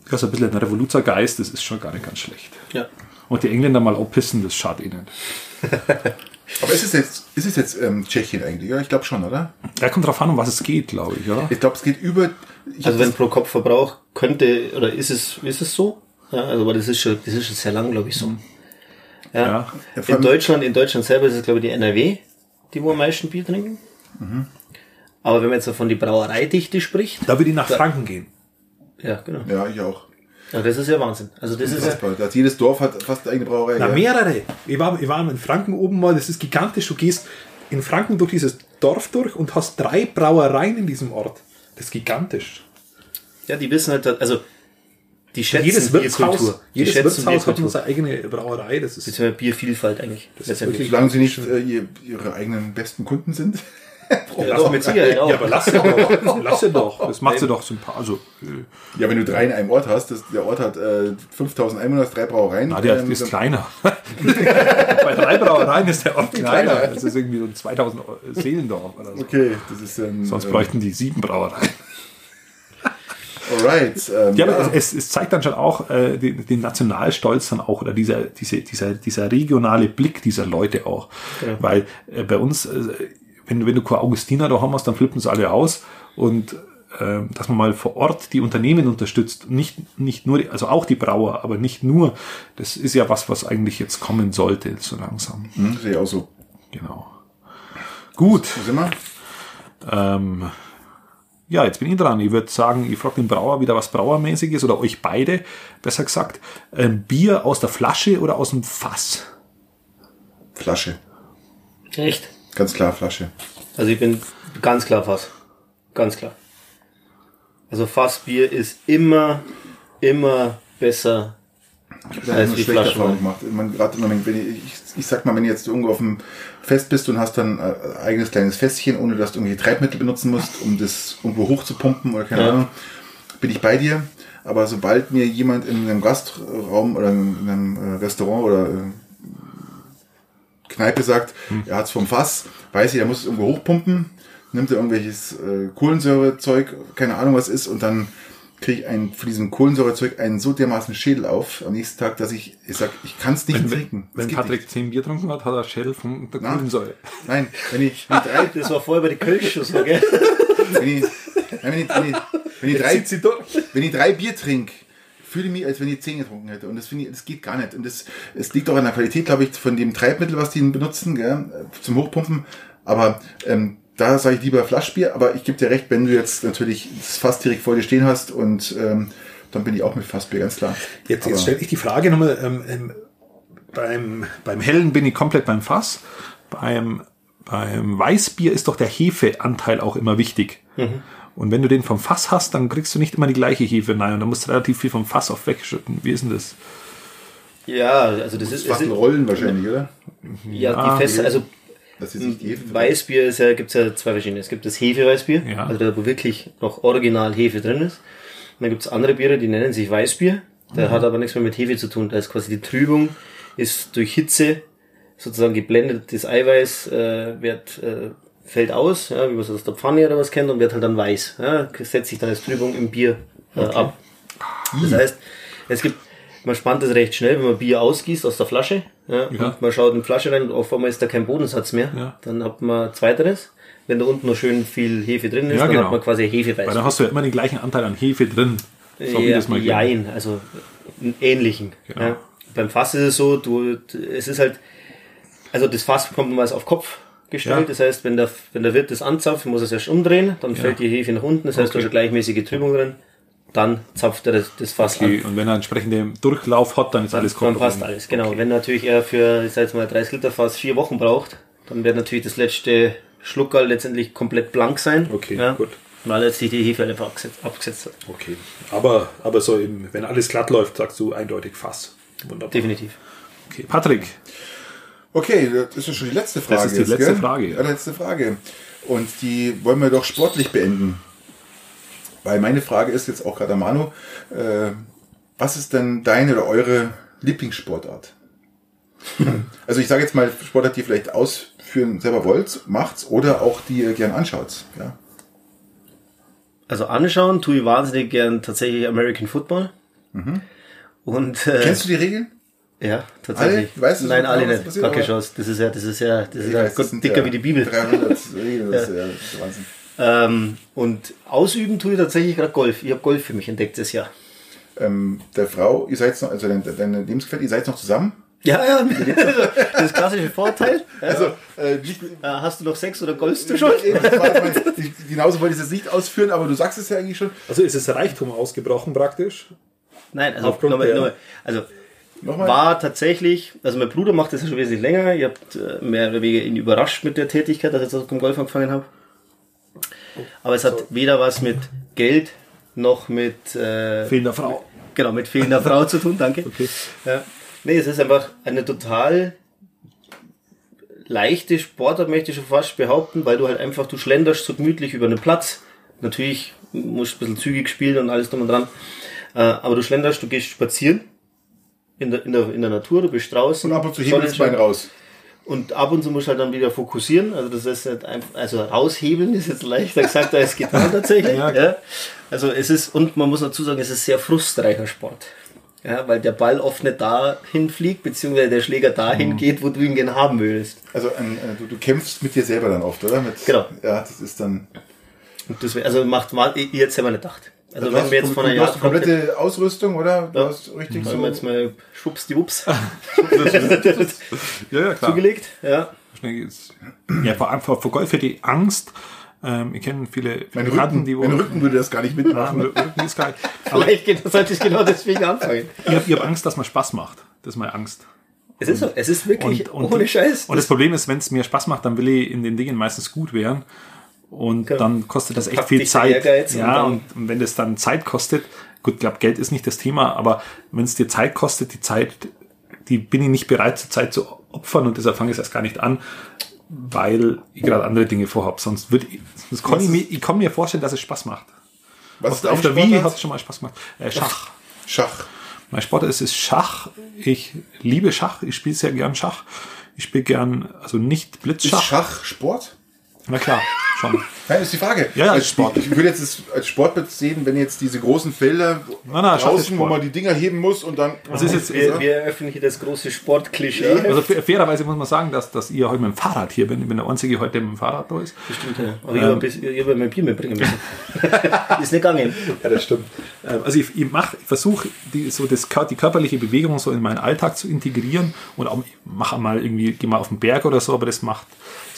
das ist ein bisschen ein Revoluzergeist, das ist schon gar nicht ganz schlecht. Ja. Und die Engländer mal auch pissen, das schadet ihnen. Aber ist es jetzt, ist es jetzt ähm, Tschechien eigentlich? Ja, ich glaube schon, oder? Da kommt drauf an, um was es geht, glaube ich, oder? Ich glaube, es geht über. Ich Also wenn pro Kopf Verbrauch könnte, oder ist es, ist es so? Ja, also aber das ist schon, das ist schon sehr lang, glaube ich, so. Ja. Ja. Ja, In Deutschland, in Deutschland selber ist es, glaube ich, die NRW, die wo am meisten Bier trinken. Aber wenn man jetzt von die Brauereidichte spricht, Da würde ich nach Franken gehen. ja, genau. das, ja, ich auch. Ja, das ist ja Wahnsinn. Also das ist ja. Das jedes Dorf hat fast eine eigene Brauerei. Na, ja. mehrere. Ich war, ich war in Franken oben mal, das ist gigantisch. Du gehst in Franken durch dieses Dorf durch und hast drei Brauereien in diesem Ort. Das ist gigantisch. ja, die wissen halt, also die schätzen jedes Wirtshaus. Die jedes schätzen Wirtshaus hat nur seine eigene Brauerei. Das ist Beziehungsweise Biervielfalt eigentlich. letztendlich. Solange sie nicht äh, ihr, ihre eigenen besten Kunden sind. Ja, doch, mit Sicherheit auch. Ja, aber lass sie doch. lass sie doch. Das macht sie doch sympathisch. Also, äh, Ja, wenn du drei in einem Ort hast, das, der Ort hat äh, 5000 Einwohner, drei Brauereien. na, der ähm, ist kleiner. Bei drei Brauereien ist der Ort kleiner. Das ist irgendwie so ein 2000 Seelendorf oder so. Okay, das ist dann. Sonst äh, bräuchten die sieben Brauereien. Alright. Ähm, Ja, aber es, es zeigt dann schon auch äh, den, den Nationalstolz dann auch oder dieser, diese, dieser, dieser regionale Blick dieser Leute auch. Weil äh, bei uns, äh, wenn, du- wenn du keine Augustiner da haben hast, dann flippen sie alle aus und äh, dass man mal vor Ort die Unternehmen unterstützt, nicht, nicht nur, die, also auch die Brauer, aber nicht nur, das ist ja was, was eigentlich jetzt kommen sollte, so langsam. hm, sehe ich auch so. Genau. Gut. Wo sind wir? Ähm, ja, jetzt bin ich dran. Ich würde sagen, ich frage den Brauer wieder was Brauermäßiges oder euch beide, besser gesagt. Ähm, Bier aus der Flasche oder aus dem Fass? Flasche. Echt? Ganz klar, Flasche. Also ich bin ganz klar Fass. Ganz klar. Also Fassbier ist immer, immer besser Da als habe die ich schlechte Flaschen. Erfahrung gemacht. Man, gerade wenn, ich, ich, ich sag mal, wenn du jetzt irgendwo auf dem Fest bist und hast dann ein eigenes kleines Fässchen, ohne dass du irgendwie Treibmittel benutzen musst, um das irgendwo hochzupumpen oder keine Ja. Ahnung, bin ich bei dir. Aber sobald mir jemand in einem Gastraum oder in einem äh, Restaurant oder äh, Kneipe sagt, er hat's vom Fass, weiß ich, er muss es irgendwo hochpumpen, nimmt er irgendwelches äh, Kohlensäurezeug, keine Ahnung was ist, und dann kriege ich ein, von diesem Kohlensäurezeug einen so dermaßen Schädel auf am nächsten Tag, dass ich, ich sag, ich kann es nicht Wenn, trinken. wenn, Patrick zehn Bier getrunken hat, hat er Schädel von der Na? Kohlensäure. nicht. Nein, wenn ich, wenn ich drei, Das war vorher bei der Kölsch so, gell? wenn ich, nein, wenn ich, wenn ich, wenn ich drei, wenn ich drei Bier trinke, fühle ich mich, als wenn ich zehn getrunken hätte. Und das finde ich, das geht gar nicht. Und das, es liegt auch an der Qualität, glaube ich, von dem Treibmittel, was die benutzen, gell, zum Hochpumpen. Aber ähm, da sage ich lieber Flaschbier. Aber ich gebe dir recht, wenn du jetzt natürlich das Fass direkt vor dir stehen hast und ähm, dann bin ich auch mit Fassbier, ganz klar. Jetzt, Aber- jetzt stelle ich die Frage nochmal. Ähm, ähm, beim, beim Hellen bin ich komplett beim Fass. Beim, beim Weißbier ist doch der Hefeanteil auch immer wichtig. Und wenn du den vom Fass hast, dann kriegst du nicht immer die gleiche Hefe rein. Und dann musst du relativ viel vom Fass auf wegschütten. Wie ist denn das? Ja, also das ist, Fast es ein ist Rollen wahrscheinlich, oder? ja, die feste, also Das ist Hefe. Weißbier ist ja, gibt's ja zwei verschiedene. Es gibt das Hefeweißbier, Ja. also da wo wirklich noch original Hefe drin ist. Und dann gibt's andere Biere, die nennen sich Weißbier. Der hat aber nichts mehr mit Hefe zu tun. Da ist quasi die Trübung, ist durch Hitze sozusagen geblendet. Das Eiweiß äh, wird, äh, fällt aus, ja, wie man es aus der Pfanne oder was kennt, und wird halt dann weiß. Ja, setzt sich dann als Trübung im Bier äh, ab. Das heißt, es gibt, man spannt es recht schnell, wenn man Bier ausgießt aus der Flasche. Ja, Ja. Und man schaut in die Flasche rein und auf einmal ist da kein Bodensatz mehr. Ja. Dann hat man zweiteres. Wenn da unten noch schön viel Hefe drin ist, Ja, dann genau. hat man quasi Hefeweiß. Weil dann hast du ja immer den gleichen Anteil an Hefe drin. So ja, das mal jein, also einen ähnlichen. Genau. Ja. Beim Fass ist es so, du, es ist halt, also das Fass kommt meist auf Kopf gestellt. Ja. Das heißt, wenn der, wenn der Wirt das anzapft, muss er es erst umdrehen, dann fällt die Hefe nach unten, das heißt, Okay. da ist eine gleichmäßige Trübung drin. Dann zapft er das, das Fass Okay, an. und wenn er entsprechenden Durchlauf hat, dann ist alles Dann komplett. passt alles, genau. Wenn natürlich er für, ich sag jetzt mal, 30 Liter Fass vier Wochen braucht, dann wird natürlich das letzte Schluckerl letztendlich komplett blank sein. Okay, ja, gut. Weil jetzt sich die Hefe einfach abgesetzt, abgesetzt hat. Okay. Aber, aber so eben, wenn alles glatt läuft, sagst du eindeutig Fass. Wunderbar. Definitiv. Okay. Patrick, Okay, das ist ja schon die letzte Frage. ist die jetzt, letzte gell? Frage, ja. Letzte Frage. Und die wollen wir doch sportlich beenden. Weil meine Frage ist jetzt auch gerade an Manu, äh, was ist denn deine oder eure Lieblingssportart? also ich sage jetzt mal Sportart, die ihr vielleicht ausführen selber wollt, macht's oder auch die ihr gern anschaut. Ja. Also anschauen tue ich wahnsinnig gern tatsächlich American Football. Und äh, Kennst du die Regeln? Ja, tatsächlich. Alle? Weißt du Nein, alle nicht. aber- Chance. Das ist ja, das ist ja, das ist ja weiß, das Gott, dicker ja wie die Bibel. 300 Regeln, das ist ja Wahnsinn. Ähm, und ausüben tue ich tatsächlich gerade Golf. Ich habe Golf für mich entdeckt das Jahr. Ähm, der Frau, ihr seid noch, also deine, deine Lebensgefährtin, ihr seid noch zusammen? Ja, ja, das klassische Vorteil. Ja. Also, äh, Äh, hast du noch Sex oder golfst du schon? Das Genauso wollte ich es jetzt nicht ausführen, aber du sagst es ja eigentlich schon. Also ist es Reichtum ausgebrochen praktisch? Nein, also, Aufgrund nochmal, der- nochmal, also Nochmal. war tatsächlich, also mein Bruder macht das ja schon wesentlich länger. Ihr habt äh, mehr oder weniger ihn überrascht mit der Tätigkeit, dass ich jetzt auch Golf angefangen habe. Aber es hat weder was mit Geld noch mit äh, Fehlender Frau. genau mit fehlender Frau zu tun. Danke. Okay. Ja. Nee, es ist einfach eine total leichte Sportart, möchte ich schon fast behaupten, weil du halt einfach, du schlenderst so gemütlich über einen Platz. Natürlich musst du ein bisschen zügig spielen und alles drum und dran. Äh, aber du schlenderst, du gehst spazieren in der, in der, in der Natur, du bist draußen. Und ab und zu hebeln das Bein raus. Und ab und zu musst du halt dann wieder fokussieren. Also das ist nicht einfach, also raushebeln ist jetzt leichter gesagt als getan tatsächlich. Ja. ja. Also es ist, und man muss dazu sagen, es ist sehr frustreicher Sport. Ja, weil der Ball oft nicht dahin fliegt, beziehungsweise der Schläger dahin Mhm. geht, wo du ihn gerne haben willst. Also ein, äh, du, du kämpfst mit dir selber dann oft, oder? Mit, Genau. Ja, das ist dann. Und deswegen, also macht mal, ich jetzt selber nicht gedacht. Also du wenn hast, wir jetzt von einer du hast komplette Ausrüstung, oder? Du Ja. hast richtig wenn so. wir jetzt mal schwupps die Wups Ja, ja, klar. zugelegt, ja. Schnell geht's. Ja, vor allem vor, vor Golf hätte ich Angst. Ähm, ich kenne viele Bekannten, Rücken, die mein Rücken würde das gar nicht mitmachen. Rücken ist geil. Aber Vielleicht geht- sollte ich genau deswegen anfangen. ich habe hab Angst, dass mir Spaß macht. Das ist meine Angst. Es ist so, es ist wirklich Und, und, ohne Scheiß. Und das Problem ist, wenn es mir Spaß macht, dann will ich in den Dingen meistens gut werden. Und Genau. dann kostet das echt viel Zeit. Ja, und, und wenn das dann Zeit kostet, gut, ich glaube, Geld ist nicht das Thema, aber wenn es dir Zeit kostet, die Zeit, die bin ich nicht bereit, zur Zeit zu opfern und deshalb fange ich es erst gar nicht an, weil ich gerade andere Dinge vorhab. Sonst würde ich, sonst kann ich, mir, ich kann mir vorstellen, dass es Spaß macht. Was Auf, ist auf der Wii hat es schon mal Spaß gemacht. Äh, Schach. Schach. Mein Sport ist es Schach. Ich liebe Schach. Ich spiele sehr gern Schach. Ich spiele gern, also nicht Ist Blitzschach. Schach Sport? Na klar, schon. Nein, ist die Frage. Ja, ja, als Sport. Ich, ich würde jetzt das als Sport sehen, wenn jetzt diese großen Felder Na, na, draußen, wo man die Dinger heben muss und dann. Das ist jetzt, Wir, wir eröffnen hier das große Sportklischee. also fa- fairerweise muss man sagen, dass, dass ihr heute mit dem Fahrrad hier bin. Ich bin der Einzige heute, mit dem Fahrrad da ist. Stimmt, ja. Aber ich habe ein bisschen- ich habe mein Bier mitbringen müssen. ist nicht gegangen. Ja, das stimmt. Also ich, ich mache, ich versuche die, so das, die körperliche Bewegung so in meinen Alltag zu integrieren und auch mache mal irgendwie, gehe mal auf den Berg oder so, aber das macht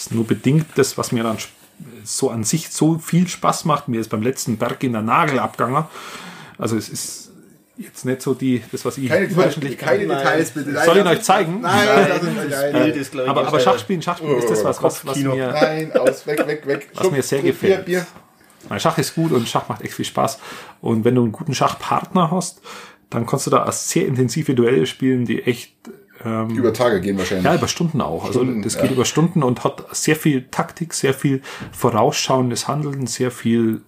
ist nur bedingt das, was mir dann so an sich so viel Spaß macht. Mir ist beim letzten Berg in der Nagel abgegangen. Also es ist jetzt nicht so die, das, was ich Keine, Details, überdurchschnittlich keine Nein. Details bitte. Nein, Soll ich euch zeigen? Nein, Nein, das ist, nein, das nein, Bild ist, glaube ich, Aber, aber Schachspielen, Schachspielen ist das was, was, was mir... nein, aus, weg, weg, weg. Was mir sehr Bier, gefällt. Bier. Weil Schach ist gut und Schach macht echt viel Spaß. Und wenn du einen guten Schachpartner hast, dann kannst du da sehr intensive Duelle spielen, die echt ähm, Über Tage gehen wahrscheinlich. ja, über Stunden auch. Also Stunden, das ja. geht über Stunden und hat sehr viel Taktik, sehr viel vorausschauendes Handeln, sehr viel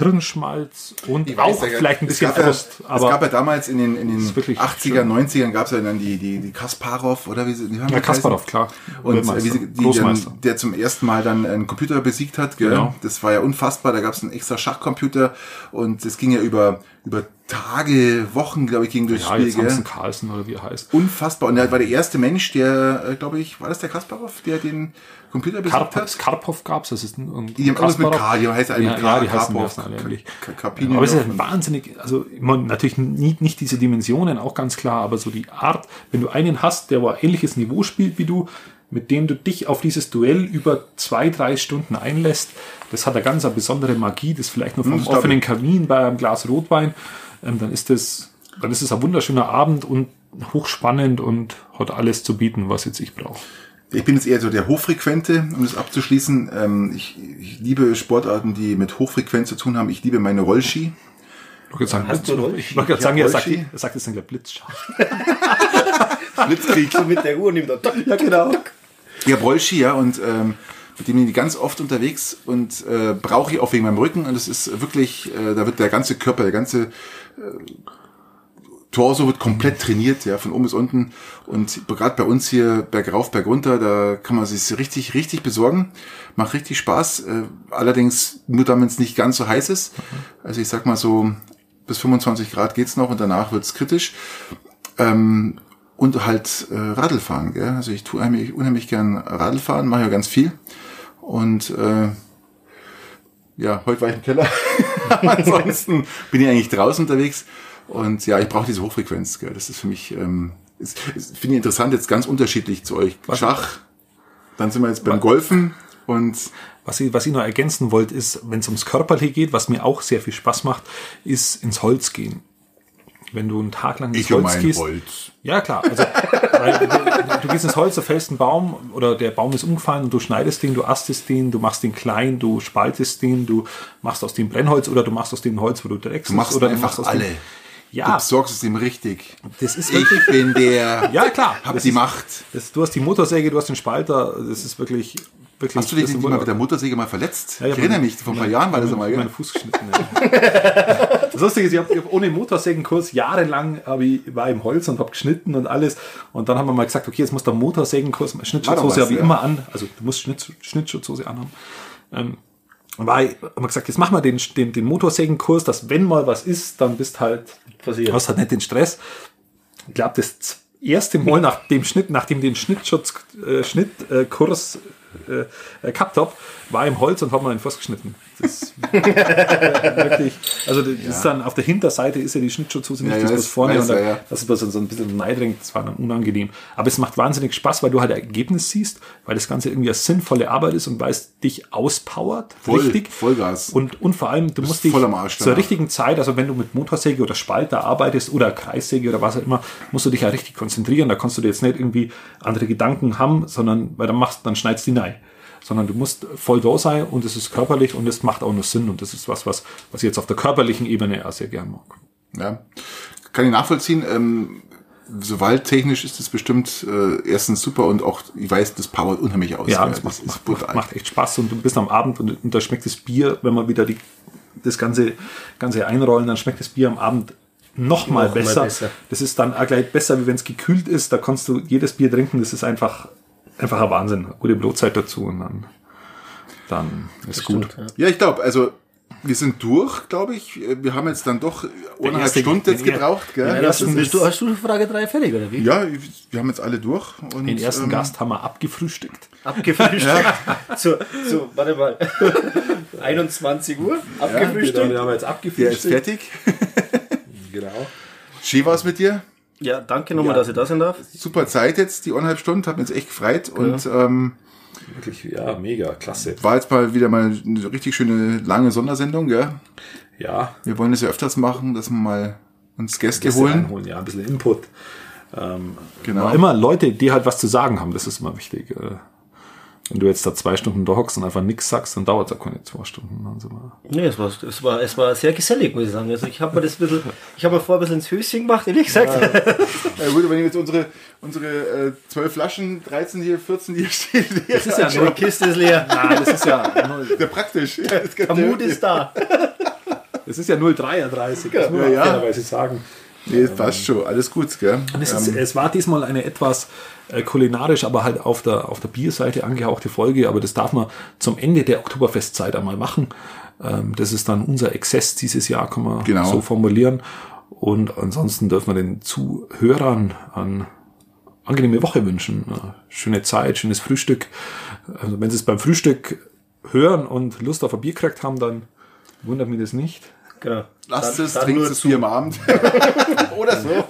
Hirnschmalz und weiß auch ja, vielleicht ein bisschen gab ja- Frust. es Aber gab ja damals in den, in den ist wirklich 80er, 90ern gab es ja dann die, die, die Kasparov oder wie sie die haben ja, Kasparov, klar. Und wie sie, die dann, der zum ersten Mal dann einen Computer besiegt hat, gell? Genau. das war ja unfassbar. Da gab es einen extra Schachcomputer und es ging ja über, über Tage, Wochen, glaube ich, ging durchs ja, Spiel. jetzt? Hansen Carlsen oder wie er heißt. Unfassbar. Und er war der erste Mensch, der, äh, glaube ich, war das der Kasparov, der den Computer Karpov, hat? Karpov gab's, das ist ein, ein Die haben alles mit. K, die heißen alle ja, K, ja, die Karpov, heißen alle eigentlich. K- Karpinov Aber es ist wahnsinnig, also meine, natürlich nie, nicht diese Dimensionen, auch ganz klar, aber so die Art, wenn du einen hast, der ein ähnliches Niveau spielt wie du, mit dem du dich auf dieses Duell über zwei, drei Stunden einlässt, das hat eine ganz eine besondere Magie, das vielleicht nur vom offenen. Kamin bei einem Glas Rotwein, ähm, dann ist das, dann ist es ein wunderschöner Abend und hochspannend und hat alles zu bieten, was jetzt ich brauche. Ich bin jetzt eher so der Hochfrequente, um das abzuschließen. Ähm, ich, ich liebe Sportarten, die mit Hochfrequenz zu tun haben. Ich liebe meine Rollski. Ich wollte sagen, Hast du Rollski? ich wollte sagen, er sagt, er sagt jetzt dann gleich Blitzschach. Blitzkrieg. So mit der Uhr nimmt er. Ja, genau. Habe Rollski, ja, und ähm, mit dem bin ich ganz oft unterwegs und äh, brauche ich auch wegen meinem Rücken. Und es ist wirklich, äh, da wird der ganze Körper, der ganze äh, Torso wird komplett trainiert, ja, von oben bis unten. Und gerade bei uns hier bergauf, bergunter, da kann man sich richtig, richtig besorgen. Macht richtig Spaß. Äh, allerdings nur wenn es nicht ganz so heiß ist. Also ich sag mal so, bis 25 Grad geht's noch und danach wird's kritisch. Ähm, und halt äh, Radlfahren. Gell? Also ich tue unheimlich, unheimlich gern Radlfahren, mache ja ganz viel. Und äh, ja, heute war ich im Keller. Ansonsten bin ich eigentlich draußen unterwegs. Und ja, ich brauche diese Hochfrequenz. Gell? Das ist für mich, ähm, ist, finde ich interessant, jetzt ganz unterschiedlich zu euch. Schach, dann sind wir jetzt beim Golfen und Was ich, was ich noch ergänzen wollte, ist, wenn es ums Körperliche geht, was mir auch sehr viel Spaß macht, ist ins Holz gehen. Wenn du einen Tag lang ins ich um Holz mein gehst. Holz. Ja, klar. Also, du, du gehst ins Holz, du fällst einen Baum oder der Baum ist umgefallen und du schneidest den, du astest den, du machst den klein, du spaltest den, du machst aus dem Brennholz oder du machst aus dem Holz, wo du dreckst. Du machst oder einfach aus alle. Dem, Du ja, besorgst es ihm richtig. das ist Ich bin der. Ja, klar. Hab Das die ist- Macht. Das, du hast die Motorsäge, du hast den Spalter. Das ist wirklich. Wirklich Hast du dich nicht mal mit der Motorsäge mal verletzt? Ja, ich hab erinnere mich, vor ein paar Jahren war das einmal, meinen gell? Fuß geschnitten. Ja. Das Lustige ist, ich habe hab ohne Motorsägenkurs jahrelang hab ich, war im Holz und habe geschnitten und alles. Und dann haben wir mal gesagt, okay, jetzt muss der Motorsägenkurs, Schnittschutzhose habe ich ja. immer an. Also du musst Schnitt, Schnittschutzhose anhaben. Ähm, war ich, haben wir gesagt, jetzt machen wir den, den, den Motorsägenkurs, dass wenn mal was ist, dann bist halt, Passiert. hast halt nicht den Stress. Ich glaube, das erste Mal nach dem Schnitt, nachdem den Schnittschutz, äh, Schnittkurs äh, äh, habe, war im Holz und habe mir den Fuß geschnitten. Das ist wirklich, also das ist dann auf der Hinterseite ist ja die Schnittschutzhose nicht, Ja, das ja, ist das vorne weiß und da, er, ja. das ist so ein bisschen neidringt, das war dann unangenehm. Aber es macht wahnsinnig Spaß, weil du halt Ergebnis siehst, weil das Ganze irgendwie eine sinnvolle Arbeit ist und weil es dich auspowert, Voll, richtig. Vollgas. Und, und vor allem, du musst dich Arsch zur richtigen Zeit, also wenn du mit Motorsäge oder Spalter arbeitest oder Kreissäge oder was auch immer, musst du dich ja richtig konzentrieren. Da kannst du dir jetzt nicht irgendwie andere Gedanken haben, sondern weil dann machst, dann schneidest du die rein. Sondern du musst voll da sein und es ist körperlich und es macht auch nur Sinn. Und das ist was, was, was ich jetzt auf der körperlichen Ebene auch sehr gern mag. Ja. Kann ich nachvollziehen. Ähm, so waldtechnisch ist es bestimmt äh, erstens super und auch, ich weiß, das powert unheimlich aus. Ja, das macht, ist macht, brutal. macht, macht echt Spaß und du bist am Abend und, und da schmeckt das Bier, wenn man wieder die, das ganze, ganze einrollen, dann schmeckt das Bier am Abend noch mal Noch mal besser. besser. Das ist dann auch gleich besser, wie wenn es gekühlt ist. Da kannst du jedes Bier trinken. Das ist einfach, einfach ein Wahnsinn. Gute Brotzeit dazu und dann, dann ist gut. Stimmt, ja. Ja, ich glaube, also wir sind durch, glaube ich. Wir haben jetzt dann doch eineinhalb Stunden jetzt gebraucht. Gell? Das ist- Bist du, hast du Frage 3 fertig, oder wie? ja, wir haben jetzt alle durch. Und, Den ersten ähm, Gast haben wir abgefrühstückt. Abgefrühstückt. so, so, warte mal. 21 Uhr. Abgefrühstückt. haben wir jetzt Der ist abgefrühstückt. fertig. Genau. Schön war's mit dir. Ja, danke nochmal, Ja. dass ich da sein darf. Super Zeit jetzt, die eineinhalb Stunden. Hat mich jetzt echt gefreut. Und ähm, Wirklich, ja, mega, klasse. war jetzt mal wieder mal eine richtig schöne lange Sondersendung. Gell? Ja, Wir wollen das ja öfters machen, dass wir mal uns Gäste, Gäste holen. reinholen, ja, ein bisschen Input. Ähm, Genau. Aber immer Leute, die halt was zu sagen haben, das ist immer wichtig. Äh, Wenn du jetzt da zwei Stunden da hockst und einfach nichts sagst, dann dauert es ja keine zwei Stunden. Wir Nee, es war, es war, es war sehr gesellig, muss ich sagen. Also ich habe mir das ein bisschen, ich habe mir vorher ein bisschen ins Höschen gemacht, ehrlich gesagt. Ja, gut, wenn ich jetzt unsere, unsere äh, 12 Flaschen, 13 hier, 14 hier stehen, Das ist ja Die Kiste ist leer. Nein, das ist ja, ja praktisch. Ja, Der Mut ist da. das ist ja 033. Das muss man Ja, ja. fairerweise sagen. Nee, passt schon. Alles gut, gell? Und es, ist, es war diesmal eine etwas äh, kulinarisch, aber halt auf der, auf der Bierseite angehauchte Folge, aber das darf man zum Ende der Oktoberfestzeit einmal machen. Ähm, das ist dann unser Exzess dieses Jahr, kann man Genau. so formulieren. Und ansonsten dürfen wir den Zuhörern an angenehme Woche wünschen. Eine schöne Zeit, schönes Frühstück. Also wenn sie es beim Frühstück hören und Lust auf ein Bier gekriegt haben, dann wundert mich das nicht. Genau. Lasst Dann- es, dann trinkt nur es zu. Bier am Abend. Oder so.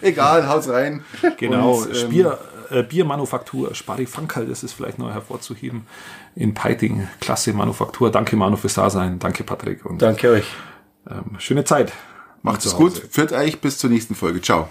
Egal, haut's rein. Genau, Und, ähm, Bier, äh, Biermanufaktur Sparifankel, das ist vielleicht noch hervorzuheben. In Peiting, klasse Manufaktur. Danke Manu fürs Dasein. Danke Patrick und Danke euch. ähm, schöne Zeit. Macht's Zu gut. Führt euch bis zur nächsten Folge. Ciao.